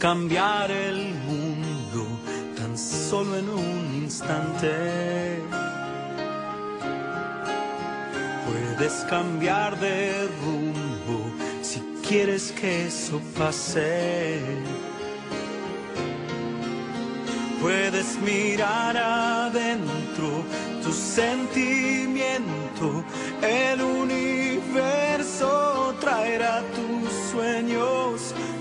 Cambiar el mundo tan solo en un instante. Puedes cambiar de rumbo si quieres que eso pase. Puedes mirar adentro tu sentimiento, el universo traerá tus sueños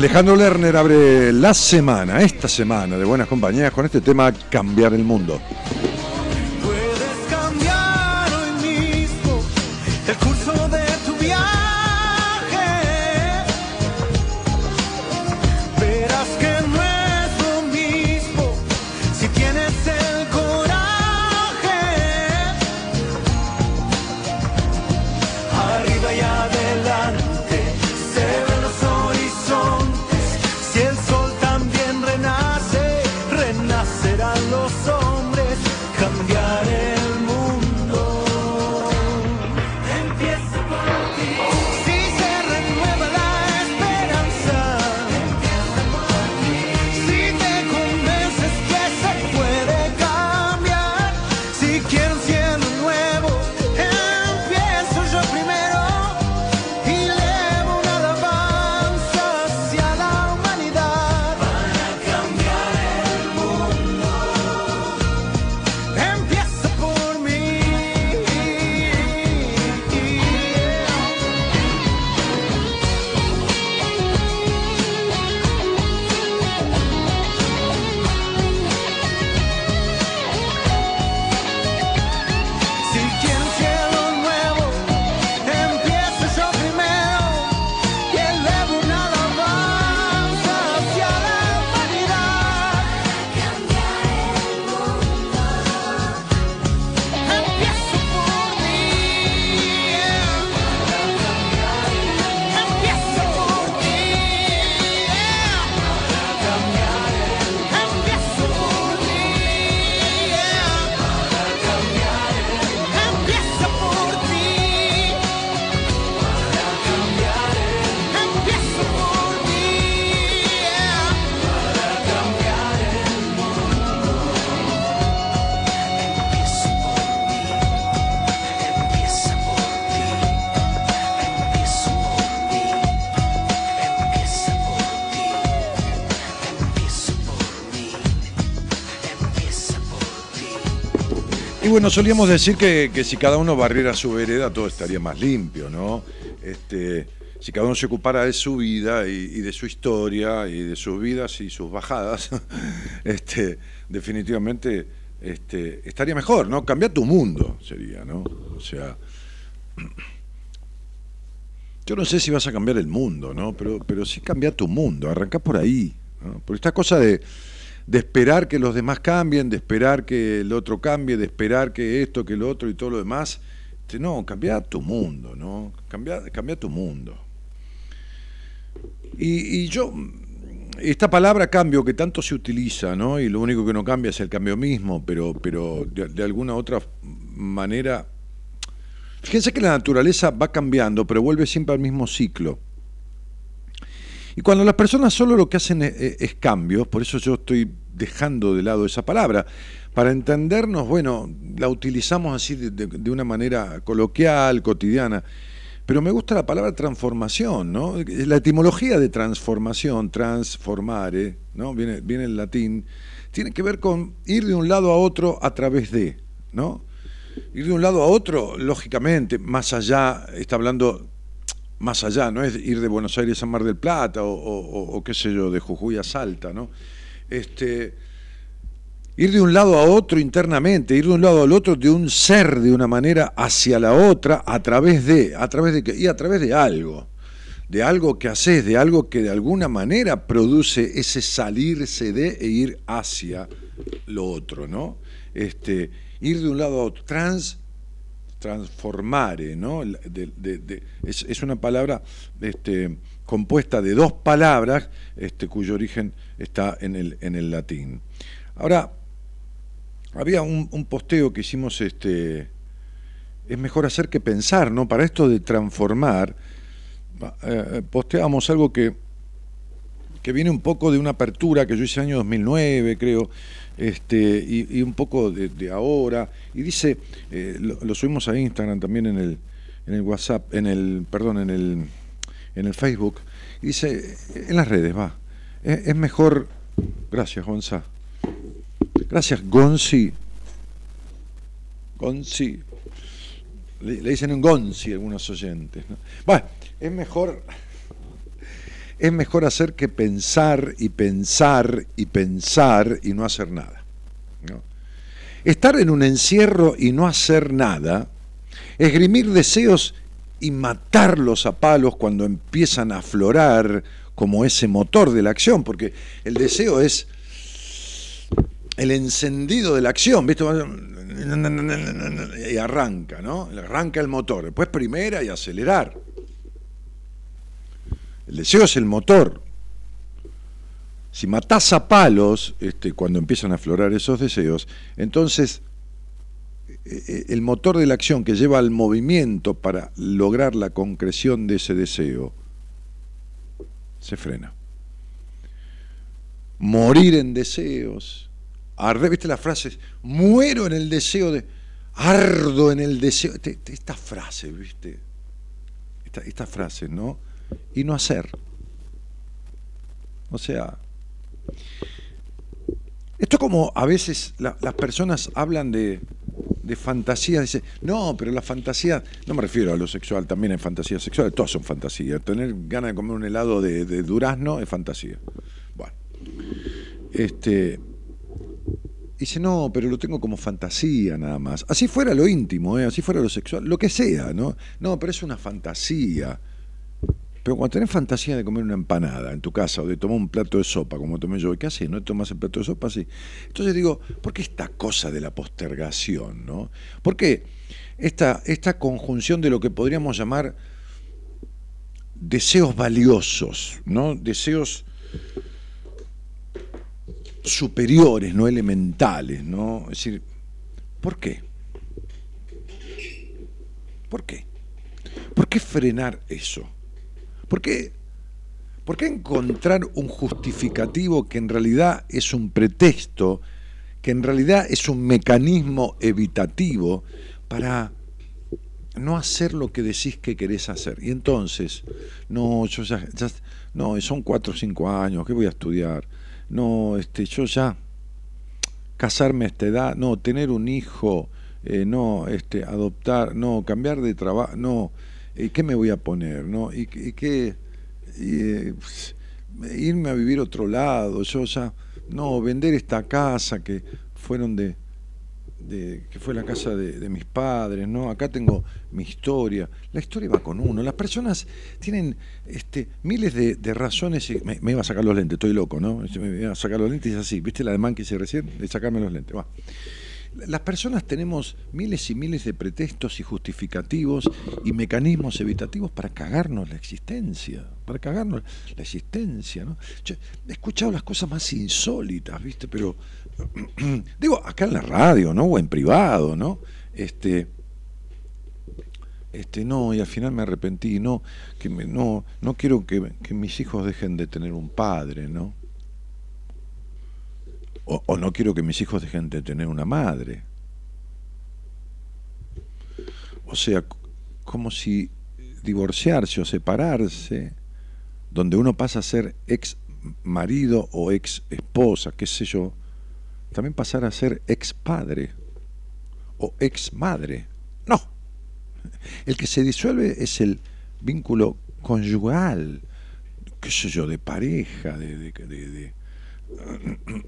Alejandro Lerner abre la semana, esta semana de Buenas Compañías, con este tema Cambiar el Mundo. Bueno, solíamos decir que, que si cada uno barriera su vereda, todo estaría más limpio, ¿no? Este, si cada uno se ocupara de su vida y, de su historia y de sus vidas y sus bajadas, este, definitivamente este, estaría mejor, ¿no? Cambia tu mundo, sería, ¿no? O sea, yo no sé si vas a cambiar el mundo, ¿no? Pero, pero sí cambia tu mundo, arranca por ahí, ¿no? Por esta cosa de, de esperar que los demás cambien, de esperar que el otro cambie, de esperar que esto, que el otro y todo lo demás, este, no, cambia tu mundo, ¿no? Cambia, cambia tu mundo. Y, y yo, esta palabra cambio que tanto se utiliza, ¿no? Y lo único que no cambia es el cambio mismo, pero, pero de, de alguna otra manera. Fíjense que la naturaleza va cambiando, pero vuelve siempre al mismo ciclo. Y cuando las personas solo lo que hacen es, es, cambios, por eso yo estoy dejando de lado esa palabra, para entendernos, bueno, la utilizamos así de, de, de una manera coloquial, cotidiana, pero me gusta la palabra transformación, ¿no? La etimología de transformación, transformare, ¿no? Viene, viene el latín, tiene que ver con ir de un lado a otro a través de, ¿no? Ir de un lado a otro, lógicamente, más allá, está hablando más allá, no es ir de Buenos Aires a Mar del Plata o, qué sé yo, de Jujuy a Salta, ¿no? Este, ir de un lado a otro internamente, ir de un lado al otro de un ser de una manera hacia la otra a través de, a través de y a través de algo, de algo que haces, de algo que de alguna manera produce ese salirse de e ir hacia lo otro, ¿no? Este, ir de un lado a otro, trans transformare, ¿no? Es, una palabra este, compuesta de dos palabras este, cuyo origen está en el, en el latín. Ahora, había un, posteo que hicimos, este, es mejor hacer que pensar, ¿no? Para esto de transformar, eh, posteamos algo que, que viene un poco de una apertura que yo hice en el año 2009, creo, este, y, y un poco de, ahora, y dice, eh, lo, subimos a Instagram también en el, en el WhatsApp, en el, perdón, en el, en el Facebook, y dice, en las redes, va, es, es mejor, gracias Gonza, Gracias, Gonzi. Gonzi. Le, le, dicen un Gonzi algunos oyentes. ¿no? Bueno, es mejor, es mejor hacer que pensar y pensar y pensar y no hacer nada. Estar en un encierro y no hacer nada, esgrimir deseos y matarlos a palos cuando empiezan a aflorar como ese motor de la acción, porque el deseo es el encendido de la acción, ¿viste? Y arranca, ¿no? Arranca el motor. Después primera y acelerar. El deseo es el motor. Si matás a palos, este, cuando empiezan a aflorar esos deseos, entonces el motor de la acción que lleva al movimiento para lograr la concreción de ese deseo se frena. Morir en deseos arder, ¿viste las frases? Muero en el deseo de, ardo en el deseo. Esta frase, ¿viste? Esta frase, ¿no? Y no hacer. O sea, esto como a veces la, las personas hablan de, de fantasía, dice, no, pero la fantasía, no me refiero a lo sexual, también hay fantasía sexual, todas son fantasías. Tener ganas de comer un helado de, de durazno es fantasía. Bueno, este, dice, no, pero lo tengo como fantasía nada más. Así fuera lo íntimo, ¿eh? así fuera lo sexual, lo que sea, ¿no? No, pero es una fantasía. Pero cuando tenés fantasía de comer una empanada en tu casa o de tomar un plato de sopa, como tomé yo, ¿qué haces? ¿No tomas el plato de sopa? Sí. Entonces digo, ¿por qué esta cosa de la postergación? ¿no? ¿Por qué esta, esta conjunción de lo que podríamos llamar deseos valiosos, ¿no? Deseos superiores, no elementales, ¿no? Es decir, ¿por qué? ¿Por qué? ¿Por qué frenar eso? ¿Por qué, ¿Por qué encontrar un justificativo que en realidad es un pretexto, que en realidad es un mecanismo evitativo para no hacer lo que decís que querés hacer? Y entonces, no, yo ya, no, son cuatro o cinco años, ¿qué voy a estudiar? no, este, yo ya casarme a esta edad, no, tener un hijo, eh, no, este, adoptar, no, cambiar de trabajo, no, ¿y qué me voy a poner? ¿no? ¿Y, y qué? y, pues, irme a vivir otro lado, yo ya, no, vender esta casa que fueron de, que fue la casa de, mis padres, ¿no? Acá tengo mi historia. La historia va con uno. Las personas tienen este, miles de, razones. Y me, me, iba a sacar los lentes, estoy loco, ¿no? Me iba a sacar los lentes y es así. ¿Viste el ademán que hice recién? De sacarme los lentes. Va. Las personas tenemos miles y miles de pretextos y justificativos y mecanismos evitativos para cagarnos la existencia, para cagarnos la existencia. ¿no? He escuchado las cosas más insólitas, ¿viste? Pero, digo, acá en la radio, ¿no? O en privado, ¿no? Este, este, no, y al final me arrepentí, no, que me, no, no quiero que, que mis hijos dejen de tener un padre, ¿no? O, no quiero que mis hijos dejen de tener una madre. O sea, como si divorciarse o separarse, donde uno pasa a ser ex marido o ex esposa, qué sé yo, también pasar a ser ex padre o ex madre. No. El que se disuelve es el vínculo conyugal, qué sé yo, de pareja, de,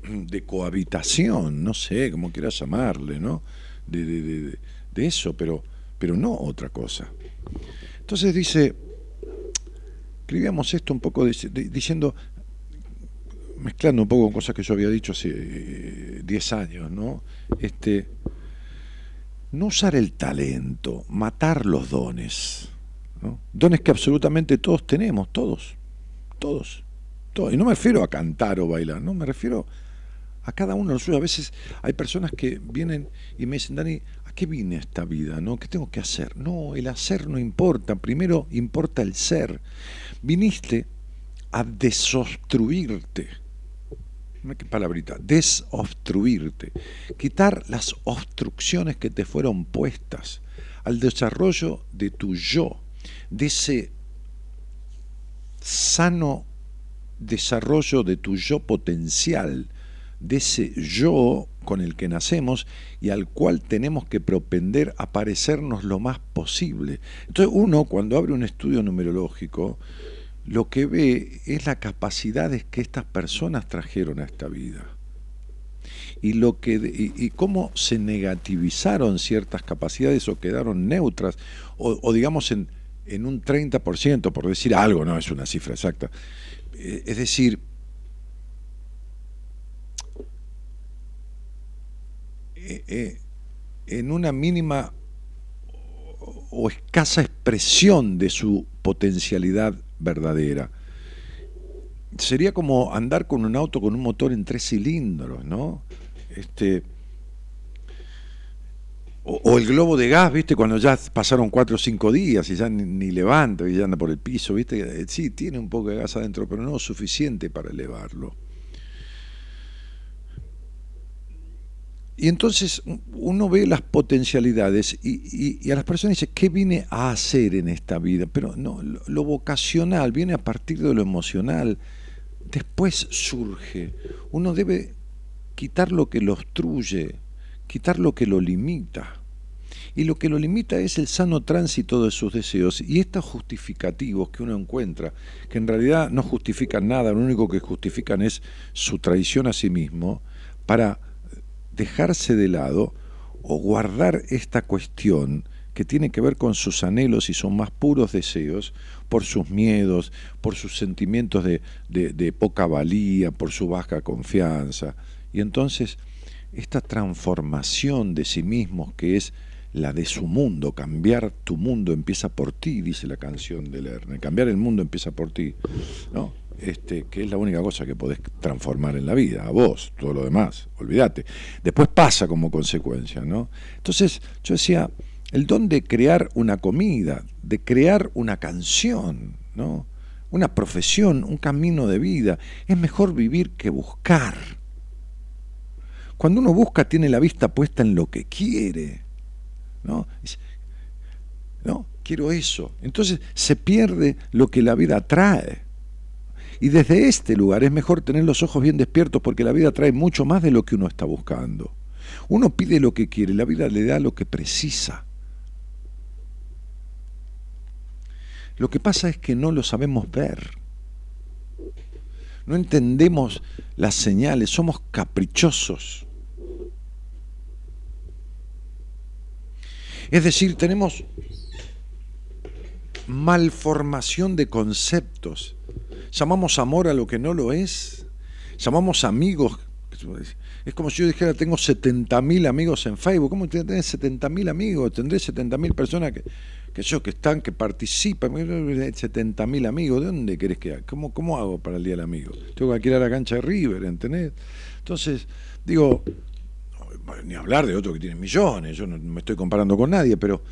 de cohabitación, no sé, como quieras llamarle, ¿no? De, eso, pero, pero no otra cosa. Entonces dice, escribíamos esto un poco diciendo, mezclando un poco con cosas que yo había dicho hace 10 años, ¿no? Este, no usar el talento, matar los dones. Dones que absolutamente todos tenemos, todos, todos. Y no me refiero a cantar o bailar, no, me refiero a cada uno de los suyos. A veces hay personas que vienen y me dicen, Dani, ¿a qué vine esta vida? ¿no? ¿Qué tengo que hacer? No, el hacer no importa, primero importa el ser. Viniste a desobstruirte. ¿Qué palabrita? Desobstruirte. Quitar las obstrucciones que te fueron puestas al desarrollo de tu yo, de ese sano desarrollo de tu yo potencial, de ese yo con el que nacemos y al cual tenemos que propender a parecernos lo más posible. Entonces uno cuando abre un estudio numerológico, lo que ve es las capacidades que estas personas trajeron a esta vida. Y, lo que, y, cómo se negativizaron ciertas capacidades o quedaron neutras, o, o digamos en, en un 30%, por decir algo, no es una cifra exacta, es decir, en una mínima o escasa expresión de su potencialidad verdadera. Sería como andar con un auto con un motor en tres cilindros, ¿no? Este, o, el globo de gas, ¿viste? Cuando ya pasaron cuatro o cinco días y ya ni, ni, levanta y ya anda por el piso, ¿viste? Sí, tiene un poco de gas adentro, pero no suficiente para elevarlo. Y entonces uno ve las potencialidades y, a las personas dice, ¿qué vine a hacer en esta vida? Pero no, lo, lo vocacional viene a partir de lo emocional. Después surge. Uno debe quitar lo que lo obstruye, quitar lo que lo limita. Y lo que lo limita es el sano tránsito de sus deseos y estos justificativos que uno encuentra, que en realidad no justifican nada, lo único que justifican es su traición a sí mismo, para dejarse de lado o guardar esta cuestión que tiene que ver con sus anhelos y sus más puros deseos, por sus miedos, por sus sentimientos de, de, de poca valía, por su baja confianza. Y entonces esta transformación de sí mismos que es la de su mundo, cambiar tu mundo empieza por ti, dice la canción de Lerner, cambiar el mundo empieza por ti, ¿no? Este, que es la única cosa que podés transformar en la vida, a vos, todo lo demás, olvídate. Después pasa como consecuencia, ¿no? Entonces, yo decía, el don de crear una comida, de crear una canción, ¿no? Una profesión, un camino de vida, es mejor vivir que buscar. Cuando uno busca tiene la vista puesta en lo que quiere. ¿no? ¿No? Quiero eso. Entonces se pierde lo que la vida trae. Y desde este lugar es mejor tener los ojos bien despiertos porque la vida trae mucho más de lo que uno está buscando. Uno pide lo que quiere, la vida le da lo que precisa. Lo que pasa es que no lo sabemos ver. No entendemos las señales, somos caprichosos. Es decir, tenemos malformación de conceptos. Llamamos amor a lo que no lo es. Llamamos amigos. Es como si yo dijera, tengo 70.000 amigos en Facebook. ¿Cómo tenés 70.000 amigos? Tendré 70.000 personas que, que yo, que están, que participan. 70.000 amigos. ¿De dónde querés que haga? ¿Cómo, ¿Cómo hago para el Día del Amigo? Tengo que ir a la cancha de River, ¿entendés? Entonces, digo, ni hablar de otro que tiene millones. Yo no me estoy comparando con nadie, pero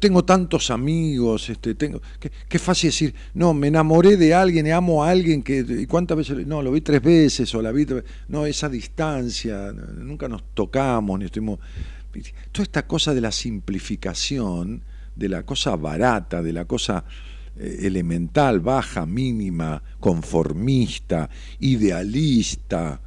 tengo, tantos amigos, este, tengo, qué, fácil decir, no, me enamoré de alguien, amo a alguien que, ¿y cuántas veces? No, lo vi tres veces o la vi, no, esa distancia, nunca nos tocamos, ni estuvimos... Toda esta cosa de la simplificación, de la cosa barata, de la cosa eh, elemental, baja, mínima, conformista, idealista,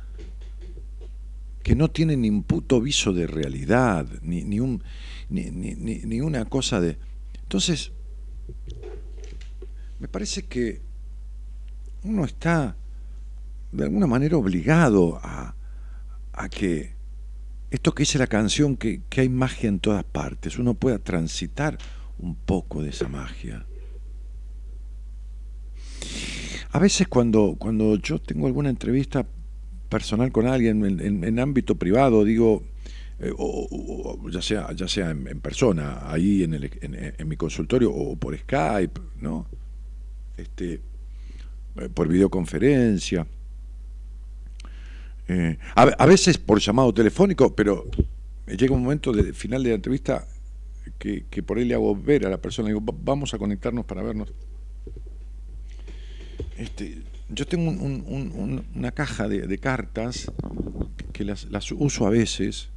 que no tiene ni un puto viso de realidad, ni, ni un ni, ni, una cosa de... Entonces, me parece que uno está de alguna manera obligado a, a que esto que dice la canción, que, que, hay magia en todas partes, uno pueda transitar un poco de esa magia. A veces cuando, cuando yo tengo alguna entrevista personal con alguien en, ámbito privado, digo, eh, o, ya sea, ya sea en, persona, ahí en, el, en, mi consultorio, o por Skype, ¿no? Este, eh, por videoconferencia. Eh, a, veces por llamado telefónico, pero llega un momento del final de la entrevista que, por ahí le hago ver a la persona, digo, vamos a conectarnos para vernos. Este, yo tengo una caja de, cartas que las, las, uso a veces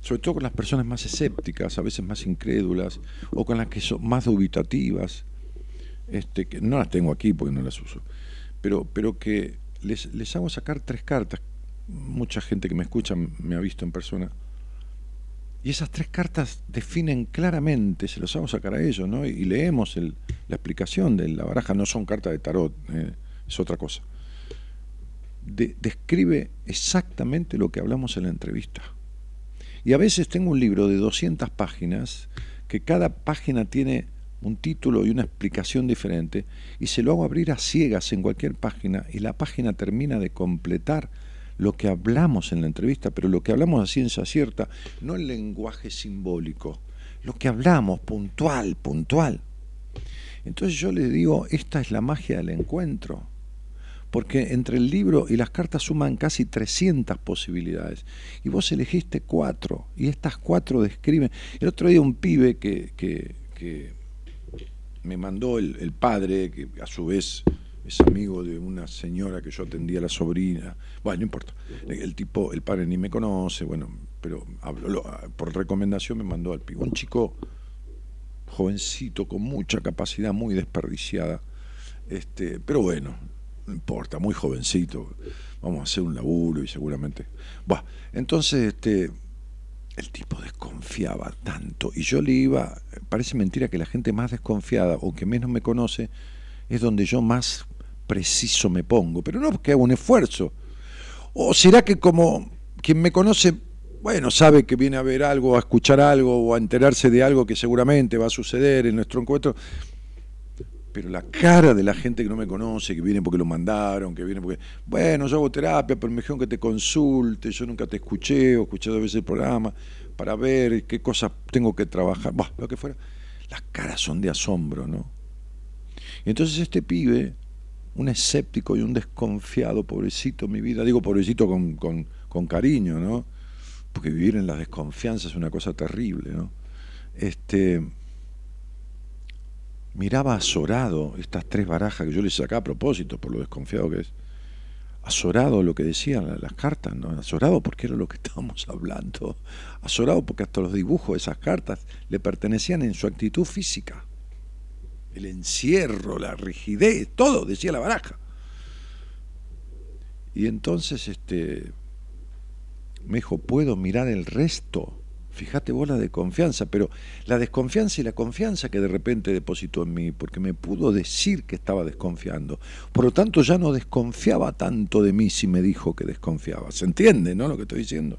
sobre todo con las personas más escépticas, a veces más incrédulas, o con las que son más dubitativas, este, que no las tengo aquí porque no las uso, pero, pero que les, les hago sacar tres cartas. Mucha gente que me escucha me ha visto en persona. Y esas tres cartas definen claramente, se los hago sacar a ellos, ¿no? Y, leemos la explicación de la baraja, no son cartas de tarot, eh, es otra cosa. describe exactamente lo que hablamos en la entrevista. Y a veces tengo un libro de 200 páginas, que cada página tiene un título y una explicación diferente, y se lo hago abrir a ciegas en cualquier página, y la página termina de completar lo que hablamos en la entrevista, pero lo que hablamos a ciencia cierta, no el lenguaje simbólico, lo que hablamos puntual, puntual. Entonces yo le digo, esta es la magia del encuentro porque entre el libro y las cartas suman casi 300 posibilidades. Y vos elegiste cuatro, y estas cuatro describen. El otro día un pibe que, que, me mandó el, padre, que a su vez es amigo de una señora que yo atendía la sobrina. Bueno, no importa. El tipo, el padre ni me conoce, bueno, pero por recomendación me mandó al pibe. Un chico jovencito, con mucha capacidad, muy desperdiciada. Este, pero bueno, no importa, muy jovencito, vamos a hacer un laburo y seguramente. Bueno, entonces este, el tipo desconfiaba tanto y yo le iba, parece mentira que la gente más desconfiada o que menos me conoce es donde yo más preciso me pongo, pero no porque hago un esfuerzo. ¿O será que como quien me conoce, bueno, sabe que viene a ver algo, a escuchar algo o a enterarse de algo que seguramente va a suceder en nuestro encuentro? pero la cara de la gente que no me conoce, que viene porque lo mandaron, que viene porque, bueno, yo hago terapia, pero me dijeron que te consulte, yo nunca te escuché o escuché dos veces el programa para ver qué cosas tengo que trabajar, bah, lo que fuera. Las caras son de asombro, ¿no? Entonces este pibe, un escéptico y un desconfiado, pobrecito mi vida, digo pobrecito con, con, con cariño, ¿no? Porque vivir en la desconfianza es una cosa terrible, ¿no? Este, miraba azorado estas tres barajas que yo le saqué a propósito, por lo desconfiado que es. Azorado lo que decían las cartas, ¿no? Azorado porque era lo que estábamos hablando. Azorado porque hasta los dibujos de esas cartas le pertenecían en su actitud física. El encierro, la rigidez, todo, decía la baraja. Y entonces este, me dijo, ¿puedo mirar el resto? Fíjate vos la desconfianza, pero la desconfianza y la confianza que de repente depositó en mí, porque me pudo decir que estaba desconfiando. Por lo tanto, ya no desconfiaba tanto de mí si me dijo que desconfiaba. ¿Se entiende, no, lo que estoy diciendo?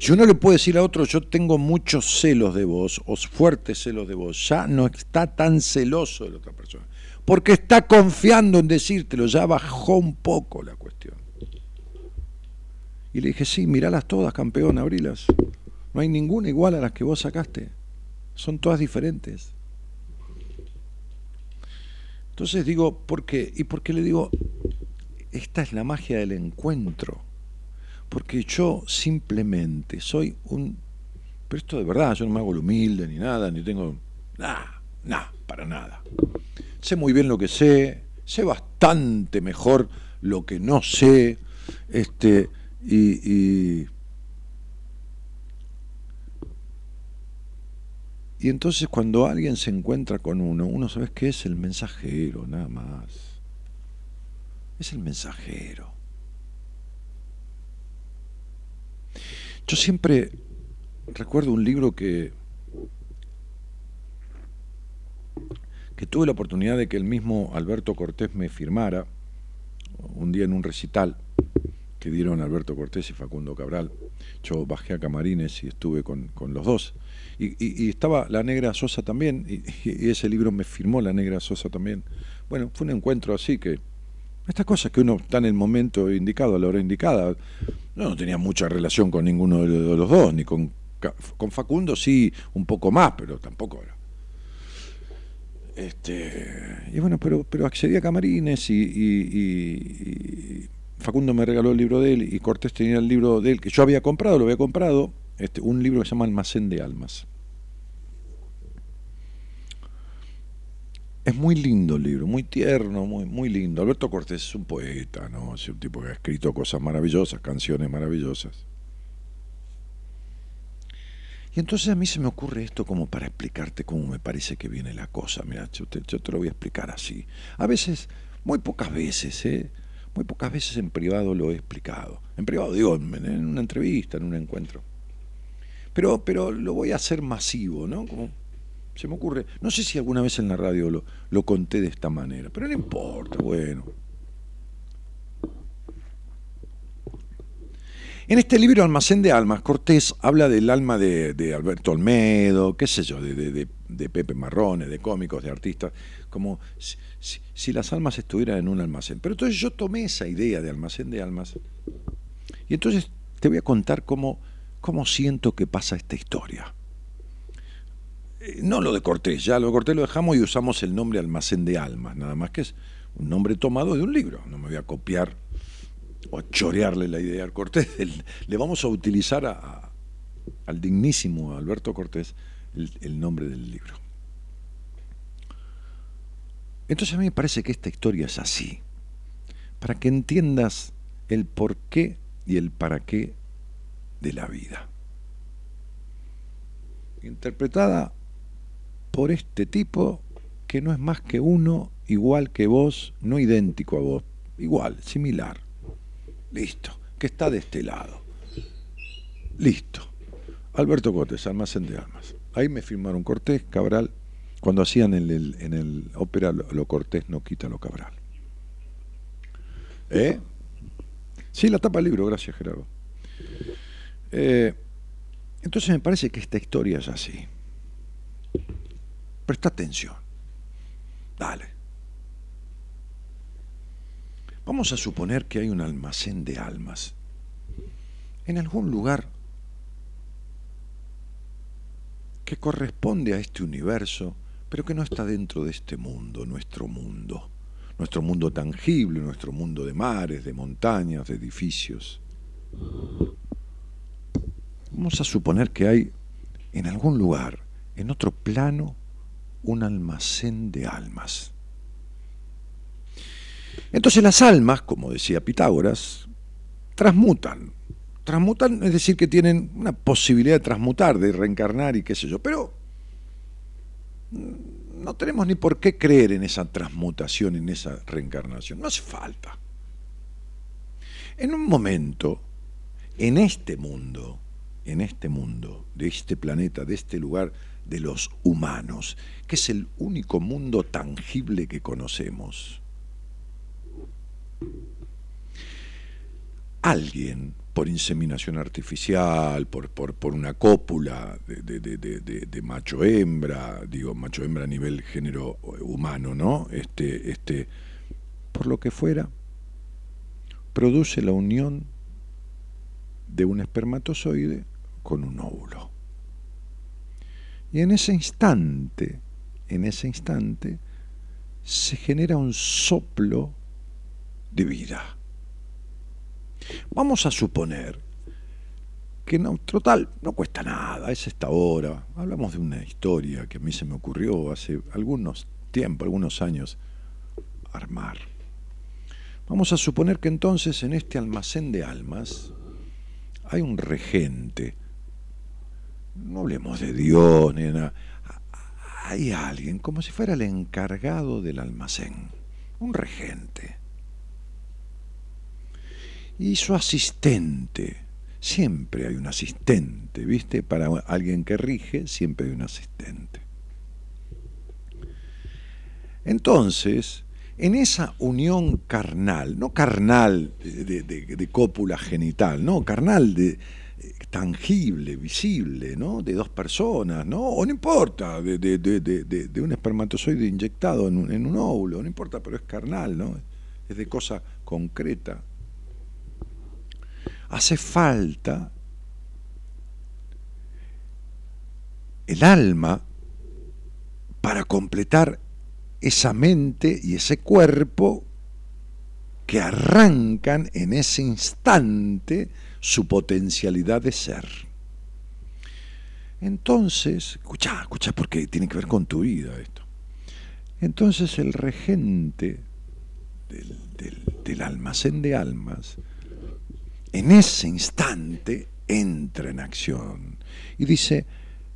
Si uno le puede decir a otro, yo tengo muchos celos de vos, o fuertes celos de vos, ya no está tan celoso de la otra persona, porque está confiando en decírtelo, ya bajó un poco la cuestión. Y le dije, sí, miralas todas, campeón, abrilas. No hay ninguna igual a las que vos sacaste. Son todas diferentes. Entonces digo, ¿por qué? Y porque le digo, esta es la magia del encuentro porque yo simplemente soy un... Pero esto de verdad, yo no me hago lo humilde ni nada, ni tengo... Nada, nada, para nada. Sé muy bien lo que sé, sé bastante mejor lo que no sé, este, y, y, y entonces cuando alguien se encuentra con uno, uno sabe que es el mensajero, nada más. Es el mensajero. Yo siempre recuerdo un libro que, que tuve la oportunidad de que el mismo Alberto Cortés me firmara un día en un recital que dieron Alberto Cortés y Facundo Cabral. Yo bajé a Camarines y estuve con, los dos. Y, estaba la negra Sosa también, y, ese libro me firmó la negra Sosa también. Bueno, fue un encuentro así que estas cosas que uno está en el momento indicado, a la hora indicada. No, tenía mucha relación con ninguno de los dos, ni con, con Facundo sí, un poco más, pero tampoco. Este, y bueno, pero, pero accedí a Camarines y, Facundo me regaló el libro de él y Cortés tenía el libro de él que yo había comprado, lo había comprado, este, un libro que se llama Almacén de Almas. Es muy lindo el libro, muy tierno, muy, muy lindo. Alberto Cortés es un poeta, ¿no? Es un tipo que ha escrito cosas maravillosas, canciones maravillosas. Y entonces a mí se me ocurre esto como para explicarte cómo me parece que viene la cosa. Mira, yo te, yo te lo voy a explicar así. A veces, muy pocas veces, ¿eh? Muy pocas veces en privado lo he explicado. En privado digo, en, una entrevista, en un encuentro. Pero, pero lo voy a hacer masivo, ¿no? Como se me ocurre, no sé si alguna vez en la radio lo, conté de esta manera, pero no importa, bueno. En este libro Almacén de Almas, Cortés habla del alma de, Alberto Olmedo, qué sé yo, de, Pepe Marrones, de cómicos, de artistas, como si, las almas estuvieran en un almacén. Pero entonces yo tomé esa idea de almacén de almas y entonces te voy a contar cómo siento que pasa esta historia. No lo de Cortés, ya lo de Cortés lo dejamos y usamos el nombre Almacén de Almas, nada más que es un nombre tomado de un libro. No me voy a copiar o a chorearle la idea a Cortés. le vamos a utilizar al dignísimo Alberto Cortés el, nombre del libro. Entonces a mí me parece que esta historia es así, para que entiendas el por qué y el para qué de la vida. Interpretada por este tipo que no es más que uno igual que vos, no idéntico a vos, igual, similar. Listo, que está de este lado. Listo. Alberto Cortés, Almacén de Almas. Ahí me firmaron Cortés, Cabral. Cuando hacían en el, en el ópera lo, Cortés no quita lo Cabral. ¿Eh? Sí, la tapa del libro, gracias Gerardo. Eh, entonces me parece que esta historia es así. Presta atención. Dale. Vamos a suponer que hay un almacén de almas en algún lugar que corresponde a este universo, pero que no está dentro de este mundo, nuestro mundo, nuestro mundo tangible, nuestro mundo de mares, de montañas, de edificios. Vamos a suponer que hay en algún lugar, en otro plano, un almacén de almas. Entonces las almas, como decía Pitágoras, transmutan. Transmutan, es decir, que tienen una posibilidad de transmutar, de reencarnar y qué sé yo, pero no tenemos ni por qué creer en esa transmutación, en esa reencarnación. No hace falta. En un momento, en este mundo, en este mundo, de este planeta, de este lugar, de los humanos, que es el único mundo tangible que conocemos. Alguien, por inseminación artificial, por, por, una cópula de, de macho-hembra, digo macho-hembra a nivel género humano, ¿no? Este, este, por lo que fuera, produce la unión de un espermatozoide con un óvulo. Y en ese instante, en ese instante, se genera un soplo de vida. Vamos a suponer que no, total, no cuesta nada, es esta hora. Hablamos de una historia que a mí se me ocurrió hace algunos tiempos, algunos años, armar. Vamos a suponer que entonces en este almacén de almas hay un regente no hablemos de Dios ni nada, hay alguien como si fuera el encargado del almacén, un regente. Y su asistente, siempre hay un asistente, ¿viste? Para alguien que rige, siempre hay un asistente. Entonces, en esa unión carnal, no carnal de, de cópula genital, no, carnal de, tangible, visible, ¿no? De dos personas, ¿no? O no importa, de, de, un espermatozoide inyectado en un, en un, óvulo, no importa, pero es carnal, ¿no? Es de cosa concreta. Hace falta el alma para completar esa mente y ese cuerpo que arrancan en ese instante su potencialidad de ser. Entonces, escucha, escucha porque tiene que ver con tu vida esto. Entonces el regente del, almacén de almas, en ese instante entra en acción y dice,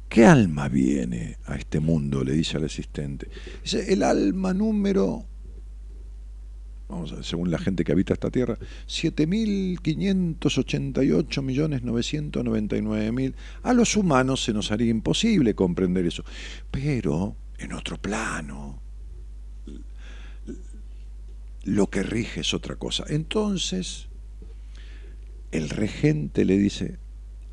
¿qué alma viene a este mundo? Le dice al asistente. Dice, el alma número según la gente que habita esta tierra, 7.588.999.000. A los humanos se nos haría imposible comprender eso. Pero en otro plano, lo que rige es otra cosa. Entonces, el regente le dice,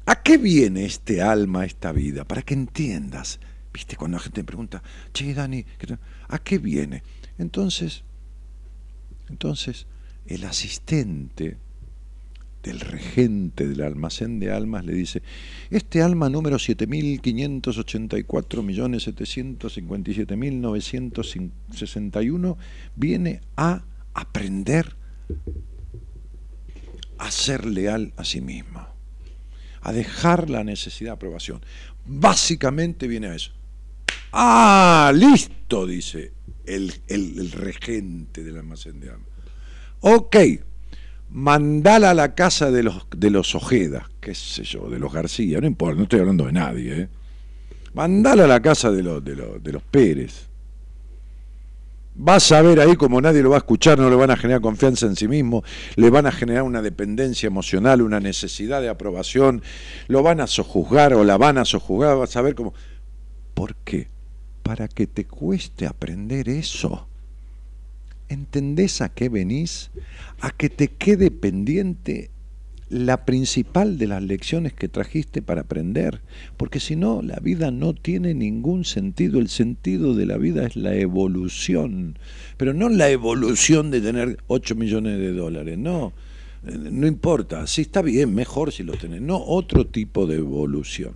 ¿a qué viene este alma, esta vida? Para que entiendas. ¿Viste? Cuando la gente me pregunta, che, Dani, ¿a qué viene? Entonces, entonces, el asistente del regente del almacén de almas le dice, este alma número 7.584.757.961 viene a aprender a ser leal a sí misma, a dejar la necesidad de aprobación. Básicamente viene a eso. Ah, listo, dice el, regente del almacén de alma. Ok, mandala a la casa de los, de los Ojeda, qué sé yo, de los García, no importa, no estoy hablando de nadie, ¿eh? Mandala a la casa de los, de los, de los Pérez. Vas a ver ahí como nadie lo va a escuchar, no le van a generar confianza en sí mismo, le van a generar una dependencia emocional, una necesidad de aprobación, lo van a sojuzgar o la van a sojuzgar, vas a ver cómo... ¿Por qué? Para que te cueste aprender eso. ¿Entendés a qué venís? A que te quede pendiente la principal de las lecciones que trajiste para aprender, porque si no, la vida no tiene ningún sentido. El sentido de la vida es la evolución, pero no la evolución de tener 8 millones de dólares, no, no importa, si está bien, mejor si los tenés, no otro tipo de evolución.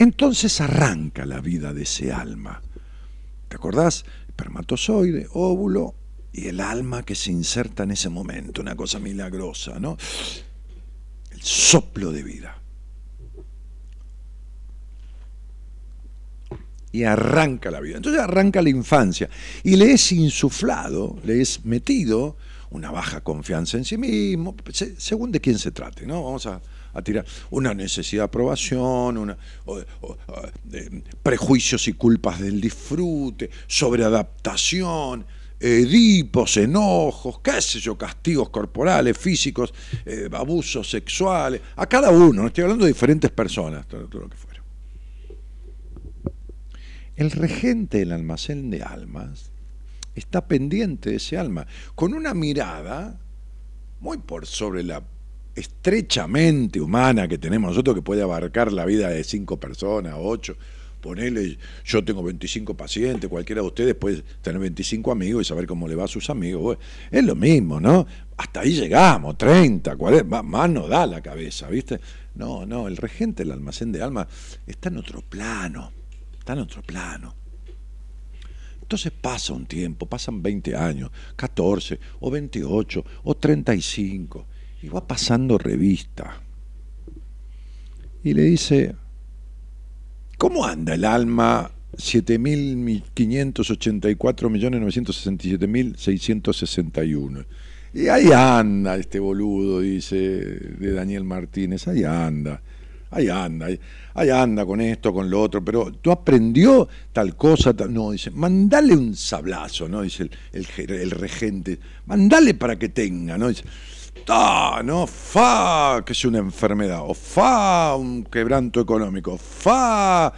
Entonces arranca la vida de ese alma. ¿Te acordás? Espermatozoide, óvulo y el alma que se inserta en ese momento, una cosa milagrosa, ¿no? El soplo de vida. y arranca la vida. Entonces arranca la infancia y le es insuflado, le es metido una baja confianza en sí mismo, según de quién se trate, ¿no? Vamos a, a tirar una necesidad de aprobación, prejuicios y culpas del disfrute, sobreadaptación, edipos, enojos, qué sé yo, castigos corporales, físicos, eh, abusos sexuales, a cada uno, no estoy hablando de diferentes personas, todo, todo lo que fuera. El regente del almacén de almas está pendiente de ese alma, con una mirada muy por sobre la estrechamente humana que tenemos nosotros, que puede abarcar la vida de cinco personas, ocho. Ponele, yo tengo 25 pacientes, cualquiera de ustedes puede tener 25 amigos y saber cómo le va a sus amigos. Es lo mismo, ¿no? Hasta ahí llegamos, 30, 40, más, no da la cabeza, ¿viste? No, no, el regente del almacén de alma está en otro plano, está en otro plano. Entonces pasa un tiempo, pasan 20 años, 14 o 28 o 35 y va pasando revista. Y le dice, ¿cómo anda el alma 7.584.967.661? Y ahí anda este boludo, dice de Daniel Martínez, ahí anda, ahí anda, ahí, anda con esto, con lo otro, pero tú aprendió tal cosa, tal- no, dice, mandale un sablazo, ¿no? Dice el regente, mandale para que tenga, ¿no? Dice, ta, no, fa, que es una enfermedad, o fa, un quebranto económico, fa,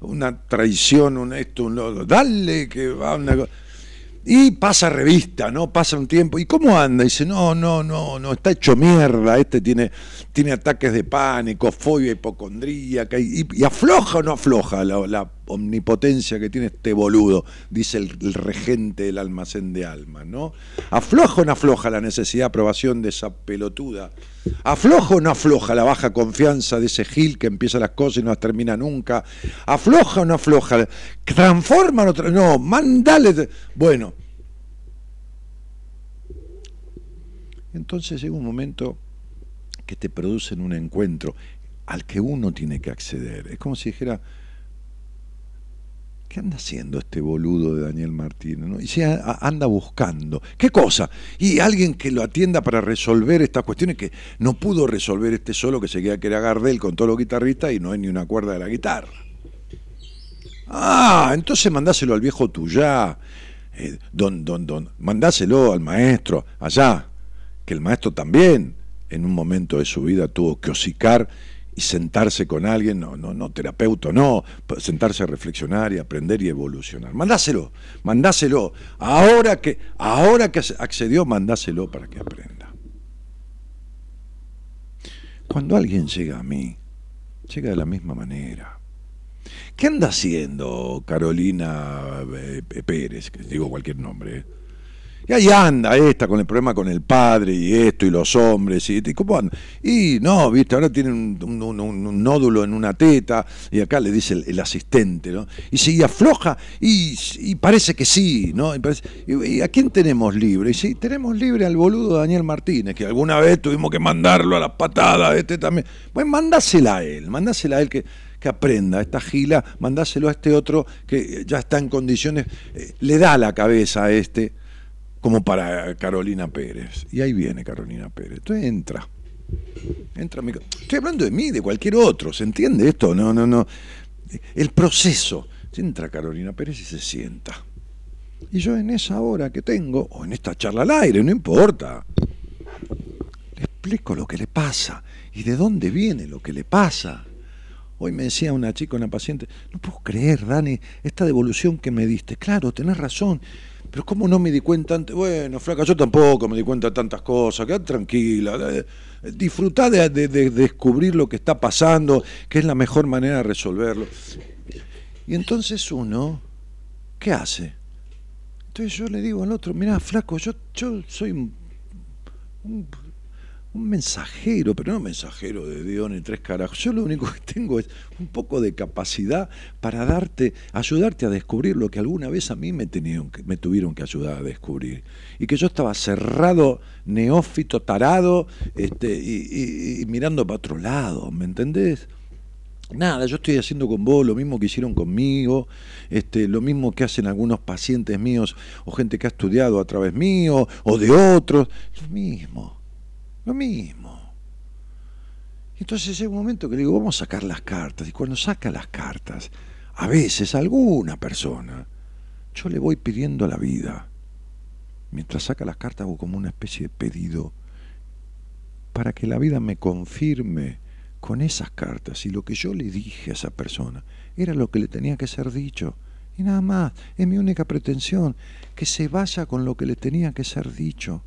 una traición, un esto, un lo dale que va una cosa. Y pasa revista, ¿no? Pasa un tiempo. ¿Y cómo anda? Dice, no, no, no, no, está hecho mierda. Este tiene, tiene ataques de pánico, fobia hipocondríaca. Y, y afloja o no afloja la, la omnipotencia que tiene este boludo, dice el, regente del almacén de almas, ¿no? ¿Afloja o no afloja la necesidad de aprobación de esa pelotuda? ¿Afloja o no afloja la baja confianza de ese Gil que empieza las cosas y no las termina nunca? ¿Afloja o no afloja? ¿Transforma o no? tra- No, mandale. Bueno. Entonces llega un momento que te producen un encuentro al que uno tiene que acceder. Es como si dijera, ¿qué anda haciendo este boludo de Daniel Martínez? no? Y se anda buscando. ¿Qué cosa? Y alguien que lo atienda para resolver estas cuestiones que no pudo resolver este solo, que se queda que era Gardel con todos los guitarristas y no hay ni una cuerda de la guitarra. Ah, entonces mandáselo al viejo tuyá, eh, don, don, don, mandáselo al maestro allá, que el maestro también en un momento de su vida tuvo que hocicar y sentarse con alguien, no, no, no, terapeuta, no, sentarse a reflexionar y aprender y evolucionar. Mandáselo, mandáselo. Ahora que, ahora que accedió, mandáselo para que aprenda. Cuando alguien llega a mí, llega de la misma manera. ¿Qué anda haciendo Carolina eh, Pérez? Que digo cualquier nombre. ¿eh? Y ahí anda esta con el problema con el padre y esto y los hombres. ¿Y, y cómo anda? Y no, viste, ahora tiene un, nódulo en una teta y acá le dice el, asistente, ¿no? Y si afloja y, y parece que sí, ¿no? Y, a quién tenemos libre? Y sí, tenemos libre al boludo Daniel Martínez, que alguna vez tuvimos que mandarlo a las patadas, este también. Pues mandásela a él, mandásela a él que, que aprenda esta gila, mandáselo a este otro que ya está en condiciones, eh, le da la cabeza a este como para Carolina Pérez. Y ahí viene Carolina Pérez. Entonces entra. Entra mi- Estoy hablando de mí, de cualquier otro, ¿se entiende esto? No, no, no. El proceso. Entra Carolina Pérez y se sienta. Y yo en esa hora que tengo, o en esta charla al aire, no importa, le explico lo que le pasa y de dónde viene lo que le pasa. Hoy me decía una chica, una paciente, no puedo creer, Dani, esta devolución que me diste. Claro, tenés razón, pero ¿cómo no me di cuenta antes? Bueno, flaca, yo tampoco me di cuenta de tantas cosas, quedate tranquila, disfrutá de, de- de descubrir lo que está pasando, que es la mejor manera de resolverlo. Y entonces uno, ¿qué hace? Entonces yo le digo al otro, mirá, flaco, yo, yo soy un- un mensajero, pero no mensajero de Dios ni tres carajos. Yo lo único que tengo es un poco de capacidad para darte, ayudarte a descubrir lo que alguna vez a mí me, tenían me tuvieron que ayudar a descubrir. Y que yo estaba cerrado, neófito, tarado, este, y, y- y mirando para otro lado, ¿me entendés? Nada, yo estoy haciendo con vos lo mismo que hicieron conmigo, este, lo mismo que hacen algunos pacientes míos o gente que ha estudiado a través mío o de otros, lo mismo, lo mismo. Entonces llega un momento que le digo, vamos a sacar las cartas. Y cuando saca las cartas, a veces alguna persona, yo le voy pidiendo la vida. Mientras saca las cartas hago como una especie de pedido para que la vida me confirme con esas cartas y lo que yo le dije a esa persona era lo que le tenía que ser dicho. Y nada más, es mi única pretensión, que se vaya con lo que le tenía que ser dicho.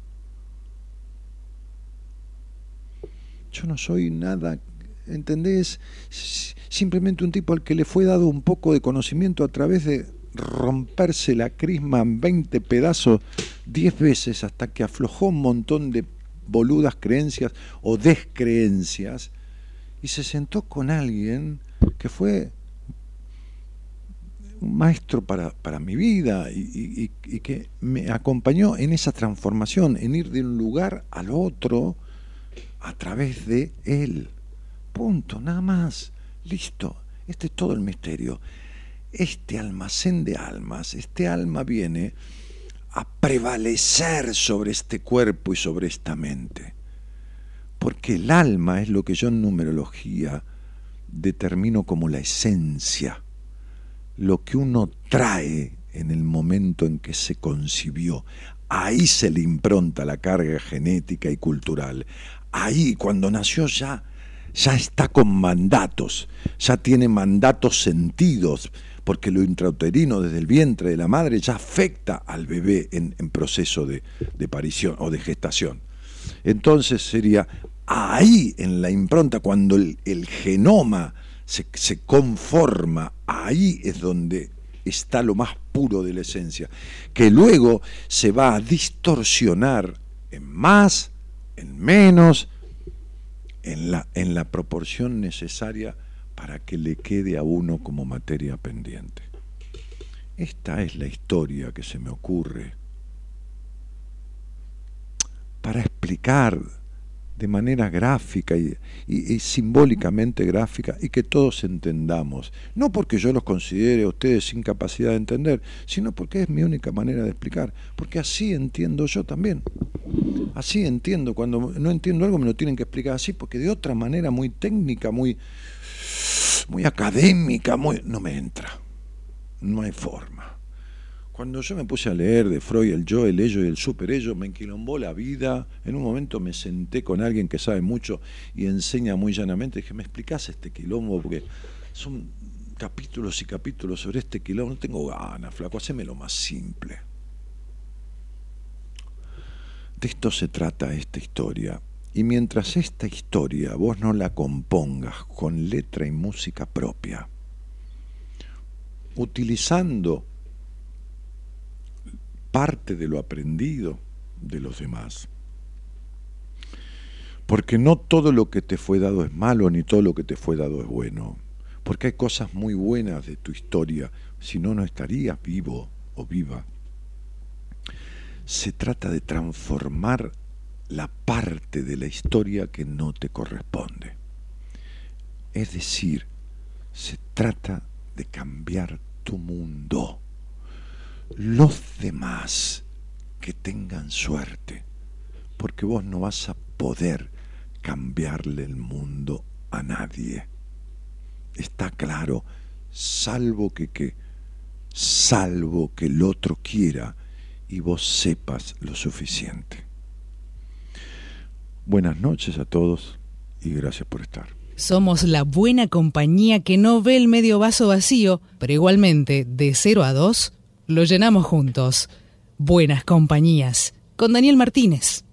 Yo no soy nada, ¿entendés? Simplemente un tipo al que le fue dado un poco de conocimiento a través de romperse la crisma en 20 pedazos 10 veces hasta que aflojó un montón de boludas creencias o descreencias y se sentó con alguien que fue un maestro para, para mi vida y, y, que me acompañó en esa transformación, en ir de un lugar al otro a través de él. Punto, nada más. Listo. Este es todo el misterio. Este almacén de almas, este alma viene a prevalecer sobre este cuerpo y sobre esta mente. Porque el alma es lo que yo en numerología determino como la esencia, lo que uno trae en el momento en que se concibió. Ahí se le impronta la carga genética y cultural. Ahí, cuando nació ya, ya está con mandatos, ya tiene mandatos sentidos, porque lo intrauterino desde el vientre de la madre ya afecta al bebé en, proceso de, de parición o de gestación. Entonces sería ahí en la impronta, cuando el, genoma se, se, conforma, ahí es donde está lo más puro de la esencia, que luego se va a distorsionar en más, en menos, en la, en la proporción necesaria para que le quede a uno como materia pendiente. Esta es la historia que se me ocurre para explicar de manera gráfica y, simbólicamente gráfica y que todos entendamos. No porque yo los considere a ustedes sin capacidad de entender, sino porque es mi única manera de explicar. Porque así entiendo yo también. Así entiendo. Cuando no entiendo algo me lo tienen que explicar así, porque de otra manera muy técnica, muy, muy académica, muy, no me entra. No hay forma. Cuando yo me puse a leer de Freud, el yo, el ello y el super ello, me enquilombó la vida. En un momento me senté con alguien que sabe mucho y enseña muy llanamente. Dije, ¿me explicás este quilombo? Porque son capítulos y capítulos sobre este quilombo. No tengo ganas, flaco, hacémelo más simple. De esto se trata esta historia. Y mientras esta historia vos no la compongas con letra y música propia, utilizando parte de lo aprendido de los demás. Porque no todo lo que te fue dado es malo, ni todo lo que te fue dado es bueno. Porque hay cosas muy buenas de tu historia, si no, no estarías vivo o viva. Se trata de transformar la parte de la historia que no te corresponde. Es decir, se trata de cambiar tu mundo. Los demás que tengan suerte, porque vos no vas a poder cambiarle el mundo a nadie. Está claro, salvo que, que salvo que el otro quiera y vos sepas lo suficiente. Buenas noches a todos y gracias por estar. Somos la buena compañía que no ve el medio vaso vacío, pero igualmente, de 0 a 2, lo llenamos juntos. Buenas compañías, con Daniel Martínez.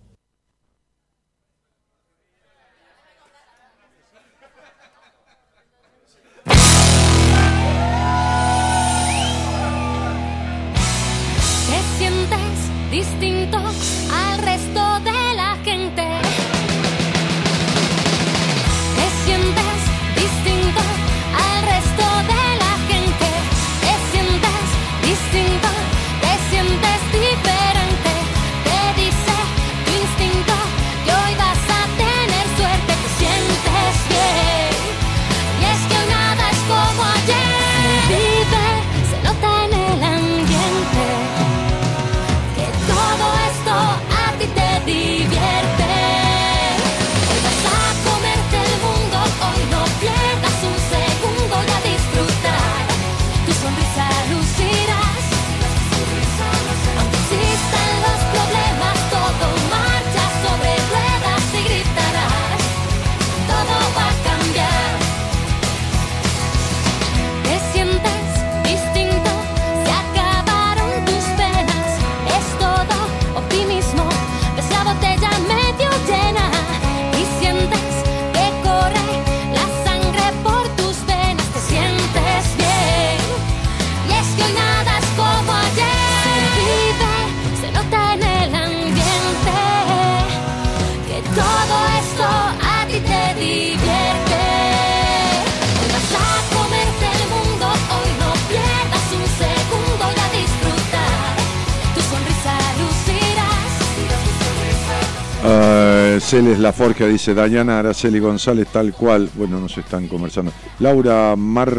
Celes La Forja dice Dayana Araceli González, tal cual. Bueno, no se están conversando. Laura Mar.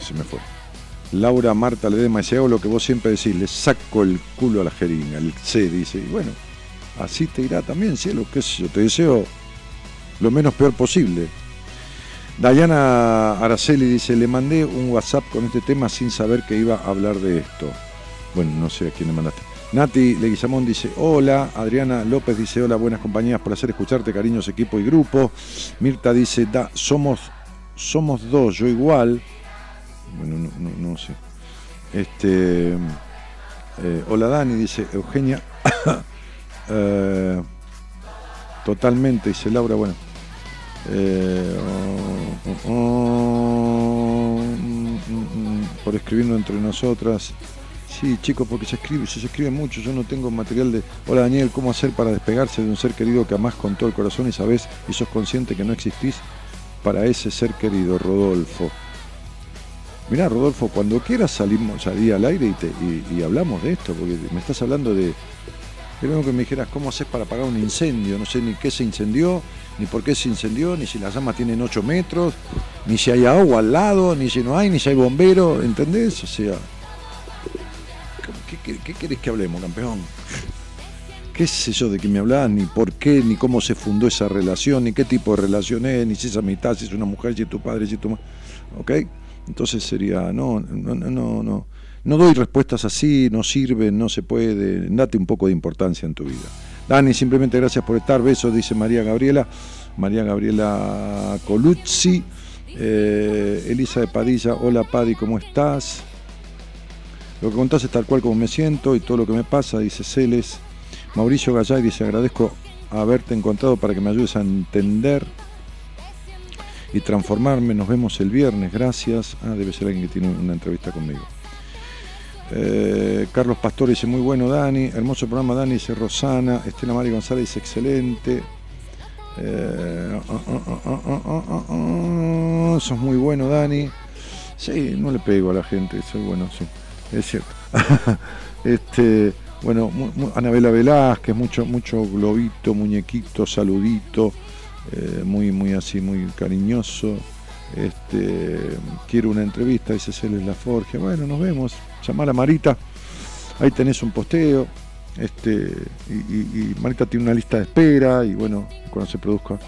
Se me fue. Laura Marta Ledema dice: Hago lo que vos siempre decís, le saco el culo a la jeringa. El C dice: Y bueno, así te irá también, cielo. ¿Qué sé yo? Te deseo lo menos peor posible. Dayana Araceli dice: Le mandé un WhatsApp con este tema sin saber que iba a hablar de esto. Bueno, no sé a quién le mandaste. Nati Leguizamón dice hola, Adriana López dice hola, buenas compañías, por hacer escucharte, cariños, equipo y grupo. Mirta dice, da, somos, somos dos, yo igual. Bueno, no, sé. Este, eh, hola Dani, dice Eugenia. Eh, totalmente, dice Laura, bueno. Eh, oh, oh, oh, mm, mm, mm, por escribirnos entre nosotras. Sí, chicos, porque se escribe, se escribe mucho. Yo no tengo material de. Hola Daniel, ¿cómo hacer para despegarse de un ser querido que amás con todo el corazón y sabes y sos consciente que no existís para ese ser querido, Rodolfo? Mirá, Rodolfo, cuando quieras salimos salir al aire y, hablamos de esto, porque me estás hablando de. Primero que me dijeras cómo haces para apagar un incendio. No sé ni qué se incendió, ni por qué se incendió, ni si las llamas tienen 8 metros, ni si hay agua al lado, ni si no hay, ni si hay bombero, ¿entendés? O sea. ¿Qué, qué, querés que hablemos, campeón? ¿Qué sé yo de qué me hablás? Ni por qué, ni cómo se fundó esa relación, ni qué tipo de relación es, ni si es amistad, si es una mujer, si es tu padre, si es tu madre. ¿Ok? Entonces sería, no, no, no, no, no. Doy respuestas así, no sirve, no se puede. Date un poco de importancia en tu vida. Dani, simplemente gracias por estar. Besos, dice María Gabriela. María Gabriela Coluzzi. Eh, Elisa de Padilla, hola Padi, ¿cómo estás? Lo que contás es tal cual como me siento y todo lo que me pasa, dice Celes. Mauricio Gallay dice, agradezco haberte encontrado para que me ayudes a entender y transformarme. Nos vemos el viernes, gracias. Ah, debe ser alguien que tiene una entrevista conmigo. Eh, Carlos Pastor dice, muy bueno Dani, hermoso programa Dani, dice Rosana, Estela Mari González dice, excelente. Eh, oh, oh, oh, Sos muy bueno Dani. Sí, no le pego a la gente, soy bueno, sí es cierto. este, bueno, Anabela Velázquez, mucho, mucho globito, muñequito, saludito, eh, muy, muy así, muy cariñoso. Este, quiero una entrevista, dice Celes La Forge. Bueno, nos vemos. Llamar a Marita. Ahí tenés un posteo. Este, y, y- Marita tiene una lista de espera. Y bueno, cuando se produzca.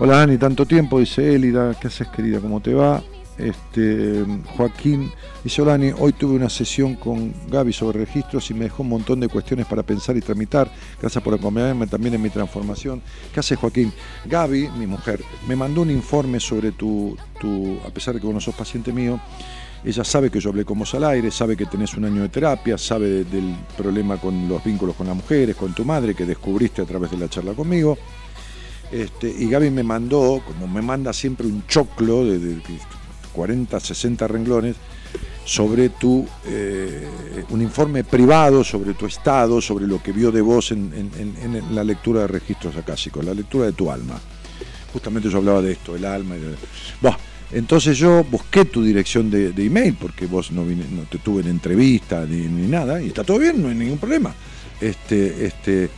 Hola Dani, tanto tiempo, dice Élida. ¿Qué haces, querida? ¿Cómo te va? Este, Joaquín Dani, hoy tuve una sesión con Gaby sobre registros y me dejó un montón de cuestiones para pensar y tramitar. Gracias por acompañarme también en mi transformación. ¿Qué hace Joaquín? Gaby, mi mujer, me mandó un informe sobre tu, a pesar de que vos no sos paciente mío, ella sabe que yo hablé con vos al aire, sabe que tenés un año de terapia, sabe de- del problema con los vínculos con las mujeres, con tu madre, que descubriste a través de la charla conmigo. Este, y Gaby me mandó, como me manda siempre un choclo de 40, 60 renglones, sobre tu, eh, un informe privado sobre tu estado, sobre lo que vio de vos en, la lectura de registros acásicos, la lectura de tu alma. Justamente yo hablaba de esto, el alma. Y entonces yo busqué tu dirección de, de email, porque vos no, vine- no te tuve en entrevista ni, ni nada, y está todo bien, no hay ningún problema. Este, este,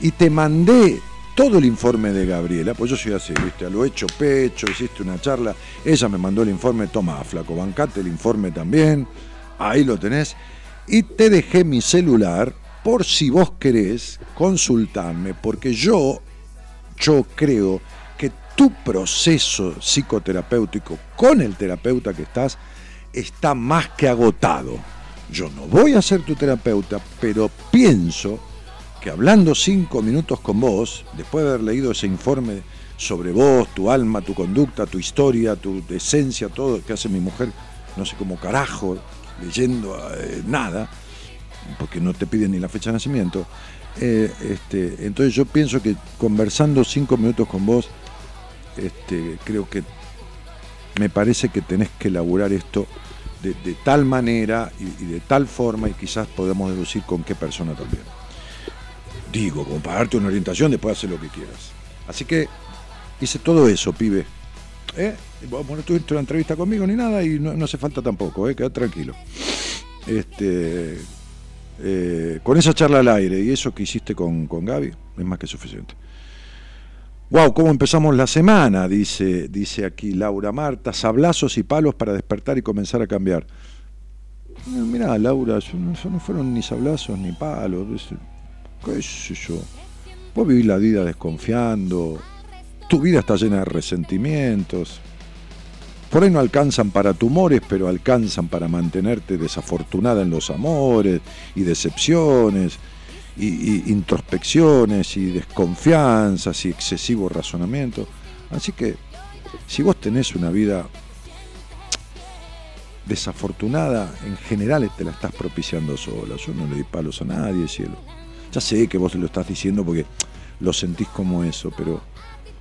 y te mandé todo el informe de Gabriela, pues yo soy así, viste, a lo hecho pecho, hiciste una charla, ella me mandó el informe, toma, flaco, bancate el informe también, ahí lo tenés, y te dejé mi celular por si vos querés consultarme, porque yo, yo creo que tu proceso psicoterapéutico con el terapeuta que estás está más que agotado. Yo no voy a ser tu terapeuta, pero pienso que hablando cinco minutos con vos, después de haber leído ese informe sobre vos, tu alma, tu conducta, tu historia, tu esencia, todo que hace mi mujer, no sé cómo carajo, leyendo eh, nada, porque no te piden ni la fecha de nacimiento. eh, este, entonces yo pienso que conversando cinco minutos con vos, este, creo que me parece que tenés que elaborar esto de, tal manera y, y de tal forma y quizás podamos deducir con qué persona también. Digo, como para darte una orientación, después hacer lo que quieras. Así que hice todo eso, pibe. ¿Eh? No tuviste una entrevista conmigo ni nada y no, hace falta tampoco, ¿eh? tranquilo. Este, Eh, con esa charla al aire y eso que hiciste con, con Gaby es más que suficiente. Wow, ¿cómo empezamos la semana? Dice, dice aquí Laura Marta, sablazos y palos para despertar y comenzar a cambiar. Mirá, Laura, eso no fueron ni sablazos ni palos. ¿Qué sé yo? Vos vivís la vida desconfiando, tu vida está llena de resentimientos. Por ahí no alcanzan para tumores, pero alcanzan para mantenerte desafortunada en los amores y decepciones y introspecciones y desconfianzas y excesivo razonamiento. Así que si vos tenés una vida desafortunada, en general te la estás propiciando sola. Yo no le di palos a nadie, cielo. Ya sé que vos lo estás diciendo porque lo sentís como eso, pero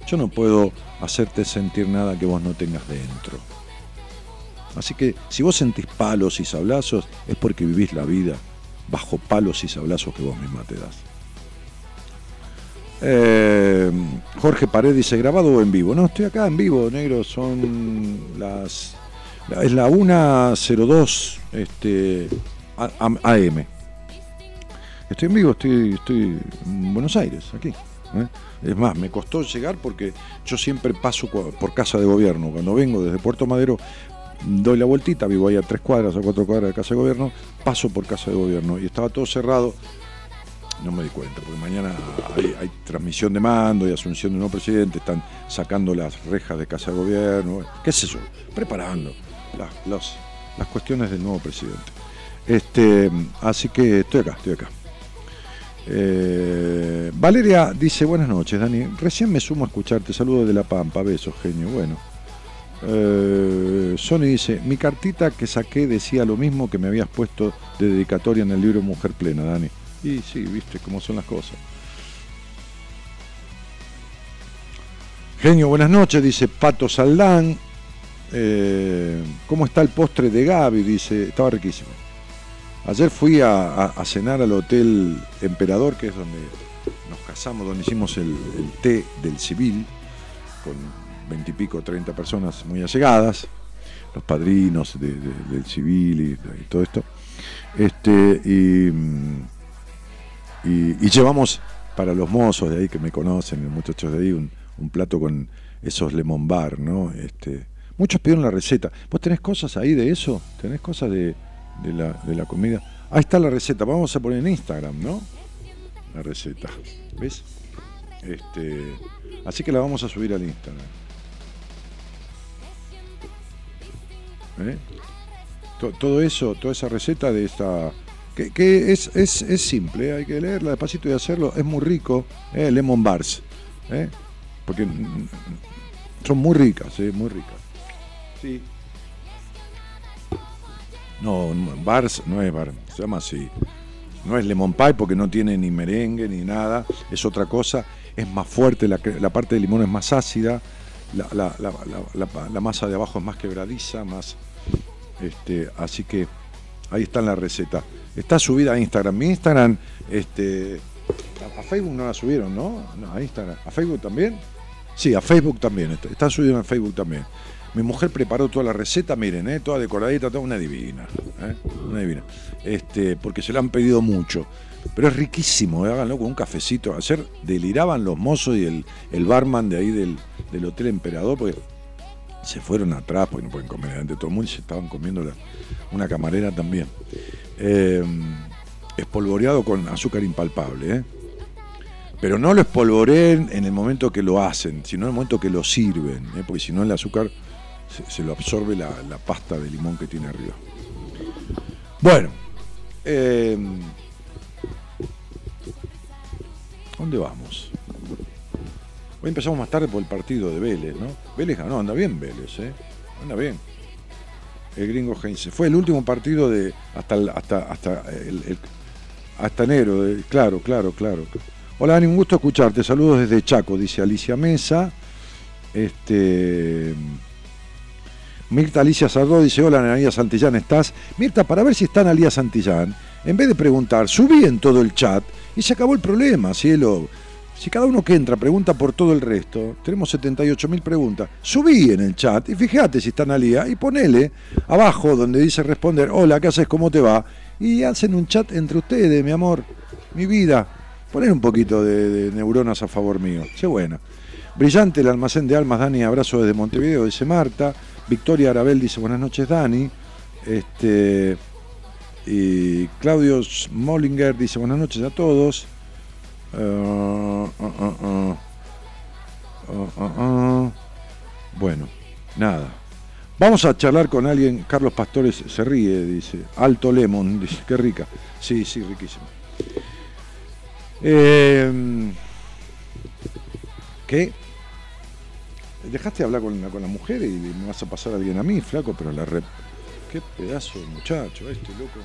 yo no puedo hacerte sentir nada que vos no tengas dentro. Así que si vos sentís palos y sablazos, es porque vivís la vida bajo palos y sablazos que vos misma te das. Eh, Jorge Pared dice, ¿grabado o en vivo? No, estoy acá en vivo, negro, son las... Es la 1.02 este, AM. Estoy en vivo, estoy, estoy en Buenos Aires, aquí. ¿eh? Es más, me costó llegar porque yo siempre paso por casa de gobierno. Cuando vengo desde Puerto Madero, doy la vueltita, vivo ahí a tres cuadras, a cuatro cuadras de casa de gobierno, paso por casa de gobierno y estaba todo cerrado. No me di cuenta, porque mañana hay, transmisión de mando y asunción de nuevo presidente, están sacando las rejas de casa de gobierno, qué sé yo, preparando las, las- las cuestiones del nuevo presidente. Este, así que estoy acá, estoy acá. Eh, Valeria dice, buenas noches, Dani. Recién me sumo a escucharte. Saludos de La Pampa. Besos, genio. Bueno. Eh, Sony dice, mi cartita que saqué decía lo mismo que me habías puesto de dedicatoria en el libro Mujer Plena, Dani. Y sí, viste cómo son las cosas. Genio, buenas noches, dice Pato Saldán. Eh, ¿Cómo está el postre de Gaby? Dice, estaba riquísimo. Ayer fui a, cenar al Hotel Emperador, que es donde nos casamos, donde hicimos el, té del civil, con veintipico, treinta personas muy allegadas, los padrinos de- de- del civil y, todo esto. Este, y llevamos para los mozos de ahí que me conocen, los muchachos de ahí, un, un plato con esos lemon bar, ¿no? Este, muchos pidieron la receta. ¿Vos tenés cosas ahí de eso? ¿Tenés cosas de, de la, de la comida? Ahí está la receta. Vamos a poner en Instagram, ¿no? La receta. ¿Ves? Este, así que la vamos a subir al Instagram. ¿Eh? To- Todo eso, toda esa receta de esta. Que, es, es, es simple, ¿eh? hay que leerla despacito y hacerlo. Es muy rico, ¿eh? Lemon Bars. ¿eh? Porque son muy ricas, ¿eh? muy ricas. Sí. No, Bars no es bar, se llama así. No es lemon pie porque no tiene ni merengue ni nada, es otra cosa, es más fuerte, la, parte de limón es más ácida, la, masa de abajo es más quebradiza, más. Este, así que ahí está la receta. Está subida a Instagram. Mi Instagram, este, a, Facebook no la subieron, ¿no? No, a Instagram. ¿A Facebook también? Sí, a Facebook también. Está, subido en Facebook también. Mi mujer preparó toda la receta, miren, ¿eh? toda decoradita, toda una divina. ¿eh? Una divina. Este, porque se la han pedido mucho. Pero es riquísimo, ¿eh? háganlo con un cafecito. Ayer deliraban los mozos y el, el barman de ahí del, del Hotel Emperador, porque se fueron atrás, porque no pueden comer delante de todo el mundo, y se estaban comiendo la- una camarera también. Eh, espolvoreado con azúcar impalpable, ¿eh? Pero no lo espolvoreen en el momento que lo hacen, sino en el momento que lo sirven, ¿eh? porque si no el azúcar se, se lo absorbe la, la pasta de limón que tiene arriba. Bueno, eh, ¿dónde vamos? Hoy empezamos más tarde por el partido de Vélez, ¿no? Vélez ganó, anda bien Vélez, ¿eh? Anda bien. El gringo Heinze. Fue el último partido de hasta el- hasta hasta el- el- hasta enero, de- claro, claro, claro. Hola, Dani, un gusto escucharte. Saludos desde Chaco, dice Alicia Mesa. Este Mirta Alicia Sardó dice, hola Analia Santillán, ¿estás? Mirta, para ver si está Analia Santillán, en vez de preguntar, subí en todo el chat y se acabó el problema, cielo. Si cada uno que entra pregunta por todo el resto, tenemos 78 mil preguntas. Subí en el chat y fíjate si están al día y ponele abajo donde dice responder, hola, ¿qué haces? ¿Cómo te va? Y hacen un chat entre ustedes, mi amor, mi vida. Poner un poquito de, de neuronas a favor mío. Sé buena. Brillante el almacén de almas, Dani, abrazo desde Montevideo, dice Marta. Victoria Arabel dice buenas noches, Dani. Este, y Claudio Mollinger dice buenas noches a todos. Uh, uh, uh. Bueno, nada. Vamos a charlar con alguien. Carlos Pastores se ríe, dice. Alto Lemon, dice. Qué rica. Sí, sí, riquísima. Eh, ¿Qué? Dejaste de hablar con la, con la mujer y me vas a pasar a alguien a mí, flaco, pero la rep. Qué pedazo de muchacho este, loco.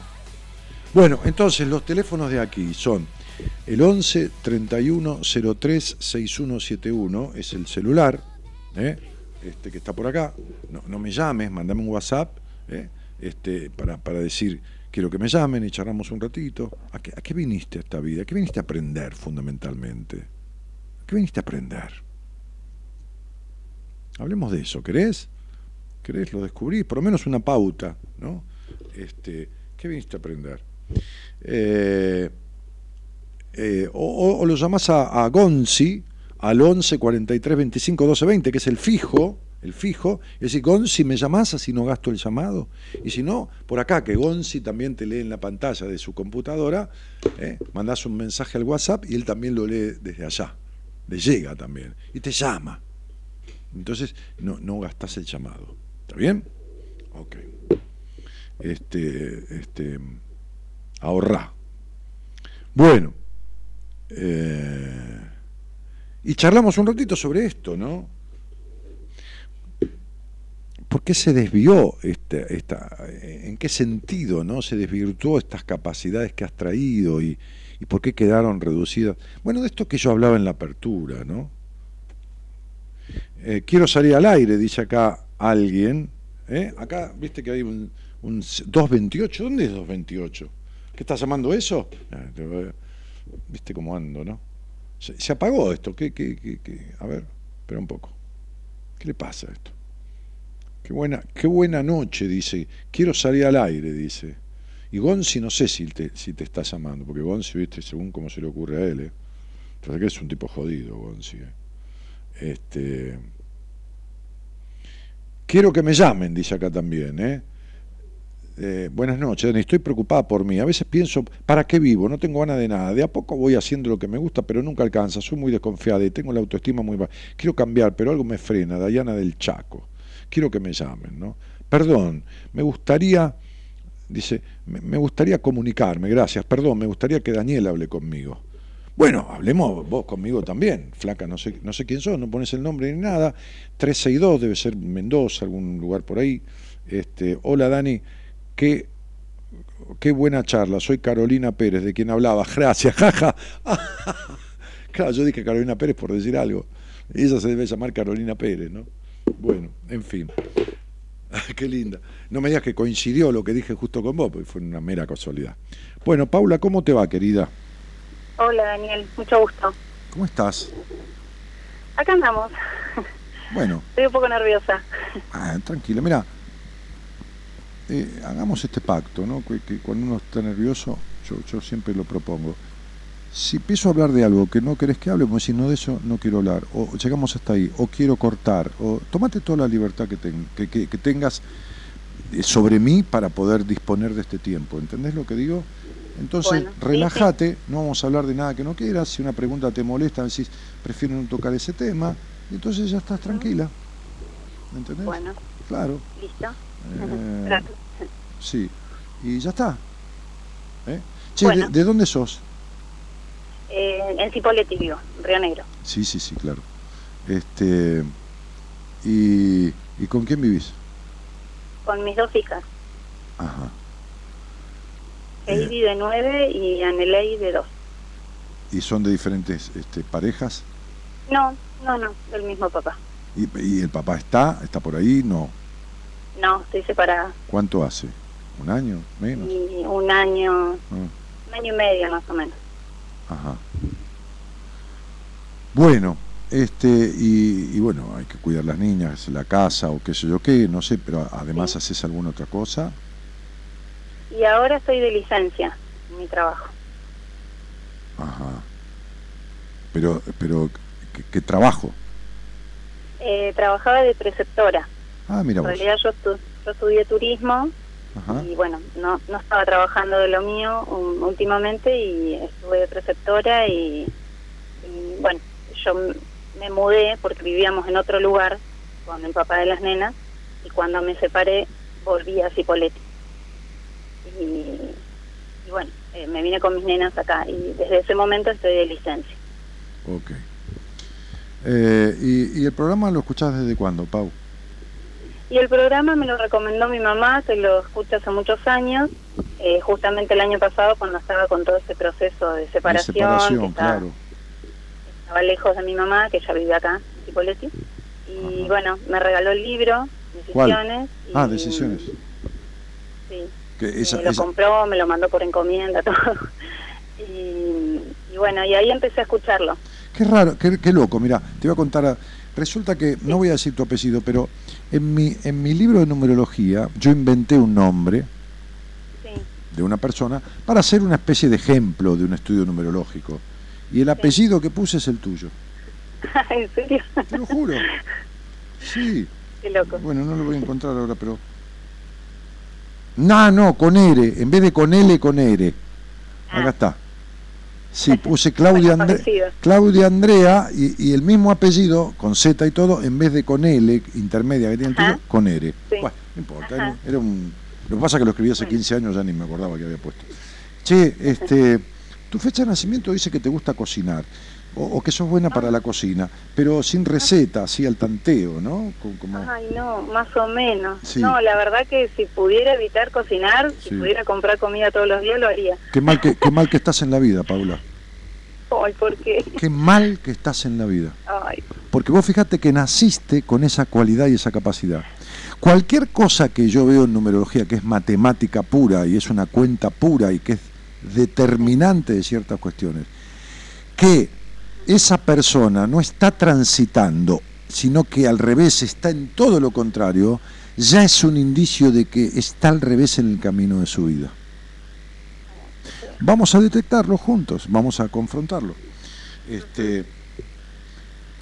Bueno, entonces los teléfonos de aquí son el 11 31 03 6171, es el celular, ¿eh? este, que está por acá. No, no me llames, mandame un WhatsApp ¿eh? este, para, para decir, quiero que me llamen y charlamos un ratito. ¿A qué, ¿A qué viniste a esta vida? ¿A qué viniste a aprender fundamentalmente? ¿A qué viniste a aprender? Hablemos de eso, ¿querés? ¿Querés? Lo descubrís, por lo menos una pauta, ¿no? Este, ¿Qué viniste a aprender? Eh, eh, o, o- lo llamás a, a Gonzi al 11 43 25 12 20, que es el fijo, el fijo, y decís, Gonzi, ¿me llamás así no gasto el llamado? Y si no, por acá, que Gonzi también te lee en la pantalla de su computadora, eh, mandás un mensaje al WhatsApp y él también lo lee desde allá, le llega también, y te llama. Entonces, no, no gastás el llamado. ¿Está bien? Ok. Este, este, ahorrá. Bueno. eh, y charlamos un ratito sobre esto, ¿no? ¿Por qué se desvió esta, esta, en qué sentido no se desvirtuó estas capacidades que has traído y, y por qué quedaron reducidas? Bueno, de esto que yo hablaba en la apertura, ¿no? Eh, quiero salir al aire, dice acá alguien. ¿eh? Acá, viste que hay un, un 228. ¿Dónde es 228? ¿Qué estás llamando eso? Ah, Viste cómo ando, ¿no? Se, apagó esto. ¿Qué, qué, qué? A ver, espera un poco. ¿Qué le pasa a esto? Qué buena, qué buena noche, dice. Quiero salir al aire, dice. Y Gonzi no sé si te, si te está llamando, porque Gonzi, viste, según cómo se le ocurre a él, ¿eh? Que es un tipo jodido, Gonzi. ¿eh? Este, quiero que me llamen, dice acá también. ¿eh? Eh, buenas noches, estoy preocupada por mí. A veces pienso, ¿para qué vivo? No tengo ganas de nada. De a poco voy haciendo lo que me gusta, pero nunca alcanza. Soy muy desconfiada y tengo la autoestima muy baja. Quiero cambiar, pero algo me frena. Dayana del Chaco. Quiero que me llamen, ¿no? Perdón, me gustaría, dice, me gustaría comunicarme, gracias. Perdón, me gustaría que Daniel hable conmigo. Bueno, hablemos vos conmigo también, flaca, no sé, no sé quién sos, no pones el nombre ni nada. 362 debe ser Mendoza, algún lugar por ahí. Este, hola Dani, qué, qué buena charla. Soy Carolina Pérez, de quien hablaba. Gracias, jaja. claro, yo dije Carolina Pérez por decir algo. Ella se debe llamar Carolina Pérez, ¿no? Bueno, en fin. Qué linda. No me digas que coincidió lo que dije justo con vos, porque fue una mera casualidad. Bueno, Paula, ¿cómo te va, querida? Hola Daniel, mucho gusto. ¿Cómo estás? Acá andamos. Bueno, Estoy un poco nerviosa. ah, tranquila, mira, eh, hagamos este pacto, ¿no? Que, que cuando uno está nervioso, yo, yo siempre lo propongo. Si empiezo a hablar de algo que no querés que hable, pues si no de eso no quiero hablar, o llegamos hasta ahí, o quiero cortar, o tomate toda la libertad que, ten- que, que- que tengas eh, sobre mí para poder disponer de este tiempo. ¿Entendés lo que digo? Entonces, Bueno, sí, relájate, no vamos a hablar de nada que no quieras. Si una pregunta te molesta, decís, prefiero no tocar ese tema, y entonces ya estás tranquila. ¿Entendés? Bueno, Claro, listo. Eh, Gracias. sí. Y ya está. ¿Eh? Che, Bueno. ¿de, de dónde sos? Eh, en Cipolletti vivo, Río Negro. Sí, sí, sí, claro. Este, y, ¿Y con quién vivís? Con mis dos hijas, Ajá. Heidi de nueve y Anelei de dos. ¿Y son de diferentes este, parejas? No, no, no, del mismo papá. ¿Y, y el papá está? ¿Está por ahí? No. No, estoy separada. ¿Cuánto hace? ¿Un año? ¿Menos? Y un año, Ah, un año y medio más o menos. ajá. Bueno, este, y, y bueno, hay que cuidar las niñas, la casa o qué sé yo qué, no sé, pero además Sí. haces alguna otra cosa. Y ahora estoy de licencia en mi trabajo. Ajá. Pero, pero, ¿qué, qué trabajo? Eh, trabajaba de preceptora. Ah, mira En realidad yo, estu- yo estudié turismo Ajá. y bueno, no, no estaba trabajando de lo mío um, últimamente y estuve de preceptora y, y, bueno, yo me mudé porque vivíamos en otro lugar con el papá de las nenas y cuando me separé volví a Cipolletti. Y, y bueno, eh, me vine con mis nenas acá y desde ese momento estoy de licencia. Ok. Eh, y, ¿Y el programa lo escuchás desde cuándo, Pau? Y el programa me lo recomendó mi mamá, que lo escucha hace muchos años, eh, justamente el año pasado cuando estaba con todo ese proceso de De separación, que estaba, claro. estaba lejos de mi mamá, que ella vive acá, en Cipolletti. Y Ajá. bueno, me regaló el libro, ¿Cuál? Decisiones. y- Ah, Decisiones. Sí, Que esa, me lo esa- compró, me lo mandó por encomienda, todo. Y, y bueno, y ahí empecé a escucharlo. Qué raro, qué, qué loco, mira, te voy a contar, resulta que, no voy a decir tu apellido, pero en mi, en mi libro de numerología yo inventé un nombre Sí, de una persona para hacer una especie de ejemplo de un estudio numerológico. Y el apellido que puse es el tuyo, ¿en serio? te lo juro. Sí, Qué loco. bueno, no lo voy a encontrar ahora, pero... No, no, con R, en vez de con L, con R. Acá Ah. está. Sí, puse Claudia, Bueno, Andre- parecido. Claudia Andrea y, y el mismo apellido, con Z y todo, en vez de con L, intermedia que tiene el tuyo, con R. Sí. Bueno, no importa, Ajá. era, un... Lo que pasa es que lo escribí hace Bueno. 15 años, ya ni me acordaba que había puesto. Che, este, tu fecha de nacimiento dice que te gusta cocinar, o, o que sos buena para la cocina, pero sin receta, así al tanteo, ¿no? Como, Ay, no, más o menos. Sí. No, la verdad que si pudiera evitar cocinar, Sí. si pudiera comprar comida todos los días, lo haría. qué, mal que, qué mal que estás en la vida, Paula. Ay, ¿por qué? Qué mal que estás en la vida. Ay, Porque vos fíjate que naciste con esa cualidad y esa capacidad. Cualquier cosa que yo veo en numerología que es matemática pura y es una cuenta pura y que es determinante de ciertas cuestiones, que esa persona no está transitando, sino que al revés está en todo lo contrario, ya es un indicio de que está al revés en el camino de su vida. Vamos a detectarlo juntos, vamos a confrontarlo. Este,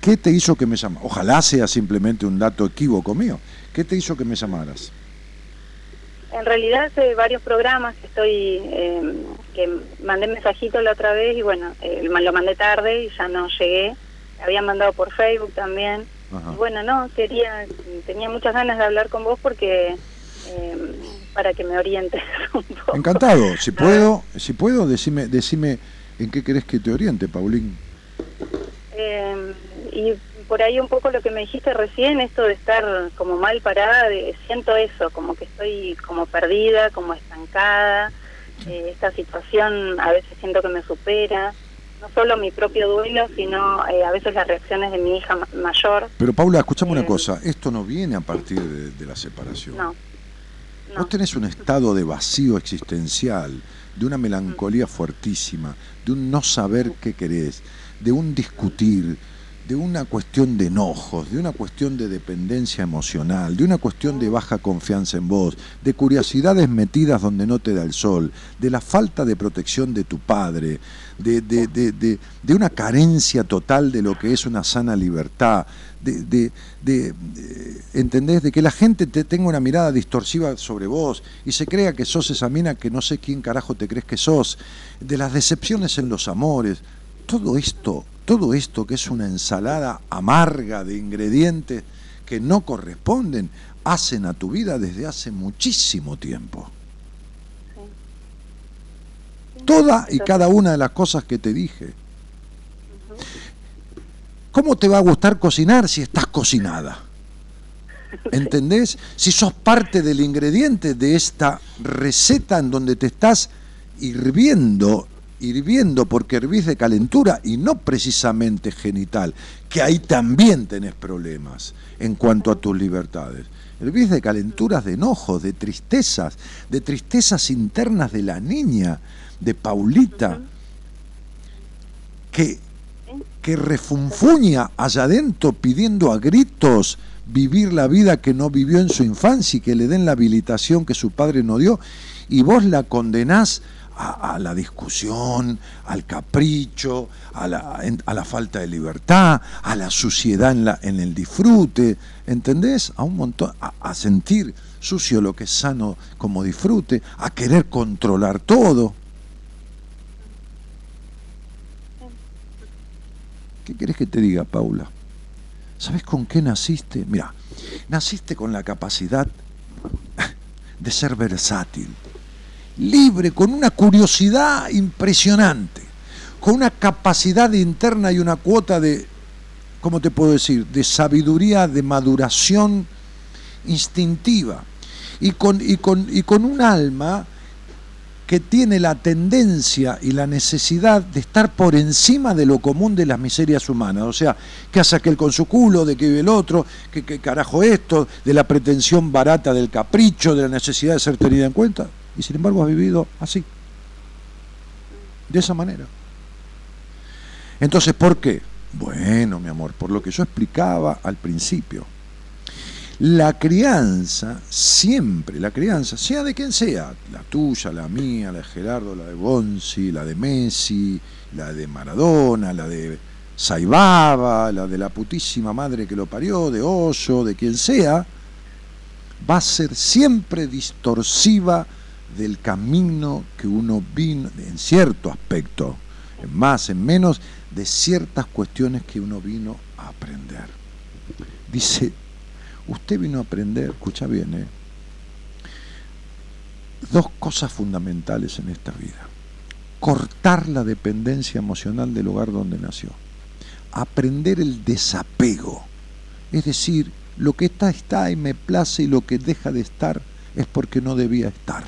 ¿Qué te hizo que me llamaras? Ojalá sea simplemente un dato equívoco mío. ¿Qué te hizo que me llamaras? En realidad hace varios programas estoy, eh, que mandé mensajito la otra vez y bueno, eh, lo mandé tarde y ya no llegué. Había mandado por Facebook también. Ajá. Y bueno, no, quería, tenía muchas ganas de hablar con vos porque, eh, para que me orientes un poco. Encantado. Si puedo, si puedo, decime, decime en qué querés que te oriente, Paulín. Eh, y por ahí un poco lo que me dijiste recién, esto de estar como mal parada, de, siento eso, como que estoy como perdida, como estancada. Eh, esta situación a veces siento que me supera. No solo mi propio duelo, sino eh, a veces las reacciones de mi hija ma- mayor. Pero Paula, escuchame una Eh, cosa. Esto no viene a partir de, de la separación. No. No. Vos tenés un estado de vacío existencial, de una melancolía fuertísima, de un no saber qué querés, de un discutir, de una cuestión de enojos, de una cuestión de dependencia emocional, de una cuestión de baja confianza en vos, de curiosidades metidas donde no te da el sol, de la falta de protección de tu padre, de, de- de- de- una carencia total de lo que es una sana libertad, de, de- ¿entendés? De que la gente te tenga una mirada distorsiva sobre vos y se crea que sos esa mina que no sé quién carajo te crees que sos, de las decepciones en los amores, todo esto, todo esto que es una ensalada amarga de ingredientes que no corresponden, hacen a tu vida desde hace muchísimo tiempo. Toda y cada una de las cosas que te dije. ¿Cómo te va a gustar cocinar si estás cocinada? ¿Entendés? Si sos parte del ingrediente de esta receta en donde te estás hirviendo, hirviendo porque hervís de calentura y no precisamente genital, que ahí también tenés problemas en cuanto a tus libertades. Hervís de calenturas de enojos, de tristezas, de tristezas internas de la niña, de Paulita, que que refunfuña allá adentro pidiendo a gritos vivir la vida que no vivió en su infancia y que le den la habilitación que su padre no dio, y vos la condenás a, la discusión, al capricho, a la, a la falta de libertad, a la suciedad en, la, en el disfrute, ¿entendés? A un montón, a, a sentir sucio lo que es sano como disfrute, a querer controlar todo. ¿Qué querés que te diga, Paula? ¿Sabes con qué naciste? Mira, naciste con la capacidad de ser versátil, libre, con una curiosidad impresionante, con una capacidad interna y una cuota de, ¿cómo te puedo decir?, de sabiduría, de maduración instintiva, y con, y con, y con un alma que tiene la tendencia y la necesidad de estar por encima de lo común de las miserias humanas. O sea, ¿qué hace aquel con su culo? ¿De qué vive el otro? ¿Qué, qué carajo esto? ¿De la pretensión barata del capricho? ¿De la necesidad de ser tenida en cuenta? Y sin embargo has vivido así. De esa manera. Entonces, ¿por qué? Bueno, mi amor, por lo que yo explicaba al principio. La crianza, siempre, la crianza, sea de quien sea, la tuya, la mía, la de Gerardo, la de Bonzi, la de Messi, la de Maradona, la de Saibaba, la de la putísima madre que lo parió, de Oso, de quien sea, va a ser siempre distorsiva del camino que uno vino, en cierto aspecto, en más, en menos, de ciertas cuestiones que uno vino a aprender. Dice, usted vino a aprender, escucha bien, ¿eh? dos cosas fundamentales en esta vida. Cortar la dependencia emocional del lugar donde nació. Aprender el desapego. Es decir, lo que está está y me place y lo que deja de estar es porque no debía estar.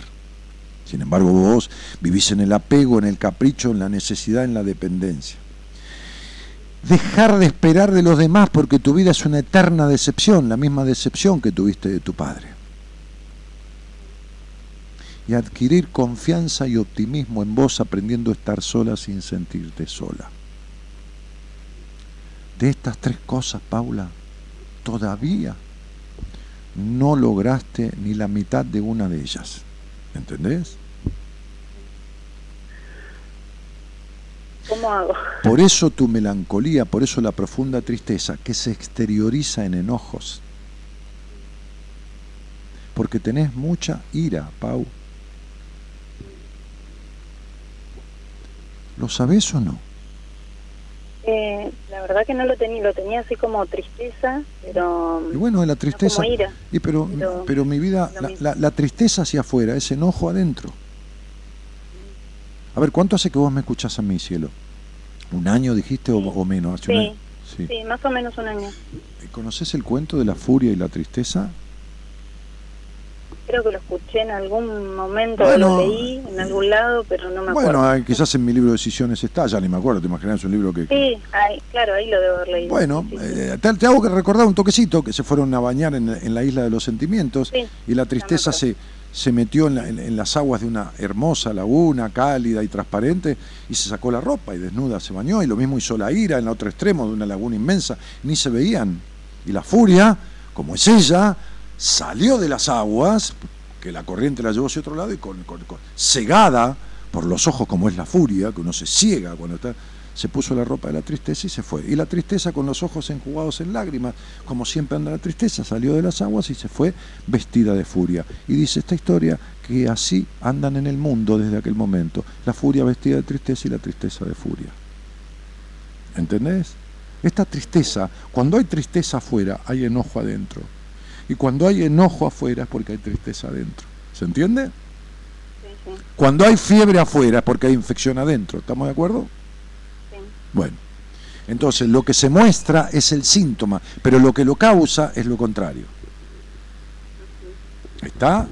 Sin embargo, vos vivís en el apego, en el capricho, en la necesidad, en la dependencia. Dejar de esperar de los demás porque tu vida es una eterna decepción, la misma decepción que tuviste de tu padre. Y adquirir confianza y optimismo en vos aprendiendo a estar sola sin sentirte sola. De estas tres cosas, Paula, todavía no lograste ni la mitad de una de ellas. ¿Entendés? ¿Cómo hago? Por eso tu melancolía, por eso la profunda tristeza que se exterioriza en enojos. Porque tenés mucha ira, Pau. ¿Lo sabés o no? Eh, la verdad que no lo tenía, lo tenía así como tristeza, pero Y bueno, la no tristeza. como ira. Y pero, pero- pero mi vida, la, la- la tristeza hacia afuera, es enojo adentro. A ver, ¿cuánto hace que vos me escuchás a mí, cielo? ¿Un año dijiste o, o menos? Hace un Sí, año. Sí. sí, más o menos un año. ¿Conoces el cuento de la furia y la tristeza? Creo que lo escuché en algún momento, Bueno, lo leí en algún lado, pero no me Bueno, acuerdo. ah, quizás en mi libro de decisiones está, ya ni me acuerdo, te imaginas un libro que... Sí, ahí, claro, ahí lo debo haber leído. Bueno, Sí, sí. eh, te, te hago que recordar un toquecito, que se fueron a bañar en, en la isla de los sentimientos y la tristeza se, se metió en, la- en- en las aguas de una hermosa laguna, cálida y transparente, y se sacó la ropa y desnuda se bañó, y lo mismo hizo la ira en el otro extremo de una laguna inmensa, ni se veían. Y la furia, como es ella, salió de las aguas, que la corriente la llevó hacia otro lado y con, con- con- cegada por los ojos como es la furia, que uno se ciega cuando está, se puso la ropa de la tristeza y se fue. Y la tristeza con los ojos enjugados en lágrimas, como siempre anda la tristeza, salió de las aguas y se fue vestida de furia. Y dice esta historia que así andan en el mundo desde aquel momento, la furia vestida de tristeza y la tristeza de furia. ¿Entendés? Esta tristeza, cuando hay tristeza afuera, hay enojo adentro. Y cuando hay enojo afuera es porque hay tristeza adentro. ¿Se entiende? Cuando hay fiebre afuera es porque hay infección adentro. ¿Estamos de acuerdo? Bueno, entonces lo que se muestra es el síntoma, pero lo que lo causa es lo contrario. ¿Está?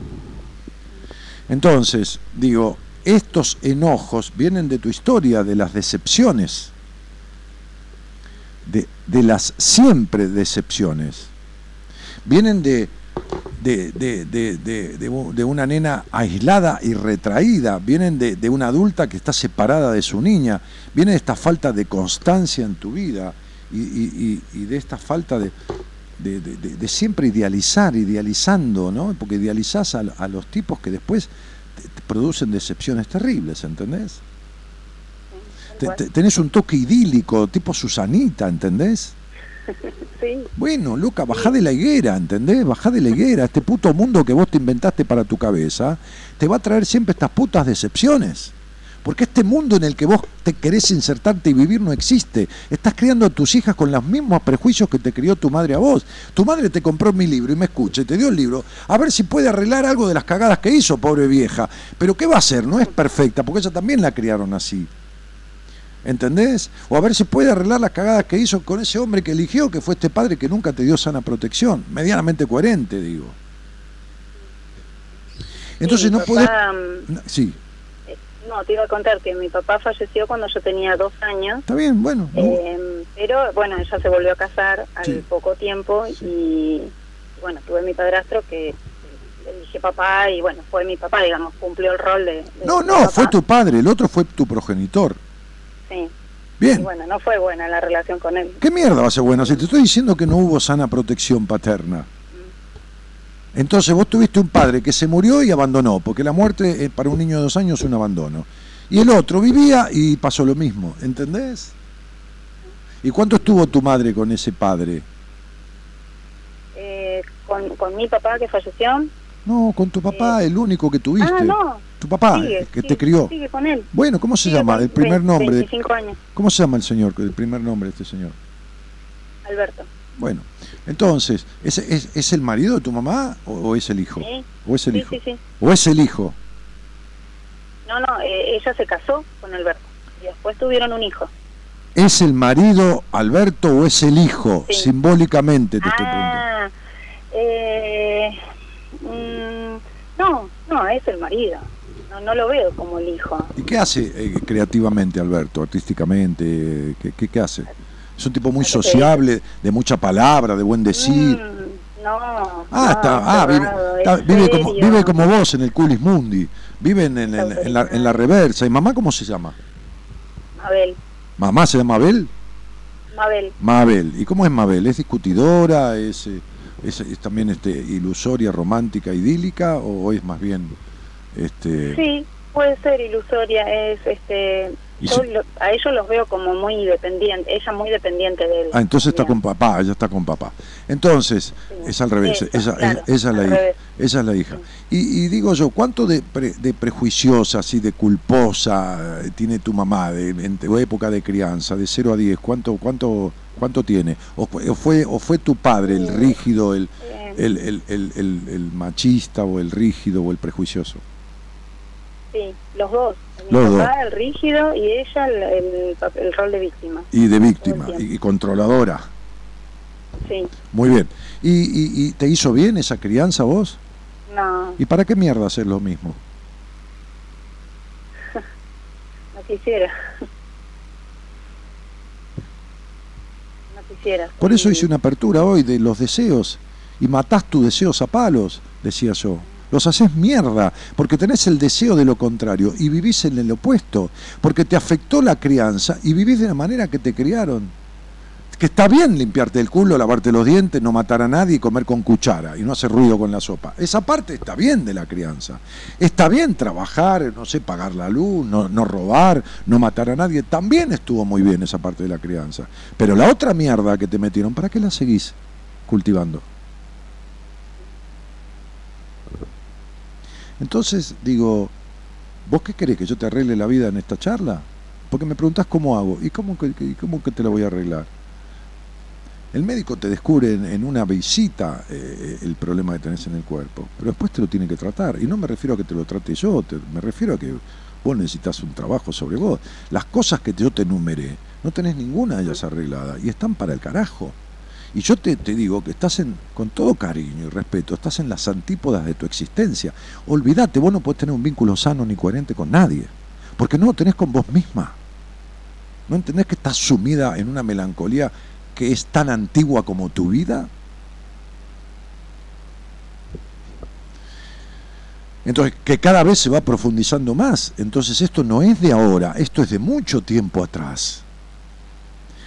Entonces, digo, estos enojos vienen de tu historia, de las decepciones, de, de las siempre decepciones. Vienen de, de, de- de- de- de u- de una nena aislada y retraída, vienen de, de una adulta que está separada de su niña, viene de esta falta de constancia en tu vida y, y- de esta falta de, siempre idealizar, idealizando, ¿no? Porque idealizás a, a los tipos que después te- te producen decepciones terribles, ¿entendés? Te- te- tenés un toque idílico, tipo Susanita, ¿entendés? Sí, Bueno, Luca, bajá de la higuera, ¿entendés? Bajá de la higuera. Este puto mundo que vos te inventaste para tu cabeza te va a traer siempre estas putas decepciones. Porque este mundo en el que vos te querés insertarte y vivir no existe. Estás criando a tus hijas con los mismos prejuicios que te crió tu madre a vos. Tu madre te compró mi libro y me escucha y te dio el libro a ver si puede arreglar algo de las cagadas que hizo, pobre vieja. Pero ¿qué va a hacer? No es perfecta, porque ella también la criaron así. ¿Entendés? O a ver si puede arreglar las cagadas que hizo con ese hombre que eligió, que fue este padre que nunca te dio sana protección. Medianamente coherente, digo. Entonces Sí, no podés... papá, mm, Sí, No, te iba a contar que mi papá falleció cuando yo tenía dos años. está bien, bueno. no- Eh, pero bueno, ella se volvió a casar al Sí. poco tiempo y bueno, tuve mi padrastro que le dije papá y bueno, fue mi papá, digamos, cumplió el rol de... de no, no, papá. fue tu padre, el otro fue tu progenitor. Sí, y Bien. bueno, no fue buena la relación con él. ¿Qué mierda va a ser buena? Si te estoy diciendo que no hubo sana protección paterna. Entonces vos tuviste un padre que se murió y abandonó, porque la muerte eh, para un niño de dos años es un abandono. Y el otro vivía y pasó lo mismo, ¿entendés? ¿Y cuánto estuvo tu madre con ese padre? Eh, con, con mi papá que falleció. No, con tu papá, el único que tuviste. Ah, no. Tu papá, sigue, el que sigue, te crió. Sigue con él. Bueno, ¿cómo se llama? El primer 20, nombre. de- 25 años, ¿Cómo se llama el señor? El primer nombre de este señor. Alberto. Bueno, entonces, ¿es, es, es el marido de tu mamá o, o es el hijo? Sí. ¿O es el Sí, hijo? sí, sí. ¿O es el hijo? No, no, eh, ella se casó con Alberto y después tuvieron un hijo. ¿Es el marido Alberto o es el hijo? Simbólicamente te estoy preguntando. Ah, eh, mm, no, no, es el marido. No, no lo veo como el hijo. ¿Y qué hace eh, creativamente Alberto, artísticamente? ¿Qué, qué, qué hace? Es un tipo muy ¿A qué te sociable, de mucha palabra, de buen decir. Mm, no. Ah, no, está, ah, vive, está- es vive, como, vive como vos en el Culis Mundi. Vive en, en- en- en la, en la reversa. ¿Y mamá cómo se llama? Mabel, ¿Mamá se llama Abel? Mabel. Mabel. ¿Y cómo es Mabel? ¿Es discutidora? ¿Es, es, es también este, ilusoria, romántica, idílica? ¿O, o es más bien... Este, Sí, puede ser ilusoria. Es, este, yo si- lo- a ellos los veo como muy dependiente. Ella muy dependiente de él. Ah, entonces está con papá, ella está con papá. Entonces, Sí. es al revés, Eso, ella, claro, es la hija. revés. Ella es la hija. Y, y digo yo, ¿cuánto de, pre- de prejuiciosa, así de culposa eh, tiene tu mamá de, en tu época de crianza, de 0 a 10? ¿Cuánto, cuánto, cuánto tiene? ¿O fue, o fue, o fue tu padre el rígido, el, Eh, el, el, el, el- el machista o el rígido o el prejuicioso? Sí, los dos. Mi Los papá, el rígido, y ella el, el, pap- el rol de víctima. Y de víctima, y, controladora. Sí, Muy bien. ¿Y, y, y te hizo bien esa crianza vos? no, ¿Y para qué mierda hacer lo mismo? no quisiera. No quisiera. Por eso hice una apertura hoy de los deseos y matás tus deseos a palos, decía yo. Los haces mierda porque tenés el deseo de lo contrario y vivís en el opuesto, porque te afectó la crianza y vivís de la manera que te criaron. Que está bien limpiarte el culo, lavarte los dientes, no matar a nadie y comer con cuchara y no hacer ruido con la sopa. Esa parte está bien de la crianza. Está bien trabajar, no sé, pagar la luz, no, no robar, no matar a nadie. También estuvo muy bien esa parte de la crianza. Pero la otra mierda que te metieron, ¿para qué la seguís cultivando? Entonces, digo, ¿vos qué querés que yo te arregle la vida en esta charla? Porque me preguntás cómo hago. ¿Y cómo que, que- cómo que te la voy a arreglar? El médico te descubre en, en una visita eh, el problema que tenés en el cuerpo, pero después te lo tiene que tratar. Y no me refiero a que te lo trate yo, te- me refiero a que vos necesitas un trabajo sobre vos. Las cosas que yo te enumeré, no tenés ninguna de ellas arreglada y están para el carajo. Y yo te, te digo que estás en, con todo cariño y respeto, estás en las antípodas de tu existencia. Olvídate, vos no podés tener un vínculo sano ni coherente con nadie, porque no lo tenés con vos misma. ¿No entendés que estás sumida en una melancolía que es tan antigua como tu vida? Entonces, que cada vez se va profundizando más. Entonces, esto no es de ahora, esto es de mucho tiempo atrás.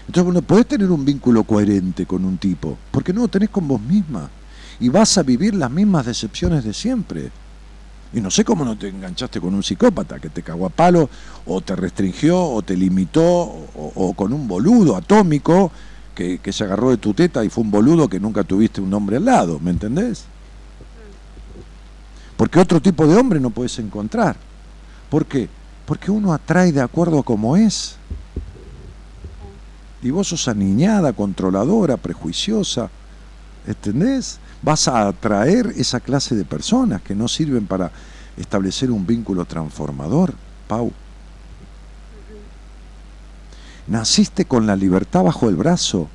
Entonces, bueno, podés tener un vínculo coherente con un tipo, porque no lo tenés con vos misma. Y vas a vivir las mismas decepciones de siempre. Y no sé cómo no te enganchaste con un psicópata que te cagó a palo, o te restringió, o te limitó, o, o con un boludo atómico que, que se agarró de tu teta y fue un boludo que nunca tuviste un hombre al lado, ¿me entendés? Porque otro tipo de hombre no puedes encontrar. ¿Por qué? Porque uno atrae de acuerdo a cómo es. Y vos sos aniñada, controladora, prejuiciosa, ¿entendés? Vas a atraer esa clase de personas que no sirven para establecer un vínculo transformador, Pau. Naciste con la libertad bajo el brazo,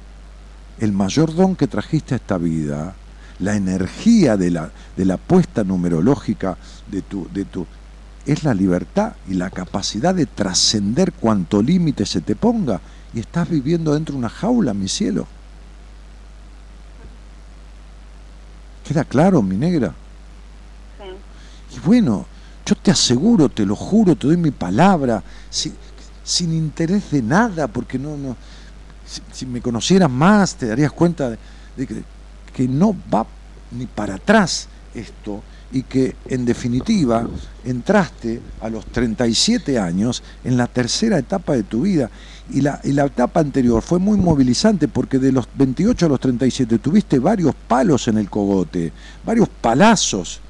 el mayor don que trajiste a esta vida, la energía de la, de la puesta numerológica de tu, de tu, es la libertad y la capacidad de trascender cuanto límite se te ponga. Y estás viviendo dentro de una jaula, mi cielo. ¿Queda claro, mi negra? Sí. Y bueno, yo te aseguro, te lo juro, te doy mi palabra, si- sin interés de nada, porque no, no, si, si me conocieras más te darías cuenta de, de que, que no va ni para atrás esto y que en definitiva entraste a los 37 años en la tercera etapa de tu vida y la, etapa anterior fue muy movilizante porque de los 28 a los 37 tuviste varios palos en el cogote, varios palazos,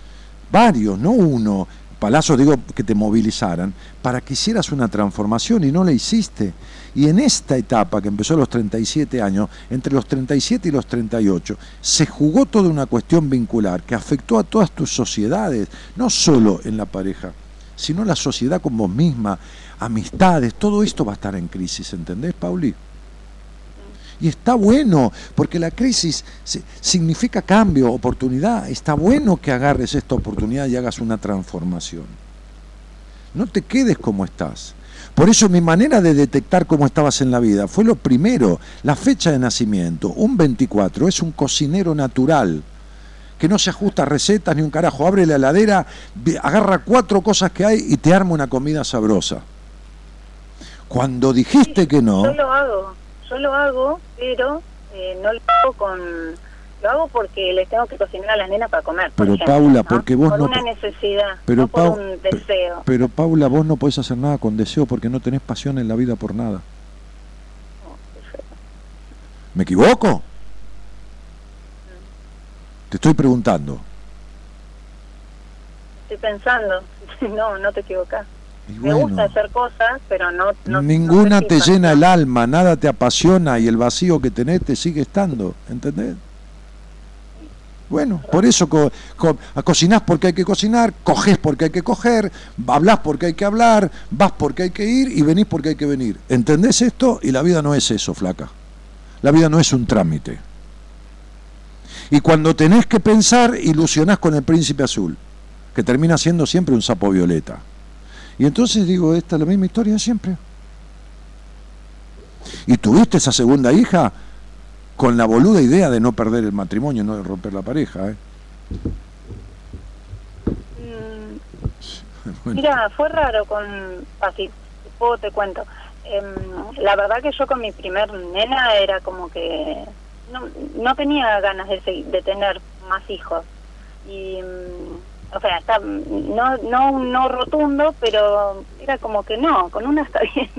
varios, no uno, palazos digo que te movilizaran, para que hicieras una transformación y no la hiciste. Y en esta etapa que empezó a los 37 años, entre los 37 y los 38, se jugó toda una cuestión vincular que afectó a todas tus sociedades, no solo en la pareja, sino la sociedad con vos misma, amistades, todo esto va a estar en crisis, ¿entendés, Pauli? Y está bueno, porque la crisis si- significa cambio, oportunidad. Está bueno que agarres esta oportunidad y hagas una transformación. No te quedes como estás. Por eso mi manera de detectar cómo estabas en la vida fue lo primero, la fecha de nacimiento. Un 24 es un cocinero natural, que no se ajusta a recetas ni un carajo. Abre la heladera, agarra cuatro cosas que hay y te arma una comida sabrosa. Cuando dijiste que no... Yo lo hago, yo lo hago, pero eh, no lo hago con... Lo hago porque les tengo que cocinar a las nenas para comer. por Pero, ejemplo, Paula, ¿no? porque vos por no una po- necesidad, Pero, no por un deseo. Pero Paula, vos no podés hacer nada con deseo porque no tenés pasión en la vida por nada. ¿Me equivoco? Te estoy preguntando. Estoy pensando, no, no te equivocas. Y Me gusta hacer cosas, pero no... no ninguna no te si llena el alma, nada te apasiona y el vacío que tenés te sigue estando, ¿entendés? Bueno, por eso co- co- cocinás porque hay que cocinar, cogés porque hay que coger, hablás porque hay que hablar, vas porque hay que ir y venís porque hay que venir. ¿Entendés esto? Y la vida no es eso, flaca. La vida no es un trámite. Y cuando tenés que pensar, ilusionás con el príncipe azul, que termina siendo siempre un sapo violeta. Y entonces digo, esta es la misma historia de siempre. Y tuviste esa segunda hija con la boluda idea de no perder el matrimonio, no de romper la pareja. ¿eh? Mm, Bueno, Mira, fue raro con... Así, puedo te cuento. Em, la verdad que yo con mi primer nena era como que... No, no tenía ganas de, de tener más hijos. Y... mm, o sea, está, no, no, no rotundo, pero era como que no, con una está bien.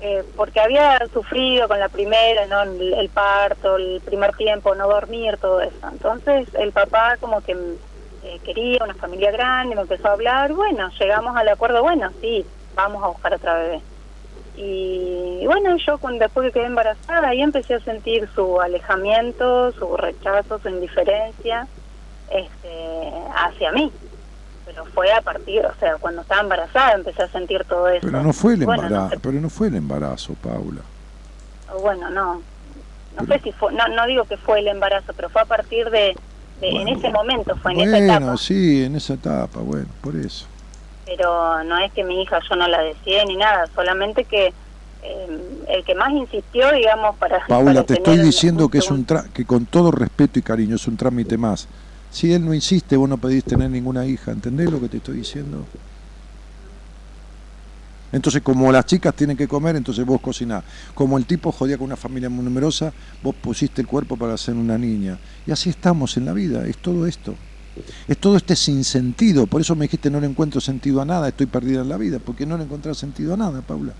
Eh, porque había sufrido con la primera, ¿no? el, parto, el primer tiempo, no dormir, todo eso. Entonces el papá como que eh, quería una familia grande, me empezó a hablar, bueno, llegamos al acuerdo, bueno, sí, vamos a buscar otra bebé. Y bueno, yo cuando, después que quedé embarazada, ahí empecé a sentir su alejamiento, su rechazo, su indiferencia este, hacia mí. Pero fue a partir, o sea, cuando estaba embarazada empecé a sentir todo eso. pero no fue el Bueno, embarazo, no sé, pero no fue el embarazo, Paula. bueno, no. No Pero- sé si fue, no, no digo que fue el embarazo, pero fue a partir de, de- en Bueno. ese momento, fue en esa Bueno, etapa. sí, en esa etapa, bueno, por eso. pero no es que mi hija yo no la deseé ni nada, solamente que eh, el que más insistió, digamos, para... Paula, para te estoy diciendo que es un tra que con todo respeto y cariño es un trámite más. Si él no insiste, vos no pedís tener ninguna hija, ¿entendés lo que te estoy diciendo? Entonces, como las chicas tienen que comer, entonces vos cocinás. Como el tipo jodía con una familia muy numerosa, vos pusiste el cuerpo para ser una niña. Y así estamos en la vida, es todo esto. Es todo este sinsentido. Por eso me dijiste, no le encuentro sentido a nada, estoy perdida en la vida, porque no le encontrás sentido a nada, Paula.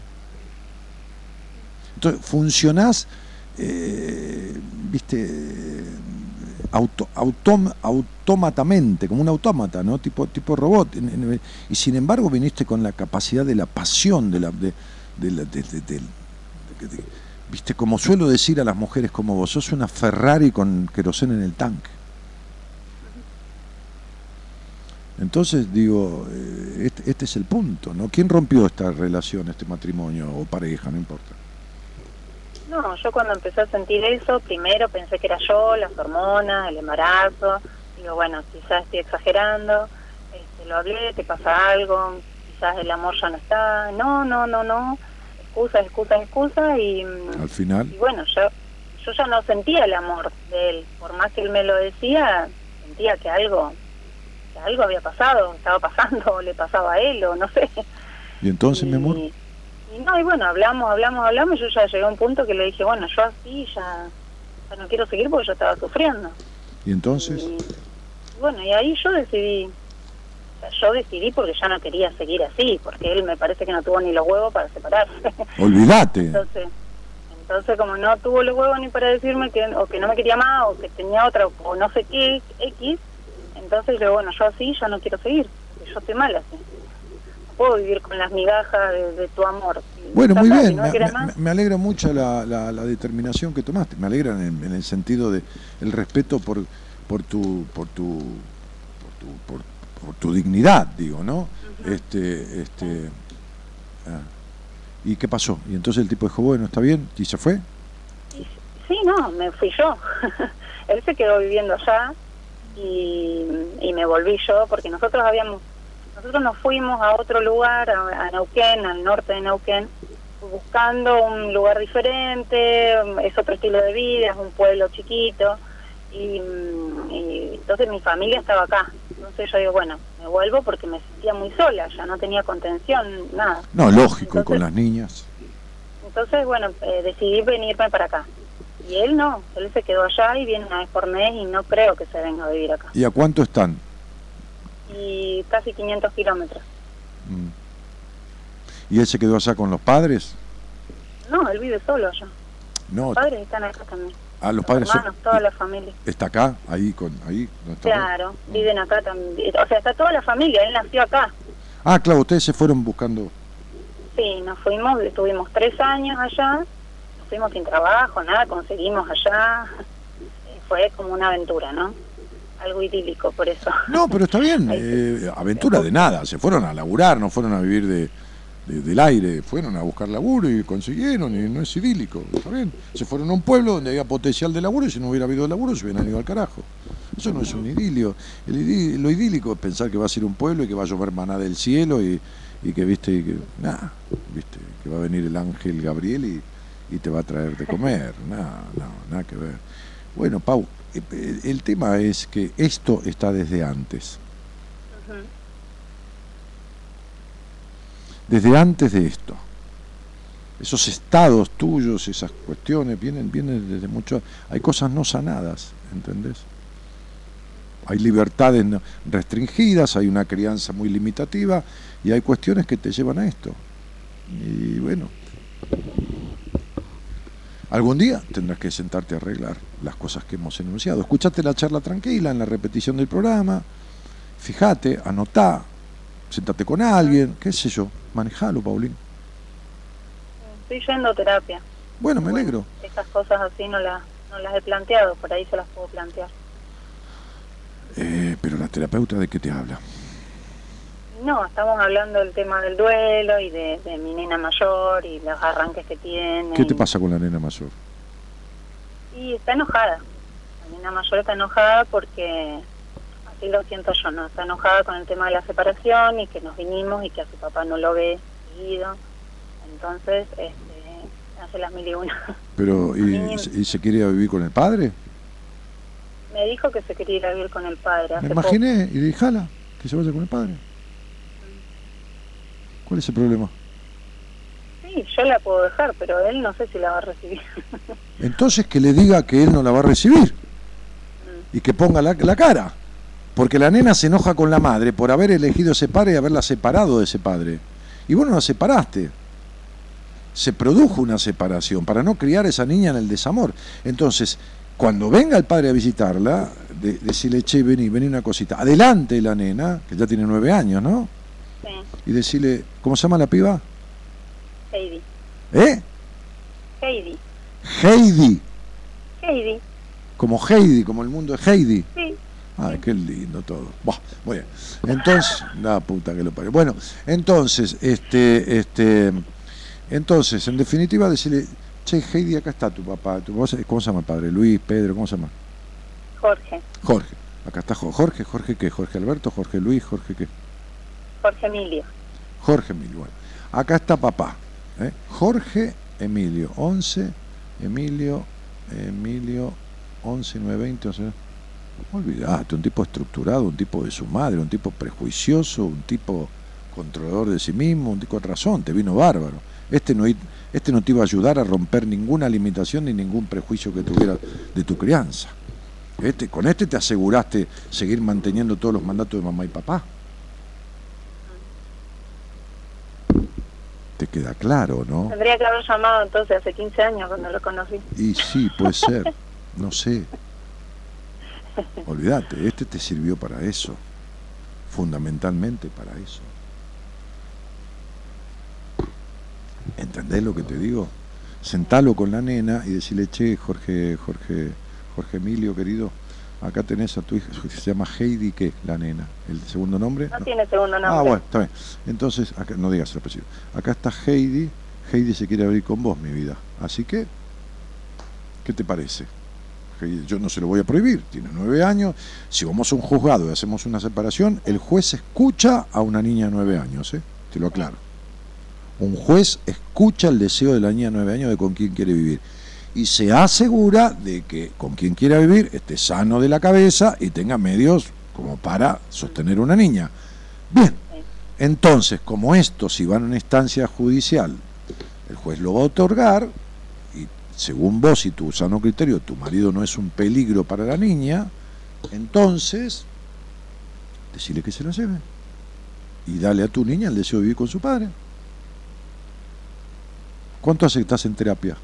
Entonces, funcionás, eh, viste, auto, autom- autómatamente, como un autómata, ¿no? Tipo, tipo robot. Y sin embargo viniste con la capacidad de la pasión, de la... De- de- viste, como suelo decir a las mujeres como vos, sos una Ferrari con queroseno en el tanque. Entonces digo, eh, este, este es el punto, ¿no? ¿Quién rompió esta relación, este matrimonio o pareja, no importa? No, yo cuando empecé a sentir eso, primero pensé que era yo, las hormonas, el embarazo. Digo, bueno, quizás estoy exagerando. Este, lo hablé, te pasa algo, quizás el amor ya no está. No, no, no, no. Excusa, excusa, excusa. Y, mm, Al final, y bueno, yo, yo ya no sentía el amor de él. Por más que él me lo decía, sentía que algo, que algo había pasado, estaba pasando, o le pasaba a él, o no sé. y entonces, mi amor, Y, no, y bueno, hablamos, hablamos, hablamos, y yo ya llegué a un punto que le dije, bueno, yo así ya, ya no quiero seguir porque yo estaba sufriendo. y entonces, Y, bueno, y ahí yo decidí, yo decidí porque ya no quería seguir así, porque él me parece que no tuvo ni los huevos para separarse. olvídate. entonces, entonces como no tuvo los huevos ni para decirme que, o que no me quería más, o que tenía otra, o no sé qué, X, entonces yo, bueno, yo así ya no quiero seguir, yo estoy mal así. Puedo vivir con las migajas de, de tu amor. Bueno, muy bien, no me, alegra mucho la, la- la determinación que tomaste, me alegra en el, en el sentido de el respeto por, por tu por tu por tu, por, por tu dignidad, digo, ¿no? Este, este, ah. ¿Y qué pasó? Y entonces el tipo dijo, bueno, está bien, y se fue. Sí, no, me fui yo. Él se quedó viviendo allá y, y me volví yo porque nosotros habíamos, nosotros nos fuimos a otro lugar, a, a Neuquén, al norte de Neuquén, buscando un lugar diferente, es otro estilo de vida, es un pueblo chiquito y, mm, y entonces mi familia estaba acá. Entonces yo digo, bueno, me vuelvo porque me sentía muy sola, ya no tenía contención, nada. No, lógico, y con las niñas. Entonces, bueno, eh, decidí venirme para acá. Y él no, él se quedó allá y viene una vez por mes y no creo que se venga a vivir acá. ¿Y a cuánto están? Y casi 500 kilómetros. Mm. ¿Y él se quedó allá con los padres? No, él vive solo allá. No, Los padres están acá también. a los Los padres son- toda la familia. está acá, ahí con ahí ¿no está? Claro, viven acá también. O sea, está toda la familia, él nació acá. Ah, claro, ustedes se fueron buscando Sí, nos fuimos, estuvimos tres años allá, nos fuimos sin trabajo, nada, conseguimos allá. Fue como una aventura, ¿no? Algo idílico, por eso. No, pero está bien, eh, aventura de nada, se fueron a laburar, no fueron a vivir de, de- del aire, fueron a buscar laburo y consiguieron, y no es idílico, está bien. Se fueron a un pueblo donde había potencial de laburo y si no hubiera habido laburo se hubieran ido al carajo. Eso no es un idilio. El lo idílico es pensar que va a ser un pueblo y que va a llover maná del cielo y, y que, viste, y que, nada, viste, que va a venir el ángel Gabriel y, y te va a traer de comer, nada, no, nada que ver. Bueno, Pau, el tema es que esto está desde antes. Desde antes de esto. Esos estados tuyos, esas cuestiones, vienen, vienen desde mucho. Hay cosas no sanadas, ¿entendés? Hay libertades restringidas, hay una crianza muy limitativa y hay cuestiones que te llevan a esto. Y bueno, algún día tendrás que sentarte a arreglar las cosas que hemos enunciado. Escuchate la charla tranquila en la repetición del programa, fíjate, anotá, sentate con alguien, qué sé yo, manejalo, Paulín. Estoy yendo a terapia. Bueno, me alegro. Esas cosas así no las, no las he planteado, por ahí se las puedo plantear. Eh, pero la terapeuta de qué te habla? No, estamos hablando del tema del duelo y de, de mi nena mayor y los arranques que tiene. ¿Qué te pasa con la nena mayor? Y está enojada. La nena mayor está enojada porque, así lo siento yo, ¿no? Está enojada con el tema de la separación y que nos vinimos y que a su papá no lo ve seguido. Entonces, este, hace las mil y una. Pero, ¿y, mí- y se quiere ir a vivir con el padre? Me dijo que se quería ir a vivir con el padre. Me hace imaginé y dije, jala, que se vaya con el padre. ¿Cuál es el problema? Sí, yo la puedo dejar, pero él no sé si la va a recibir. Entonces que le diga que él no la va a recibir y que ponga la, la cara. Porque la nena se enoja con la madre por haber elegido ese padre y haberla separado de ese padre. Y vos no la separaste. Se produjo una separación para no criar a esa niña en el desamor. Entonces, cuando venga el padre a visitarla, de, decirle, che, vení, vení una cosita. Adelante la nena, que ya tiene nueve años, ¿no? sí, Y decirle, ¿cómo se llama la piba? Heidi. ¿Eh? Heidi. Heidi. Heidi. Como Heidi, como el mundo de Heidi. Sí. Ay, qué lindo todo. Buah, muy bien. Entonces, la puta que lo parió. Bueno, entonces, este, este, entonces, en definitiva, decirle, che, Heidi, acá está tu papá. Tu papá ¿Cómo se llama el padre? Luis, Pedro, ¿cómo se llama? Jorge. Jorge. Acá está Jo- Jorge. ¿Jorge qué? ¿Jorge Alberto? ¿Jorge Luis? ¿Jorge qué? Jorge Emilio. Jorge Emilio. Bueno, acá está papá. ¿eh? Jorge Emilio. 11, Emilio, Emilio, 11, 9, 20, 11. Olvidate, un tipo estructurado, un tipo de su madre, un tipo prejuicioso, un tipo controlador de sí mismo, un tipo con razón, te vino bárbaro. Este no, este no te iba a ayudar a romper ninguna limitación ni ningún prejuicio que tuviera de tu crianza. Este, con este te aseguraste seguir manteniendo todos los mandatos de mamá y papá. Te queda claro, ¿no? Tendría que haber llamado entonces hace 15 años cuando lo conocí. Y sí, puede ser, no sé. Olvídate, este te sirvió para eso, fundamentalmente para eso. ¿Entendés lo que te digo? Sentalo con la nena y decirle, che, Jorge, Jorge, Jorge Emilio, querido, acá tenés a tu hija, se llama Heidi, ¿qué? La nena. ¿El segundo nombre? No No. tiene segundo nombre. Ah, bueno, está bien. Entonces, acá, no digas el apellido. Acá está Heidi. Heidi se quiere abrir con vos, mi vida. Así que, ¿qué te parece? Heidi, yo no se lo voy a prohibir. Tiene nueve años. Si vamos a un juzgado y hacemos una separación, el juez escucha a una niña de nueve años, ¿eh? Te lo aclaro. Un juez escucha el deseo de la niña de nueve años de con quién quiere vivir. Y se asegura de que con quien quiera vivir esté sano de la cabeza y tenga medios como para sostener una niña. Bien, entonces, como esto, si van a una instancia judicial, el juez lo va a otorgar, y según vos y tu sano criterio, tu marido no es un peligro para la niña, entonces, decirle que se la lleve. Y dale a tu niña el deseo de vivir con su padre. ¿Cuánto hace que estás en terapia?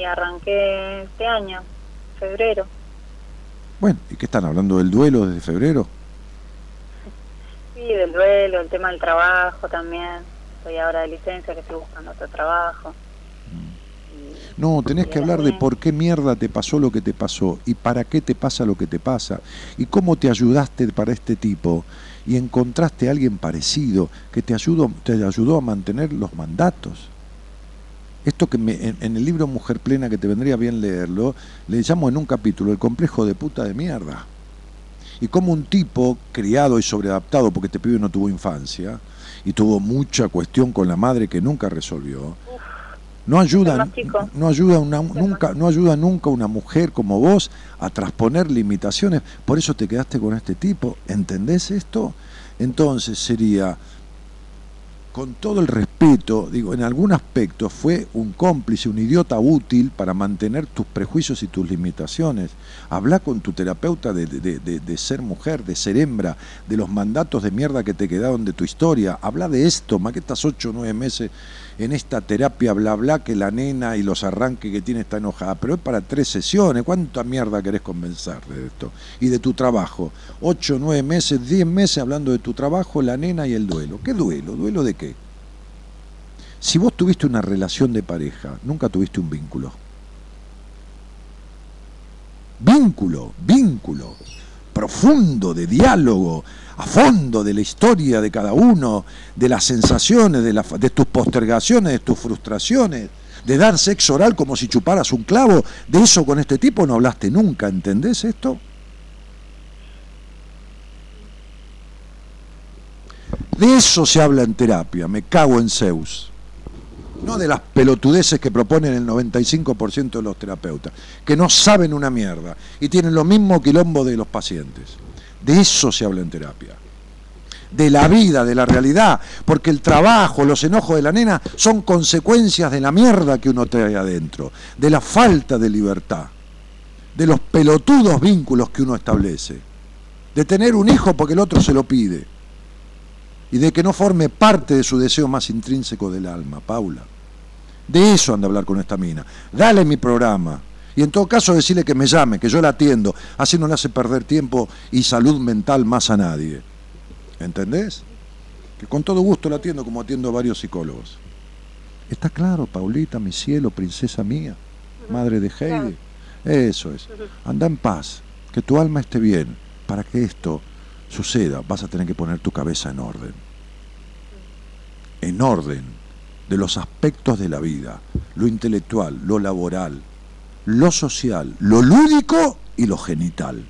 Y arranqué este año, febrero. Bueno, ¿y qué están hablando del duelo desde febrero? Sí, del duelo, el tema del trabajo también. Estoy ahora de licencia, que estoy buscando otro trabajo. No, tenés que hablar de por qué mierda te pasó lo que te pasó y para qué te pasa lo que te pasa y cómo te ayudaste para este tipo y encontraste a alguien parecido que te ayudó, te ayudó a mantener los mandatos. Esto que me- en, en el libro Mujer Plena, que te vendría bien leerlo, le llamo en un capítulo el complejo de puta de mierda. Y como un tipo criado y sobreadaptado, porque este pibe no tuvo infancia, y tuvo mucha cuestión con la madre que nunca resolvió, no ayuda, no ayuda una, nunca, no ayuda nunca una mujer como vos a transponer limitaciones. Por eso te quedaste con este tipo. ¿Entendés esto? Entonces sería, con todo el respeto, digo, en algún aspecto fue un cómplice, un idiota útil para mantener tus prejuicios y tus limitaciones. Habla con tu terapeuta de, de- de- ser mujer, de ser hembra, de los mandatos de mierda que te quedaron de tu historia. Habla de esto, más que estás ocho o nueve meses en esta terapia bla bla que la nena y los arranques que tiene está enojada, pero es para tres sesiones, ¿cuánta mierda querés convencer de esto? Y de tu trabajo, ocho, nueve meses, diez meses hablando de tu trabajo, la nena y el duelo. ¿Qué duelo? ¿Duelo de qué? Si vos tuviste una relación de pareja, nunca tuviste un vínculo. Vínculo, vínculo profundo de diálogo, a fondo de la historia de cada uno, de las sensaciones, de, tus postergaciones, de tus frustraciones, de dar sexo oral como si chuparas un clavo, de eso con este tipo no hablaste nunca, ¿entendés esto? De eso se habla en terapia, me cago en Zeus. no de las pelotudeces que proponen el 95% de los terapeutas, que no saben una mierda y tienen lo mismo quilombo de los pacientes. De eso se habla en terapia. De la vida, de la realidad, porque el trabajo, los enojos de la nena son consecuencias de la mierda que uno trae adentro, de la falta de libertad, de los pelotudos vínculos que uno establece, de tener un hijo porque el otro se lo pide y de que no forme parte de su deseo más intrínseco del alma, Paula. De eso anda a hablar con esta mina. Dale mi programa. Y en todo caso decirle que me llame, que yo la atiendo. Así no le hace perder tiempo y salud mental más a nadie. ¿Entendés? Que con todo gusto la atiendo como atiendo a varios psicólogos. Está claro, Paulita, mi cielo, princesa mía, madre de Heidi. Eso es. Anda en paz, que tu alma esté bien. Para que esto suceda, vas a tener que poner tu cabeza en orden. En orden de los aspectos de la vida, lo intelectual, lo laboral, lo social, lo lúdico y lo genital.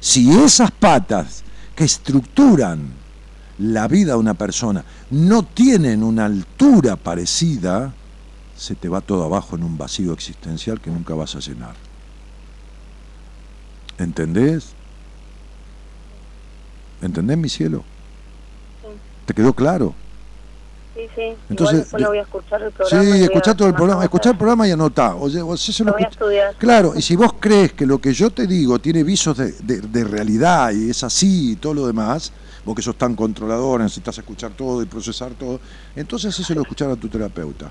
Si esas patas que estructuran la vida de una persona no tienen una altura parecida, se te va todo abajo en un vacío existencial que nunca vas a llenar. ¿Entendés? ¿Entendés, mi cielo? ¿Te quedó claro? Sí, sí. Entonces, después de- lo voy a escuchar el programa. Sí, escuchá todo el programa, escuchá el programa y anotá. O sea, se lo Lo voy a estudiar. Claro, y si vos crees que lo que yo te digo tiene visos de, de- de realidad y es así y todo lo demás, vos que sos tan controlador, necesitas escuchar todo y procesar todo, entonces hacéselo escuchar a tu terapeuta.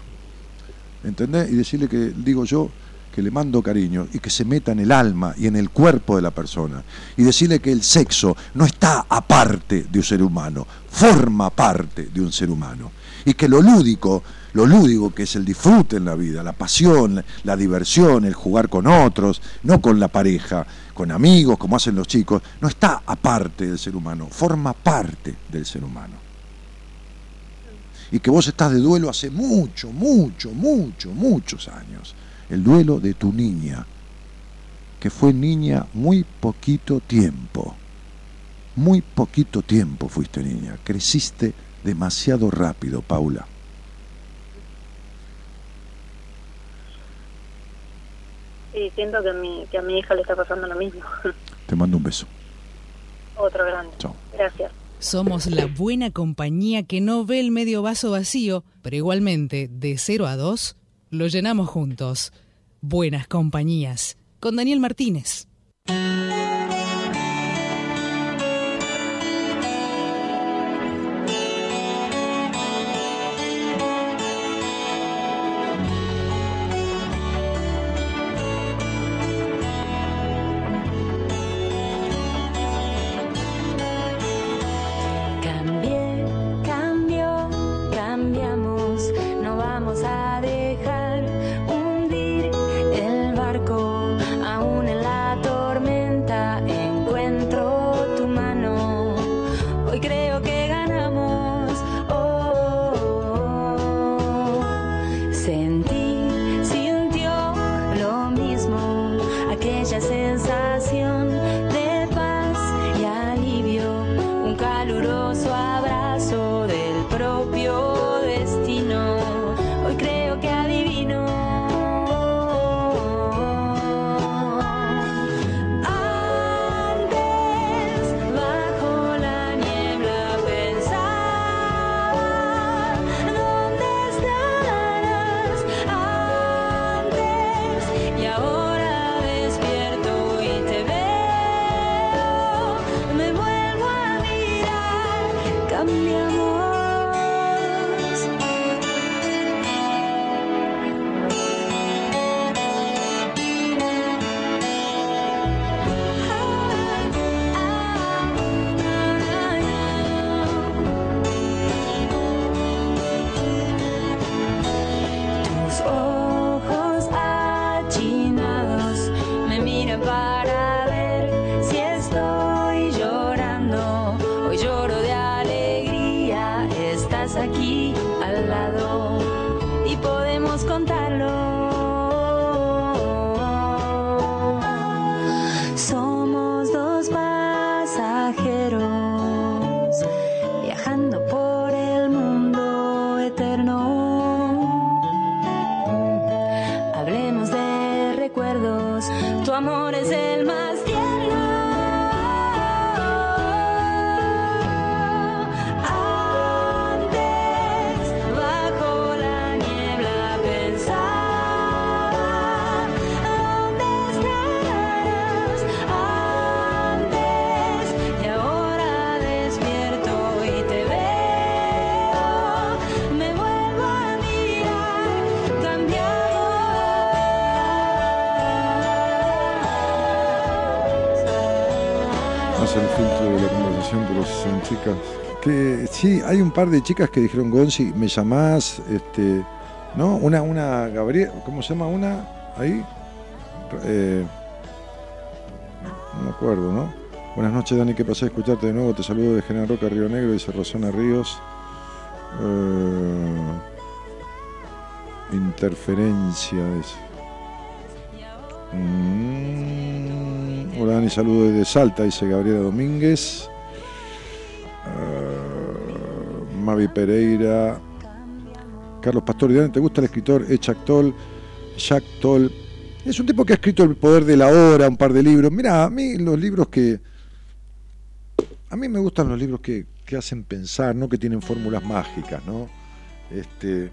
¿Entendés? Y decirle que, digo yo, que le mando cariño y que se meta en el alma y en el cuerpo de la persona. Y decirle que el sexo no está aparte de un ser humano, forma parte de un ser humano. Y que lo lúdico, lo lúdico que es el disfrute en la vida, la pasión, la diversión, el jugar con otros, no con la pareja, con amigos, como hacen los chicos, no está aparte del ser humano, forma parte del ser humano y que vos estás de duelo hace mucho, mucho, mucho, muchos años. El duelo de tu niña, que fue niña muy poquito tiempo. Muy poquito tiempo fuiste niña. Creciste demasiado rápido, Paula. Sí, siento que a, mi, que a mi hija le está pasando lo mismo. Te mando un beso. Otro grande. Chao. Gracias. Somos la buena compañía que no ve el medio vaso vacío, pero igualmente, de 0 a 2, lo llenamos juntos. Buenas compañías. Con Daniel Martínez. Chicas. Que sí, hay un par de chicas que dijeron, Gonzi, me llamás, este, ¿no? Una, una, Gabriel, ¿cómo se llama una? Ahí. Eh, no me acuerdo, ¿no? Buenas noches, Dani, ¿qué pasa? Escucharte de nuevo. Te saludo de General Roca, Río Negro, dice Rosana Ríos. Eh, interferencia, dice. Mm, hola Dani, saludo desde Salta, dice Gabriela Domínguez. Mavi Pereira. Carlos Pastor, ¿te gusta el escritor Echak Toll? Jack Toll. Es un tipo que ha escrito El Poder de la Hora, un par de libros. Mira, a mí los libros que... A mí me gustan los libros que, que hacen pensar, no que tienen fórmulas mágicas, ¿no? Este,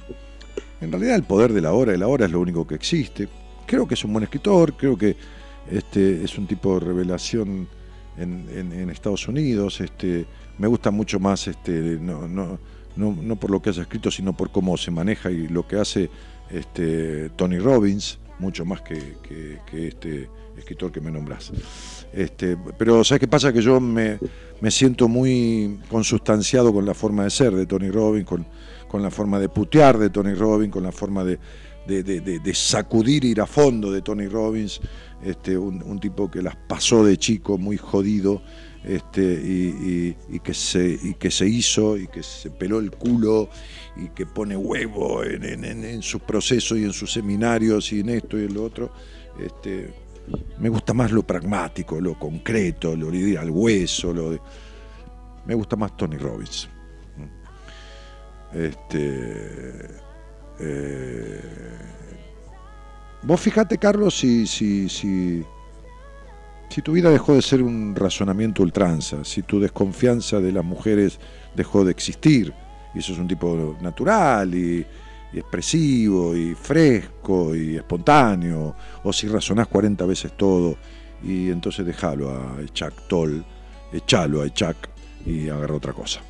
en realidad el poder de la hora, de la hora es lo único que existe. Creo que es un buen escritor, creo que este, es un tipo de revelación en, en- en Estados Unidos. Este, me gusta mucho más, este, no, no, no, por lo que haya escrito, sino por cómo se maneja y lo que hace este, Tony Robbins, mucho más que, este escritor que me nombras. Este, pero ¿sabes qué pasa? Que yo me, me siento muy consustanciado con la forma de ser de Tony Robbins, con, con la forma de putear de Tony Robbins, con la forma de- de- de sacudir ir a fondo de Tony Robbins, este, un, un tipo que las pasó de chico muy jodido este, y, y- que se, y que se hizo y que se peló el culo y que pone huevo en, en- en- sus procesos y en sus seminarios y en esto y en lo otro. Este, me gusta más lo pragmático, lo concreto, lo de ir al hueso, lo de... Me gusta más Tony Robbins. Este, eh, vos fijate, Carlos, si, si, si tu vida dejó de ser un razonamiento ultranza, si tu desconfianza de las mujeres dejó de existir, y eso es un tipo natural y, expresivo y fresco y espontáneo, o si razonás 40 veces todo y entonces déjalo a Chuck Toll, echalo a Chuck y agarra otra cosa.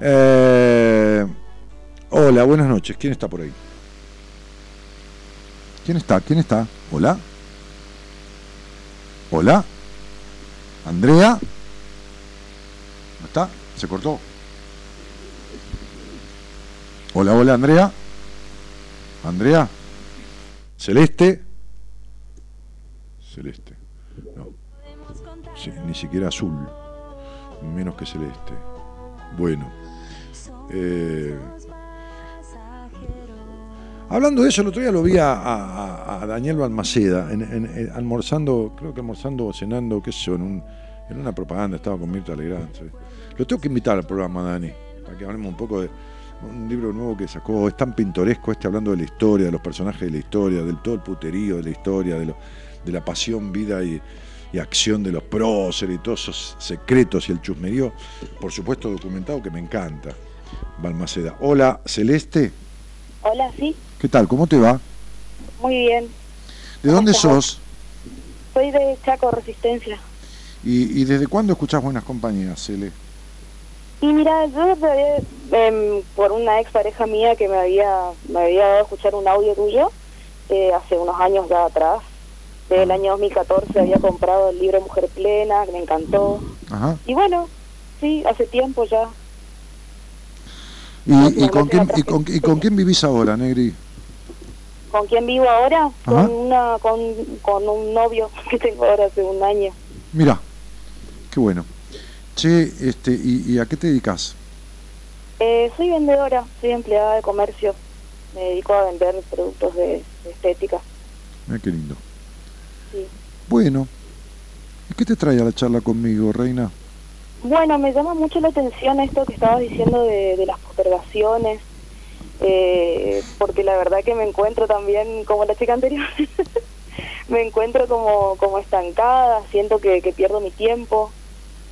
Eh, hola, buenas noches. ¿Quién está por ahí? ¿Quién está? ¿Quién está? Hola. Hola. Andrea. ¿No está? ¿Se cortó? Hola, hola, Andrea. Andrea. Celeste. Celeste. No. Sí, ni siquiera azul. Menos que celeste. Bueno. Eh, hablando de eso, el otro día lo vi a, Daniel Balmaceda en, en- almorzando, creo que almorzando o cenando, qué sé yo, en, un- en una propaganda, estaba con Mirta Legrand. ¿sí? Lo tengo que invitar al programa, Dani, para que hablemos un poco de un libro nuevo que sacó, es tan pintoresco este hablando de la historia, de los personajes de la historia, del todo el puterío de la historia, de la pasión, vida y, y acción de los próceres y todos esos secretos y el chusmerío, por supuesto documentado que me encanta. Balmaceda. Hola, Celeste, Hola, sí, ¿qué tal? ¿Cómo te va? muy bien. ¿De dónde estás? sos? Soy de Chaco Resistencia. ¿Y, y desde cuándo escuchás Buenas Compañías, Cele? Y mira, yo em, por una ex pareja mía que me había, me había dado a escuchar un audio tuyo eh, hace unos años ya atrás. Desde el año 2014 había comprado el libro Mujer Plena, que me encantó. Ajá. Y bueno, sí, hace tiempo ya. ¿Y, y con, quién, y, con, y con quién vivís ahora, Negri? ¿Con quién vivo ahora? Con, una, con, con un novio que tengo ahora hace un año. Mira, qué bueno. Che, este, ¿y, y a qué te dedicas? Eh, soy vendedora, soy empleada de comercio. Me dedico a vender productos de, de estética. Mira qué lindo. Sí. Bueno, ¿y qué te trae a la charla conmigo, Reina? Bueno, me llama mucho la atención esto que estabas diciendo de, de las postergaciones, eh, porque la verdad que me encuentro también como la chica anterior, me encuentro como, como estancada, siento que, que pierdo mi tiempo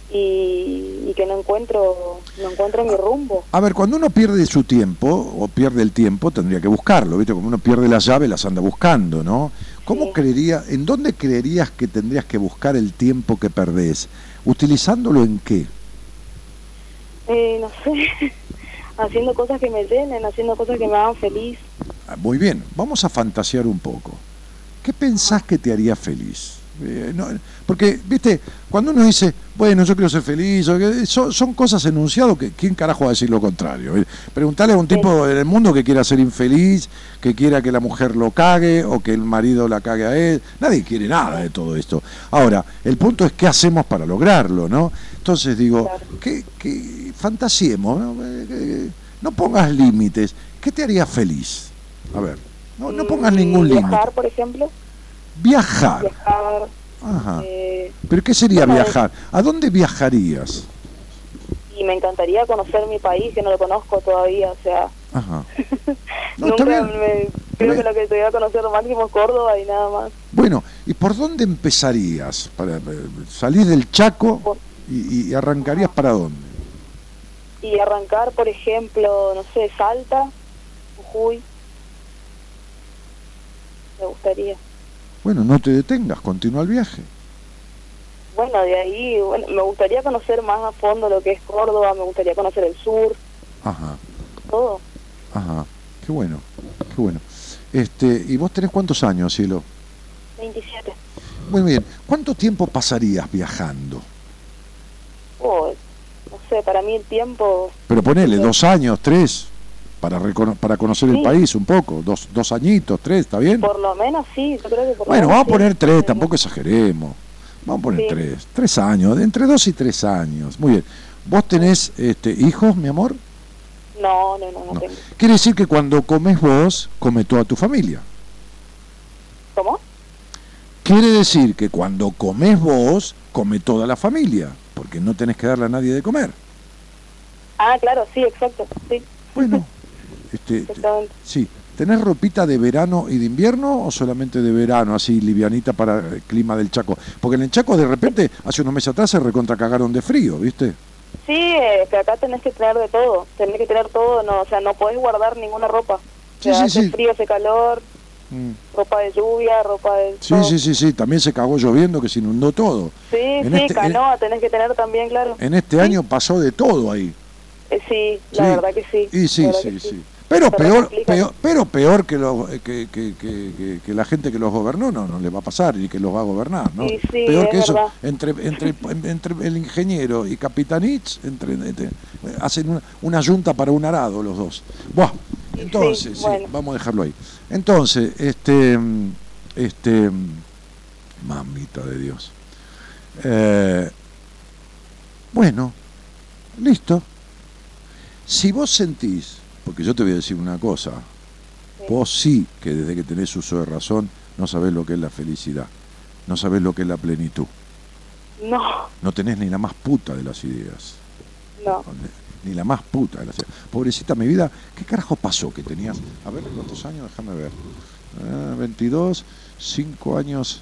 y, y que no encuentro, no encuentro mi rumbo. A ver, cuando uno pierde su tiempo, o pierde el tiempo, tendría que buscarlo, ¿viste? Como uno pierde las llaves, las anda buscando, ¿no? ¿Cómo Sí. creería, en dónde creerías que tendrías que buscar el tiempo que perdés? ¿Utilizándolo en qué? Eh, no sé, haciendo cosas que me llenen, haciendo cosas que me hagan feliz. Ah, Muy bien, vamos a fantasear un poco. ¿Qué pensás que te haría feliz? Eh, no, porque, viste, cuando uno dice, bueno, yo quiero ser feliz, son, son cosas enunciadas que quién carajo va a decir lo contrario. Eh, Preguntarle a un tipo en el mundo que quiera ser infeliz, que quiera que la mujer lo cague o que el marido la cague a él. Nadie quiere nada de todo esto. Ahora, el punto es qué hacemos para lograrlo, ¿no? Entonces digo, que, que fantasiemos, ¿no? Eh, no pongas límites. ¿Qué te haría feliz? A ver, no, no pongas ningún límite. Por ejemplo. Viajar. Viajar. Ajá. eh, ¿Pero qué sería viajar? ¿A dónde viajarías? y me encantaría conocer mi país, que no lo conozco todavía. O sea, Ajá. No, está nunca me. Creo que lo que te voy a conocer lo máximo es Córdoba y nada más. Bueno, ¿y por dónde empezarías? Para, eh, ¿Salís del Chaco Por- y, y arrancarías para dónde? Y arrancar, por ejemplo, no sé, Salta, Jujuy. Me gustaría. Bueno, no te detengas, continúa el viaje. Bueno, de ahí, bueno, me gustaría conocer más a fondo lo que es Córdoba, me gustaría conocer el sur, Ajá, todo. ajá. Qué bueno, qué bueno. Este, ¿Y vos tenés cuántos años, cielo? 27. Muy bien. ¿Cuánto tiempo pasarías viajando? Oh, no sé, para mí el tiempo, Pero ponele, dos años, tres, para, recono- para conocer el país un poco, dos, dos añitos, tres, ¿está bien? por lo menos sí, yo creo que por Bueno, menos vamos a poner tres, Sí. tampoco exageremos. Vamos a poner Sí. tres. Tres años, entre dos y tres años. Muy bien. ¿Vos tenés este, hijos, mi amor? No, no, no, no, No. tengo. Quiere decir que cuando comes vos, come toda tu familia. ¿Cómo? Quiere decir que cuando comes vos, come toda la familia, porque no tenés que darle a nadie de comer. Ah, claro, sí, exacto, sí, Bueno, este, sí. ¿Tenés ropita de verano y de invierno o solamente de verano, así livianita para el clima del Chaco? Porque en el Chaco de repente, hace unos meses atrás, se recontra cagaron de frío, ¿viste? Sí, eh, que acá tenés que tener de todo, tenés que tener todo, no, o sea, no podés guardar ninguna ropa. O Sí, sea, sí, hace sí. frío, hace calor, Mm. ropa de lluvia, ropa de... Sí, todo. sí, sí, sí, también se cagó lloviendo que se inundó todo. Sí, En sí, este- canoa tenés que tener también, claro. En este año pasó de todo ahí. Eh, sí, la verdad que sí. Y sí, sí, sí. Pero peor, pero peor que, eh, que, que, que, la gente que los gobernó no, no le va a pasar y que los va a gobernar, ¿no? Sí, sí, peor es que eso, entre, entre, entre el ingeniero y Capitanich, entre, entre- hacen una, una yunta para un arado los dos. Buah, entonces, sí, bueno. vamos a dejarlo ahí. Entonces, este, este, mamita de Dios. Eh, bueno, listo. Si vos sentís, porque yo te voy a decir una cosa, vos sí que desde que tenés uso de razón no sabés lo que es la felicidad, no sabés lo que es la plenitud, No, no tenés ni la más puta de las ideas, no. ni la más puta de las ideas. Pobrecita mi vida, ¿qué carajo pasó que tenías? A ver, ¿cuántos años? Déjame ver. Ah, 22, 5 años,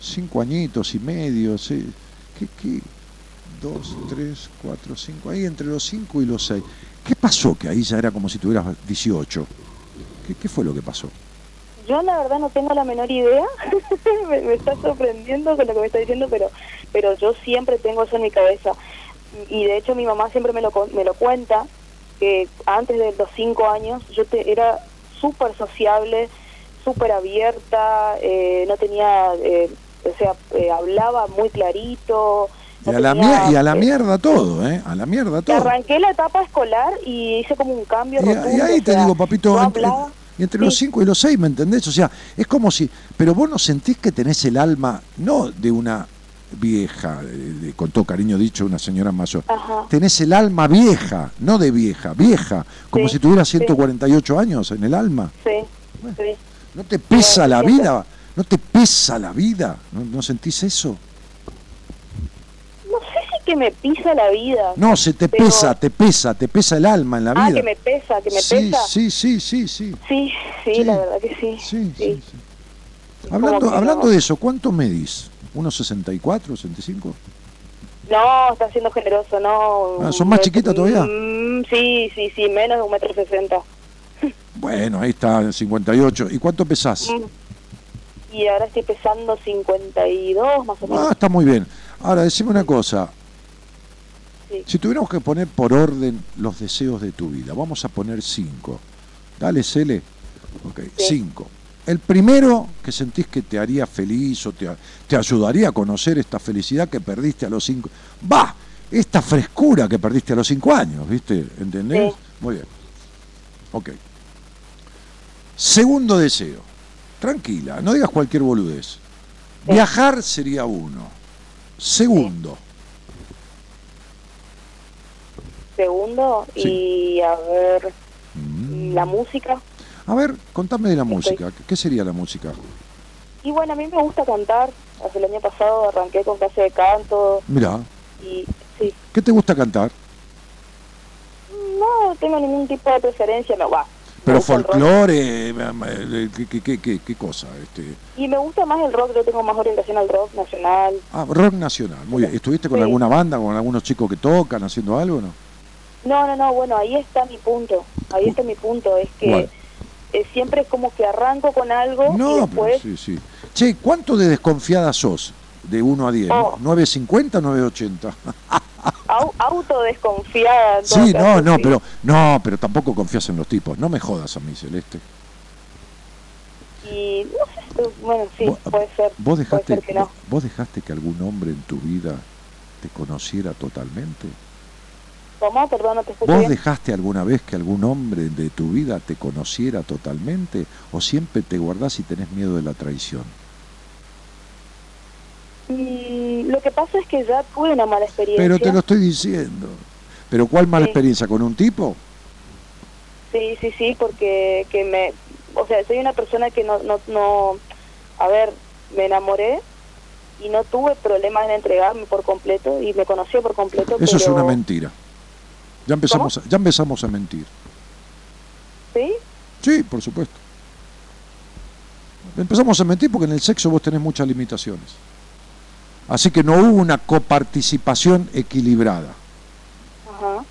5 añitos y medio, sí. ¿Qué, qué? 2, 3, 4, 5, ahí entre los 5 y los 6. ¿Qué pasó que ahí ya era como si tuvieras 18? ¿Qué, fue lo que pasó? Yo la verdad no tengo la menor idea. me, está sorprendiendo con lo que me está diciendo, pero pero yo siempre tengo eso en mi cabeza. Y de hecho mi mamá siempre me lo, me lo cuenta, que antes de los cinco años yo te, era súper sociable, súper abierta, eh, no tenía, eh, o sea, eh, hablaba muy clarito. Y a la, tenía, mier- y a la mierda todo, ¿eh? A la mierda todo. Arranqué la etapa escolar y hice como un cambio Y, rotundo. y ahí te sea, digo, papito, entre, los Sí. 5 y los 6, ¿me entendés? O sea, es como si. Pero vos no sentís que tenés el alma, no de una vieja, con todo cariño dicho, una señora mayor. Ajá. Tenés el alma vieja, no de vieja, vieja, como Sí, si tuvieras sí. 148 años en el alma. Sí, Bueno. sí. ¿No te pesa la vida? ¿No te pesa la vida? ¿No, no sentís eso? Que me pisa la vida. No, se te Pero- pesa, te pesa, te pesa el alma en la Ah, vida. que me pesa, que me sí, pesa. sí, sí, sí, sí. Sí, sí, Sí. la verdad que sí. Sí, sí. Hablando, hablando no. de eso, ¿cuánto medís? ¿1,64, 65? No, está siendo generoso, no. Ah, ¿sos más Me- chiquita todavía? Mm, sí, sí, sí, menos de un metro sesenta. Bueno, ahí está, 58. ¿Y cuánto pesás? Mm. Y ahora estoy pesando 52 más o menos. Ah, está muy bien. Ahora, decime una cosa. Sí. Si tuviéramos que poner por orden los deseos de tu vida, vamos a poner cinco. Dale, Cele. Ok, Sí. cinco. El primero que sentís que te haría feliz o te, te ayudaría a conocer esta felicidad que perdiste a los cinco. ¡Va! Esta frescura que perdiste a los cinco años, ¿viste? ¿Entendés? Sí. Muy bien. Ok. Segundo deseo. Tranquila, no digas cualquier boludez. Viajar sería uno. Segundo. Segundo, Sí. y a ver, Mm. la música. A ver, contame de la Estoy. música. ¿Qué- ¿Qué sería la música? Y bueno, a mí me gusta cantar. Hace el año pasado arranqué con clase de canto Mira, y sí, ¿qué te gusta cantar? no tengo ningún tipo de preferencia, me va. Pero folclore, eh, eh, ¿qué, qué, qué, qué- qué cosa? Este, Y me gusta más el rock, yo tengo más orientación al rock nacional. ah, rock nacional, muy bien. ¿Estuviste con Sí. alguna banda, con algunos chicos que tocan, haciendo algo no? No, no, no, bueno, ahí está mi punto. Ahí está mi punto, es que eh, siempre es como que arranco con algo y pero después sí, sí. Che, ¿cuánto de desconfiada sos? De 1 a 10. Oh. ¿950 o 980? au- autodesconfiada. Sí, no, no, sí. pero no, pero tampoco confías en los tipos. No me jodas a mí, Celeste. Y no sé, bueno, sí, Vos- puede ser. ¿Vos puede dejaste, ser que no. ¿Vos dejaste que algún hombre en tu vida te conociera totalmente? ¿Cómo? Perdón, no te escuché ¿Vos dejaste alguna vez que algún hombre de tu vida te conociera totalmente? ¿O siempre te guardás y tenés miedo de la traición? Y lo que pasa es que ya tuve una mala experiencia. Pero te lo estoy diciendo. ¿Pero cuál mala Sí. experiencia? ¿Con un tipo? Sí, sí, sí, porque que me, o sea, soy una persona que no, no, no, a ver, me enamoré y no tuve problemas en entregarme por completo y me conoció por completo. Eso es una mentira. Ya empezamos, a, ya empezamos a mentir. ¿Sí? Sí, por supuesto. Empezamos a mentir porque en el sexo vos tenés muchas limitaciones. Así que no hubo una coparticipación equilibrada. Ajá,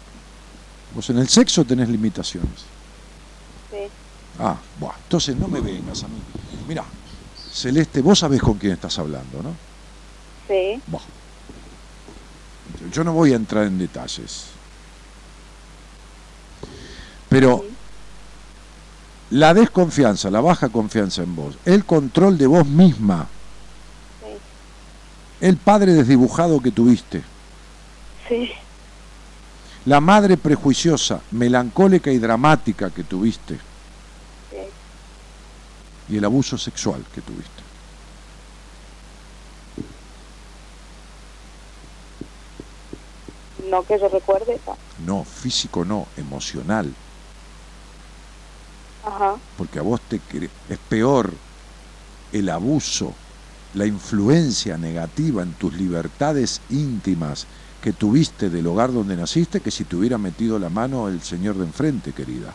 Vos en el sexo tenés limitaciones. sí. Ah, buah, entonces no me vengas a mí. Mira, Celeste, vos sabés con quién estás hablando, ¿no? Sí, Buah. Yo no voy a entrar en detalles. Pero la desconfianza, la baja confianza en vos, el control de vos misma, sí, el padre desdibujado que tuviste, sí, la madre prejuiciosa, melancólica y dramática que tuviste, y el abuso sexual que tuviste. No que yo recuerde. No, físico no, emocional. Porque a vos te es peor el abuso, la influencia negativa en tus libertades íntimas que tuviste del hogar donde naciste que si te hubiera metido la mano el señor de enfrente, querida.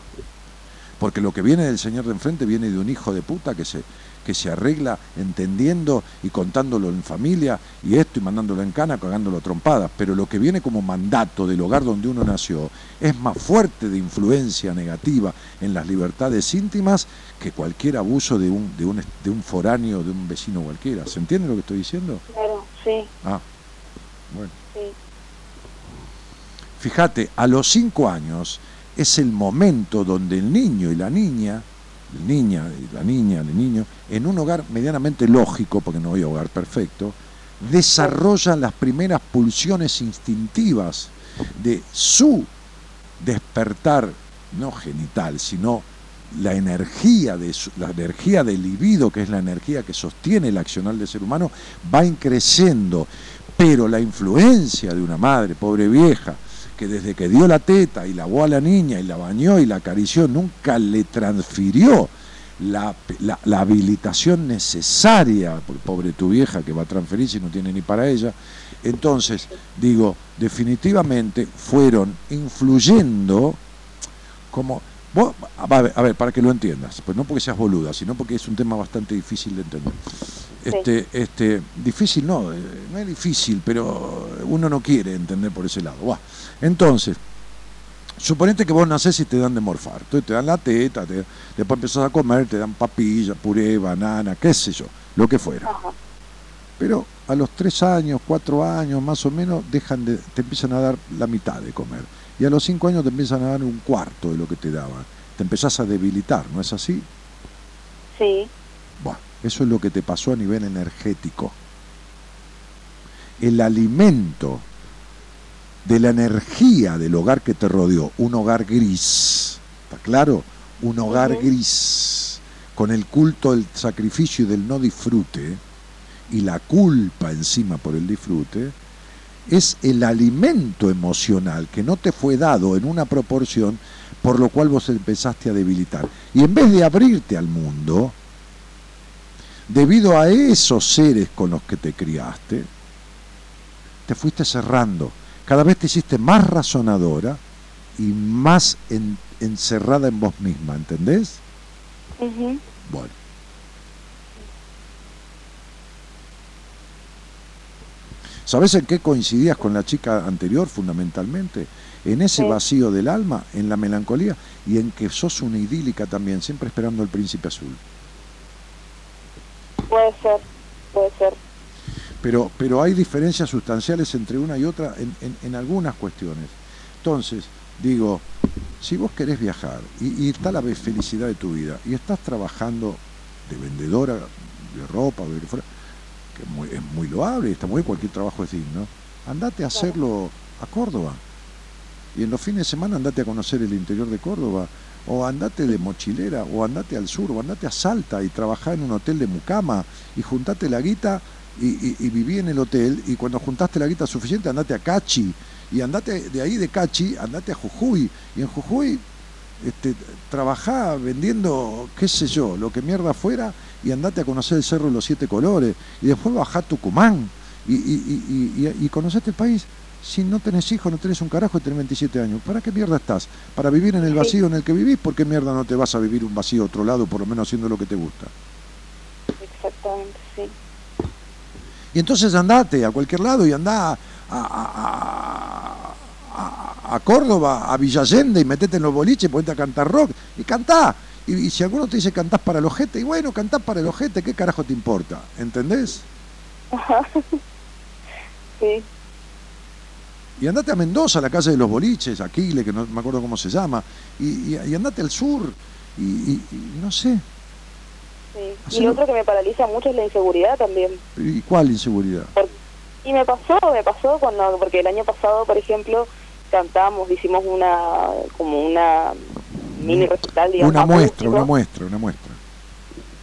Porque lo que viene del señor de enfrente viene de un hijo de puta que se, que se arregla entendiendo y contándolo en familia y esto y mandándolo en cana, cagándolo a trompadas. Pero lo que viene como mandato del hogar donde uno nació es más fuerte de influencia negativa en las libertades íntimas que cualquier abuso de un, de un, de un foráneo, de un vecino cualquiera. ¿Se entiende lo que estoy diciendo? claro, sí, Ah, bueno. sí. Fíjate, a los cinco años es el momento donde el niño y la niña, niña y la niña, el niño, en un hogar medianamente lógico, porque no hay hogar perfecto, desarrollan las primeras pulsiones instintivas de su despertar, no genital, sino la energía de su- la energía del libido, que es la energía que sostiene el accional del ser humano, va increciendo. Pero la influencia de una madre, pobre vieja, que desde que dio la teta y lavó a la niña y la bañó y la acarició, nunca le transfirió la, la- habilitación necesaria, pobre tu vieja que va a transferir si no tiene ni para ella. Entonces, digo, definitivamente fueron influyendo como... a ver, para que lo entiendas, pues no porque seas boluda, sino porque es un tema bastante difícil de entender. Este, este, difícil no, eh, no es difícil, pero uno no quiere entender por ese lado. Buah. Entonces, suponete que vos nacés y te dan de morfar. Entonces te dan la teta, te- después empezás a comer, te dan papilla, puré, banana, qué sé yo, lo que fuera. Ajá, Pero a los tres años, cuatro años más o menos, dejan de, te empiezan a dar la mitad de comer. Y a los cinco años te empiezan a dar un cuarto de lo que te daban. Te empezás a debilitar, ¿no es así? sí, Bueno, eso es lo que te pasó a nivel energético. El alimento de la energía del hogar que te rodeó, un hogar gris, ¿está claro? Un hogar gris, con el culto del sacrificio y del no disfrute, y la culpa encima por el disfrute, es el alimento emocional que no te fue dado en una proporción por lo cual vos empezaste a debilitar. Y en vez de abrirte al mundo, debido a esos seres con los que te criaste, te fuiste cerrando. Cada vez te hiciste más razonadora y más en- encerrada en vos misma, ¿entendés? Bueno. ¿Sabes en qué coincidías con la chica anterior fundamentalmente? En ese Sí. vacío del alma, en la melancolía y en que sos una idílica también, siempre esperando al príncipe azul. Puede ser, puede ser. Pero, pero hay diferencias sustanciales entre una y otra en, en- en algunas cuestiones. Entonces, digo, si vos querés viajar y, y está la felicidad de tu vida y estás trabajando de vendedora de ropa, de lo que fuera, que es muy, es muy loable, está muy bien, cualquier trabajo es digno, andate a hacerlo a Córdoba. Y en los fines de semana andate a conocer el interior de Córdoba, o andate de mochilera, o andate al sur, o andate a Salta y trabajá en un hotel de mucama y juntate la guita y, viví en el hotel y cuando juntaste la guita suficiente andate a Cachi y andate de ahí de Cachi, andate a Jujuy y en Jujuy este, trabajá vendiendo, qué sé yo, lo que mierda fuera y andate a conocer el Cerro de los Siete Colores y después bajá a Tucumán y, y, y, y, y- el país. Si no tenés hijos, no tenés un carajo y tenés 27 años, ¿para qué mierda estás? ¿Para vivir en el vacío en el que vivís? ¿Por qué mierda no te vas a vivir un vacío a otro lado, por lo menos haciendo lo que te gusta? Exactamente, sí. Y entonces andate a cualquier lado y andá a, a- a- a- Córdoba, a Villallende y metete en los boliches, ponete a cantar rock y cantá. Y, y si alguno te dice cantás para el ojete, y bueno, cantás para el ojete, ¿qué carajo te importa? ¿Entendés? Sí, Y andate a Mendoza, a la calle de los boliches, Aquile, que no me acuerdo cómo se llama, y, y- y andate al sur, y, y- y no sé, sí. Y lo otro que me paraliza mucho es la inseguridad también. ¿y cuál inseguridad? Y me pasó, me pasó cuando, porque el año pasado, por ejemplo, cantamos, hicimos una, como una mini recital, digamos. Una muestra, una muestra, una muestra.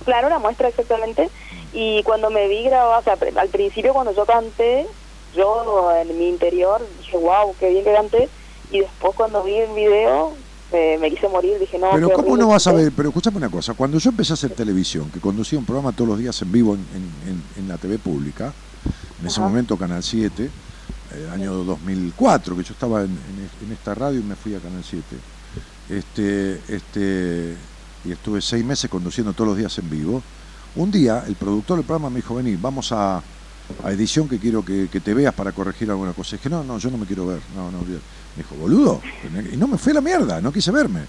Claro, una muestra exactamente. Y cuando me vi grabar, o sea, al principio cuando yo canté, yo en mi interior dije, wow, qué bien que canté. Y después cuando vi el video, eh, me quise morir, dije, no, Pero ¿cómo no vas a canté". ver? Pero escúchame una cosa, cuando yo empecé a hacer televisión, que conducía un programa todos los días en vivo en, en- en- en la TV pública, en ese Ajá. momento Canal 7, el año 2004, que yo estaba en, en- en esta radio y me fui a Canal 7, este, este, y estuve seis meses conduciendo todos los días en vivo, un día el productor del programa me dijo, vení, vamos a, a edición que quiero que, que te veas para corregir alguna cosa. Y dije, no, no, yo no me quiero ver, no, no, olvídate". Me dijo, boludo, y no me fue a la mierda, no quise verme.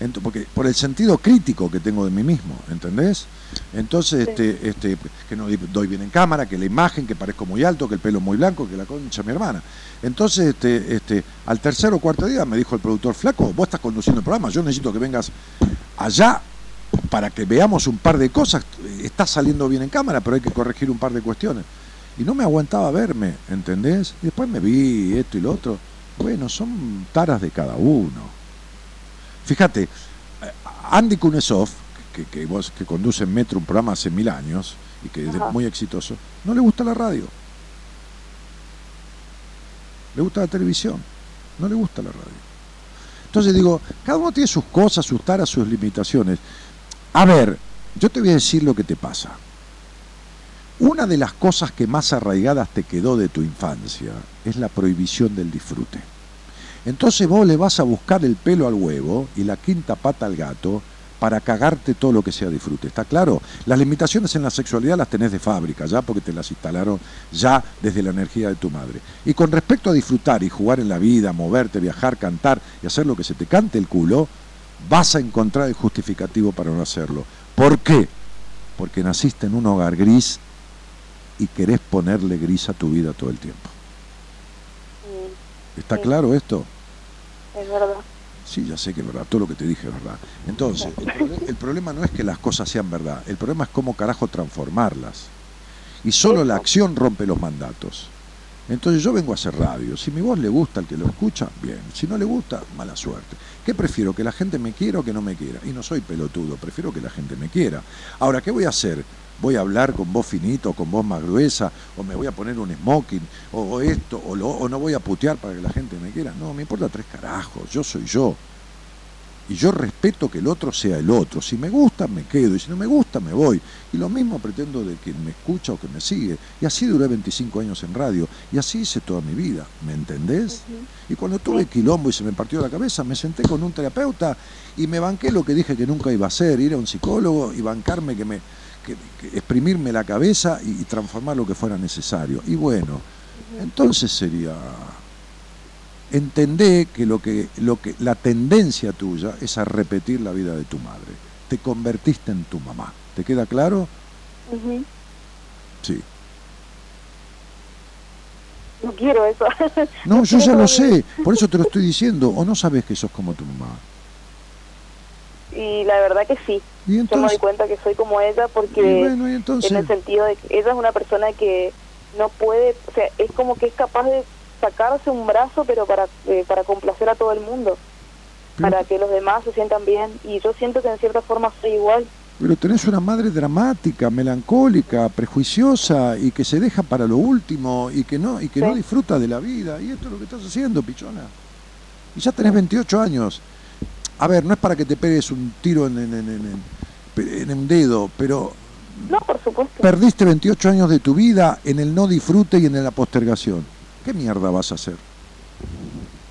Ento- porque por el sentido crítico que tengo de mí mismo, ¿entendés? Entonces, Sí. este, este, que no doy bien en cámara, que la imagen, que parezco muy alto, que el pelo muy blanco, que la concha mi hermana. Entonces, este, este, al tercer o cuarto día me dijo el productor, flaco, vos estás conduciendo el programa, yo necesito que vengas allá para que veamos un par de cosas. Está saliendo bien en cámara, pero hay que corregir un par de cuestiones. Y no me aguantaba verme, ¿entendés? Y después me vi esto y lo otro. Bueno, son taras de cada uno. Fíjate, eh, Andy Kunesov, que, que, vos, que conduce en Metro un programa hace mil años y que es muy exitoso, no le gusta la radio. Le gusta la televisión, no le gusta la radio. Entonces digo, cada uno tiene sus cosas, sus taras, sus limitaciones. A ver, yo te voy a decir lo que te pasa. Una de las cosas que más arraigadas te quedó de tu infancia es la prohibición del disfrute. Entonces vos le vas a buscar el pelo al huevo y la quinta pata al gato para cagarte todo lo que sea disfrute. ¿Está claro? Las limitaciones en la sexualidad las tenés de fábrica ya porque te las instalaron ya desde la energía de tu madre. Y con respecto a disfrutar y jugar en la vida, moverte, viajar, cantar y hacer lo que se te cante el culo, vas a encontrar el justificativo para no hacerlo. ¿Por qué? Porque naciste en un hogar gris y querés ponerle gris a tu vida todo el tiempo. Mm, ¿Está Sí. claro esto? es verdad. Sí, ya sé que es verdad, todo lo que te dije es verdad. Entonces, el, el problema no es que las cosas sean verdad, el problema es cómo carajo transformarlas. Y solo la acción rompe los mandatos. Entonces yo vengo a hacer radio. Si mi voz le gusta al que lo escucha, bien. Si no le gusta, mala suerte. ¿Qué prefiero? ¿Que la gente me quiera o que no me quiera? Y no soy pelotudo, prefiero que la gente me quiera. Ahora, ¿qué voy a hacer? ¿Voy a hablar con voz finito, con voz más gruesa? ¿O me voy a poner un smoking? ¿O, o esto? O, lo- ¿O no voy a putear para que la gente me quiera? No, me importa tres carajos. Yo soy yo. Y yo respeto que el otro sea el otro. Si me gusta, me quedo. Y si no me gusta, me voy. Y lo mismo pretendo de quien me escucha o que me sigue. Y así duré 25 años en radio. Y así hice toda mi vida. ¿Me entendés? Y cuando tuve quilombo y se me partió la cabeza, me senté con un terapeuta y me banqué lo que dije que nunca iba a hacer. Ir a un psicólogo y bancarme que me... que- que exprimirme la cabeza y, y transformar lo que fuera necesario. Y bueno, entonces sería entendé que lo que lo que la tendencia tuya es a repetir la vida de tu madre. Te convertiste en tu mamá. ¿Te queda claro? Ujú. Sí. No quiero eso. No, yo ya lo sé, por eso te lo estoy diciendo. ¿O no sabes que sos como tu mamá? Y la verdad que sí. Y Yo me doy cuenta que soy como ella porque y bueno, y entonces en el sentido de que ella es una persona que no puede, o sea, es como que es capaz de sacarse un brazo pero para eh, para complacer a todo el mundo, pero, para que los demás se sientan bien y yo siento que en cierta forma soy igual. pero tenés una madre dramática, melancólica, prejuiciosa y que se deja para lo último y que no y que no disfruta de la vida. Y esto es lo que estás haciendo, pichona. Y ya tenés 28 años. A ver, no es para que te pegues un tiro en, en, en, en- en un dedo, pero No, por supuesto. perdiste 28 años de tu vida en el no disfrute y en la postergación. ¿Qué mierda vas a hacer?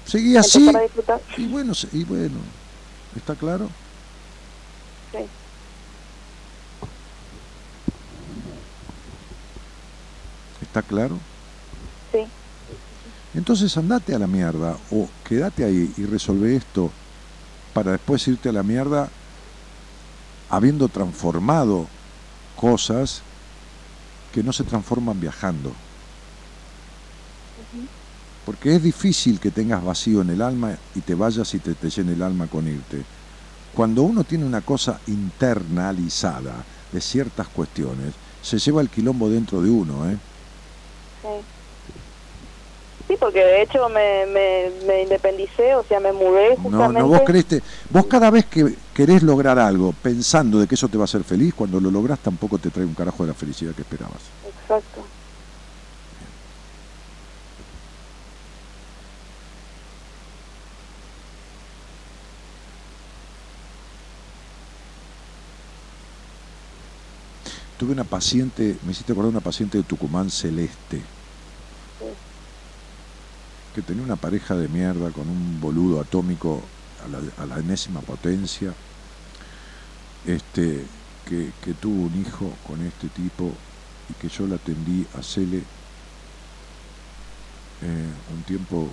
Seguí así y bueno, y bueno, ¿está claro? Sí. ¿Está claro? Sí. Entonces andate a la mierda o quédate ahí y resolve esto para después irte a la mierda habiendo transformado cosas que no se transforman viajando. Porque es difícil que tengas vacío en el alma y te vayas y te, te llene el alma con irte. Cuando uno tiene una cosa internalizada de ciertas cuestiones, se lleva el quilombo dentro de uno, ¿eh? Sí. Sí, porque de hecho me, me, me independicé, o sea, me mudé No, justamente. no, vos creíste, vos cada vez que querés lograr algo pensando de que eso te va a hacer feliz, cuando lo lográs tampoco te trae un carajo de la felicidad que esperabas. Exacto. Tuve una paciente, me hiciste acordar una paciente de Tucumán celeste, que tenía una pareja de mierda con un boludo atómico a la, enésima potencia, este, que, tuvo un hijo con este tipo y que yo la atendí a Cele eh, un tiempo,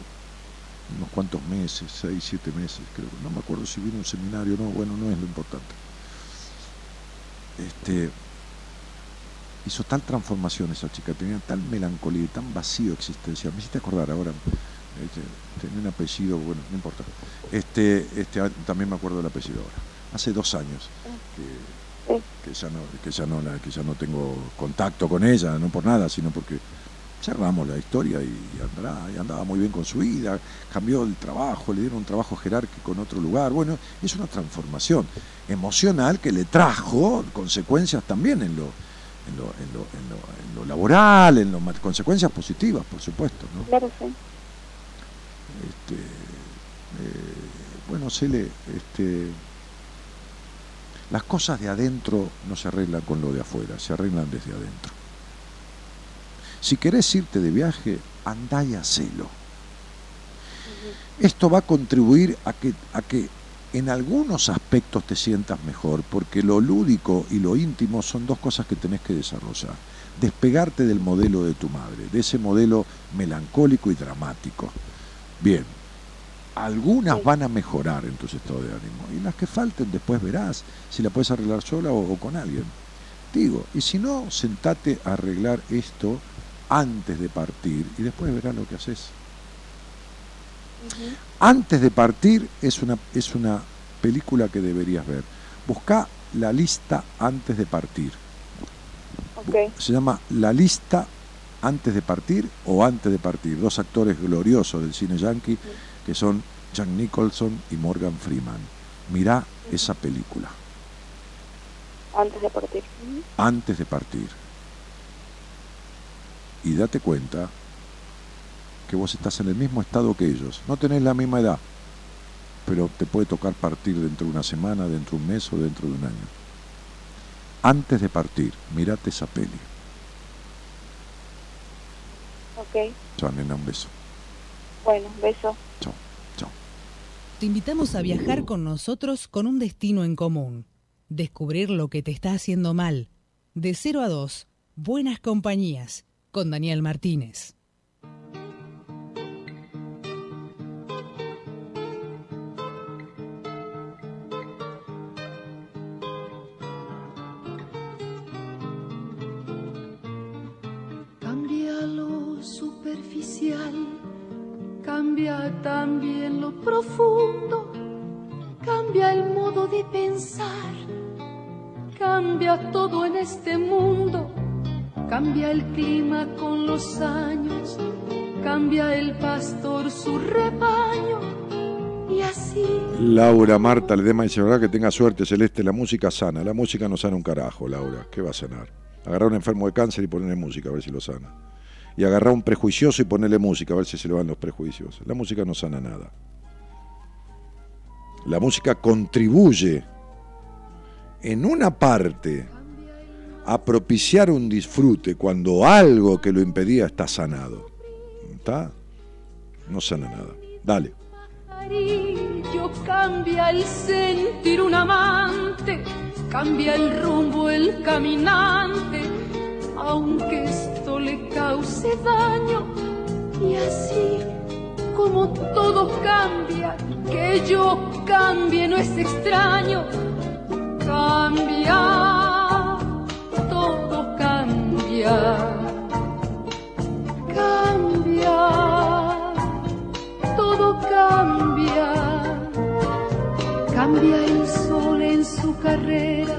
unos cuantos meses, seis, siete meses, creo, no me acuerdo si vino a un seminario, no, bueno, no es lo importante. Este, hizo tal transformación esa chica, tenía tal melancolía y tan vacío existencial. Me hiciste acordar ahora, este, tenía un apellido, bueno, no importa. Este, este, ah, también me acuerdo del apellido ahora. Hace dos años que, ya no, que ya no tengo contacto con ella, no por nada, sino porque cerramos la historia y andaba, y andaba muy bien con su vida, cambió el trabajo, le dieron un trabajo jerárquico en otro lugar. Bueno, es una transformación emocional que le trajo consecuencias también en lo, en lo, en lo, en lo, en lo laboral, en lo, ma- consecuencias positivas, por supuesto. ¿no? Claro, sí. Este, eh, bueno, Cele, este, las cosas de adentro no se arreglan con lo de afuera, se arreglan desde adentro. Si querés irte de viaje, andá y hacelo. Esto va a contribuir a que, a que en algunos aspectos te sientas mejor, porque lo lúdico y lo íntimo son dos cosas que tenés que desarrollar. Despegarte del modelo de tu madre, de ese modelo melancólico y dramático. Bien, algunas van a mejorar en tus estados de ánimo y las que falten después verás si la puedes arreglar sola o, o con alguien. Digo, y si no, sentate a arreglar esto antes de partir y después verás lo que haces. Antes de partir es una, es una película que deberías ver. Busca la lista antes de partir. Se llama La lista antes de partir o antes de partir. Dos actores gloriosos del cine yankee que son Jack Nicholson y Morgan Freeman. Mirá esa película Antes de partir. antes de partir. Y date cuenta que vos estás en el mismo estado que ellos. No tenés la misma edad, pero te puede tocar partir dentro de una semana, dentro de un mes o dentro de un año. Antes de partir, mirate esa peli. Ok. Chao, nena, un beso. Bueno, beso. Chao, chao. Te invitamos a viajar con nosotros con un destino en común. Descubrir lo que te está haciendo mal. De 0 a 2, Buenas Compañías, con Daniel Martínez. Cambia también lo profundo, cambia el modo de pensar, cambia todo en este mundo, cambia el clima con los años, cambia el pastor su rebaño y así Laura, Marta, Ledema dice, ¿verdad que tenga suerte, Celeste? La música sana. La música no sana un carajo, Laura. ¿Qué va a sanar? Agarrar a un enfermo de cáncer y ponerle música, a ver si lo sana. Y agarrar un prejuicioso y ponerle música, a ver si se le van los prejuicios. La música no sana nada. La música contribuye en una parte a propiciar un disfrute cuando algo que lo impedía está sanado. ¿Está? No sana nada. Dale. cambia el sentir un amante, cambia el rumbo el caminante, aunque esto le cause daño. Y así como todo cambia, que yo cambie no es extraño. Cambia, todo cambia. Cambia todo cambia. Cambia el sol en su carrera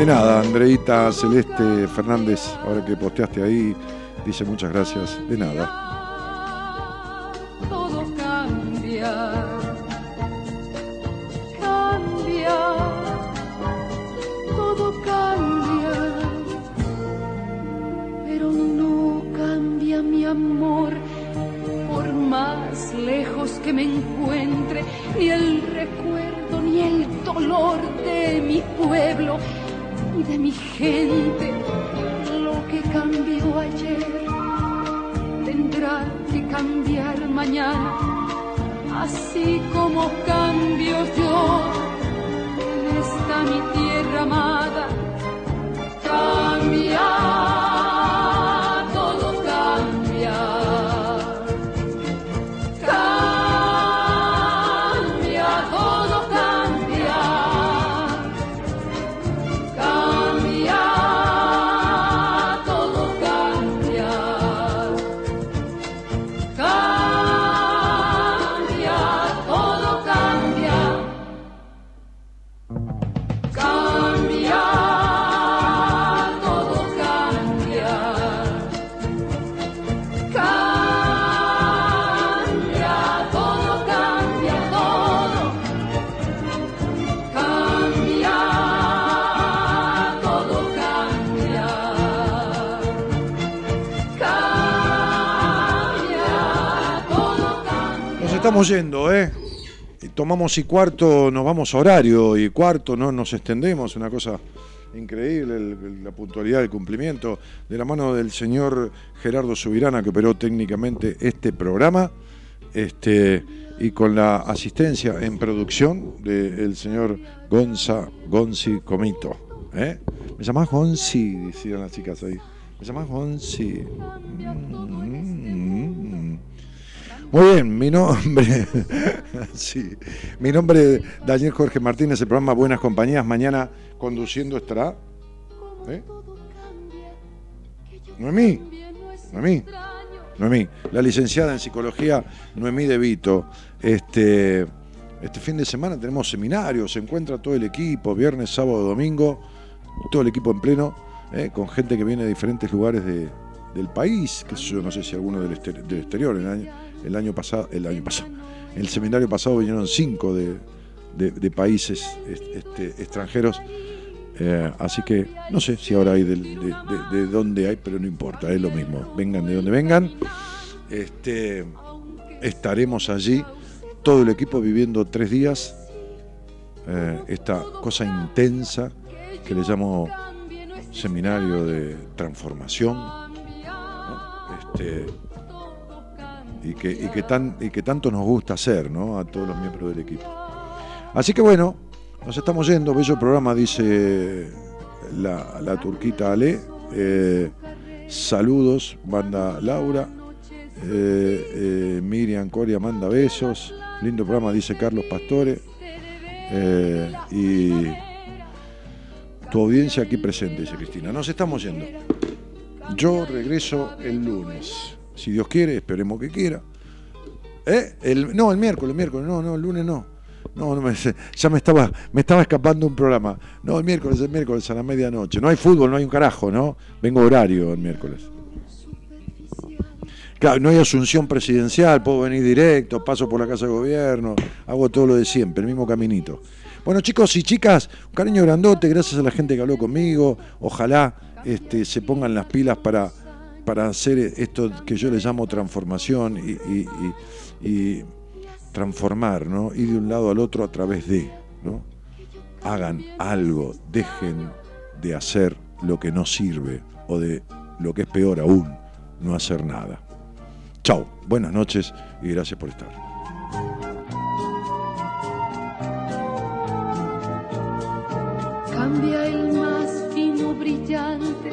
De nada, Andreita Celeste Fernández, ahora que posteaste ahí, dice muchas gracias. De nada. todo cambia. Cambia, todo cambia. Pero no cambia mi amor, por más lejos que me encuentre, ni el recuerdo ni el dolor de mi pueblo de mi gente. Lo que cambió ayer tendrá que cambiar mañana, así como cambio yo en esta mi tierra amada. Cambia, estamos yendo, ¿eh? Tomamos y cuarto, nos vamos a horario y cuarto, no nos extendemos, una cosa increíble la puntualidad, el cumplimiento, de la mano del señor Gerardo Subirana, que operó técnicamente este programa, este, y con la asistencia en producción del señor Gonza, Gonzi Comito. ¿eh? ¿Me llamás Gonzi? Decían las chicas ahí. ¿Me llamás Gonzi? Mm. Muy bien, mi nombre, sí, mi nombre es Daniel Jorge Martínez, el programa Buenas Compañías, mañana conduciendo estará, ¿eh? Noemí, Noemí, Noemí, la licenciada en psicología Noemí De Vito, este, este fin de semana tenemos seminarios, se encuentra todo el equipo, viernes, sábado, domingo, todo el equipo en pleno, ¿eh? con gente que viene de diferentes lugares de- del país, que yo no sé si alguno del, exter- del exterior, año, el año pasado, el año pasado, el seminario pasado vinieron cinco de, países est- este, extranjeros, eh, así que no sé si ahora hay de, de- de dónde hay, pero no importa, es lo mismo, vengan de donde vengan, este, estaremos allí, todo el equipo viviendo tres días, eh, esta cosa intensa que le llamo seminario de transformación. Este, y, que, y, que tan, y que tanto nos gusta hacer ¿no? a todos los miembros del equipo. Así que bueno, nos estamos yendo, bello programa, dice la, la turquita Ale. Eh, saludos, manda Laura. Eh, eh, Miriam Coria manda besos. Lindo programa, dice Carlos Pastore. Y tu audiencia aquí presente, dice Cristina. Nos estamos yendo. Yo regreso el lunes. Si Dios quiere, esperemos que quiera. ¿Eh? No, el miércoles, el miércoles, no, no, el lunes no. No, no me, ya me estaba, me estaba escapando un programa. No, el miércoles, el miércoles a la medianoche. No hay fútbol, no hay un carajo, ¿no? Vengo horario el miércoles. Claro, no hay asunción presidencial, puedo venir directo, paso por la casa de gobierno, hago todo lo de siempre, el mismo caminito. Bueno, chicos y chicas, un cariño grandote, gracias a la gente que habló conmigo. Ojalá este, se pongan las pilas para, para hacer esto que yo le llamo transformación y, y- transformar, ¿no? Ir de un lado al otro a través de, ¿no? Hagan algo, dejen de hacer lo que no sirve o de lo que es peor aún, no hacer nada. Chao, buenas noches y gracias por estar. Cambia el más fino brillante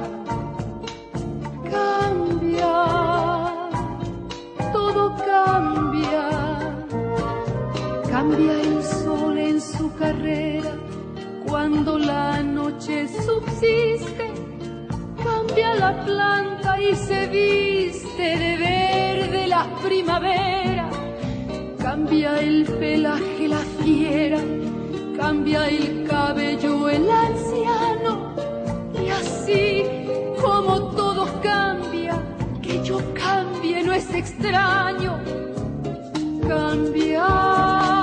Cambia, todo cambia. Cambia el sol en su carrera cuando la noche subsiste. Cambia la planta y se viste de verde la primavera. Cambia el pelaje la fiera, cambia el cabello el anciano. Y así como todo cambia, que yo cambie no es extraño. Cambia,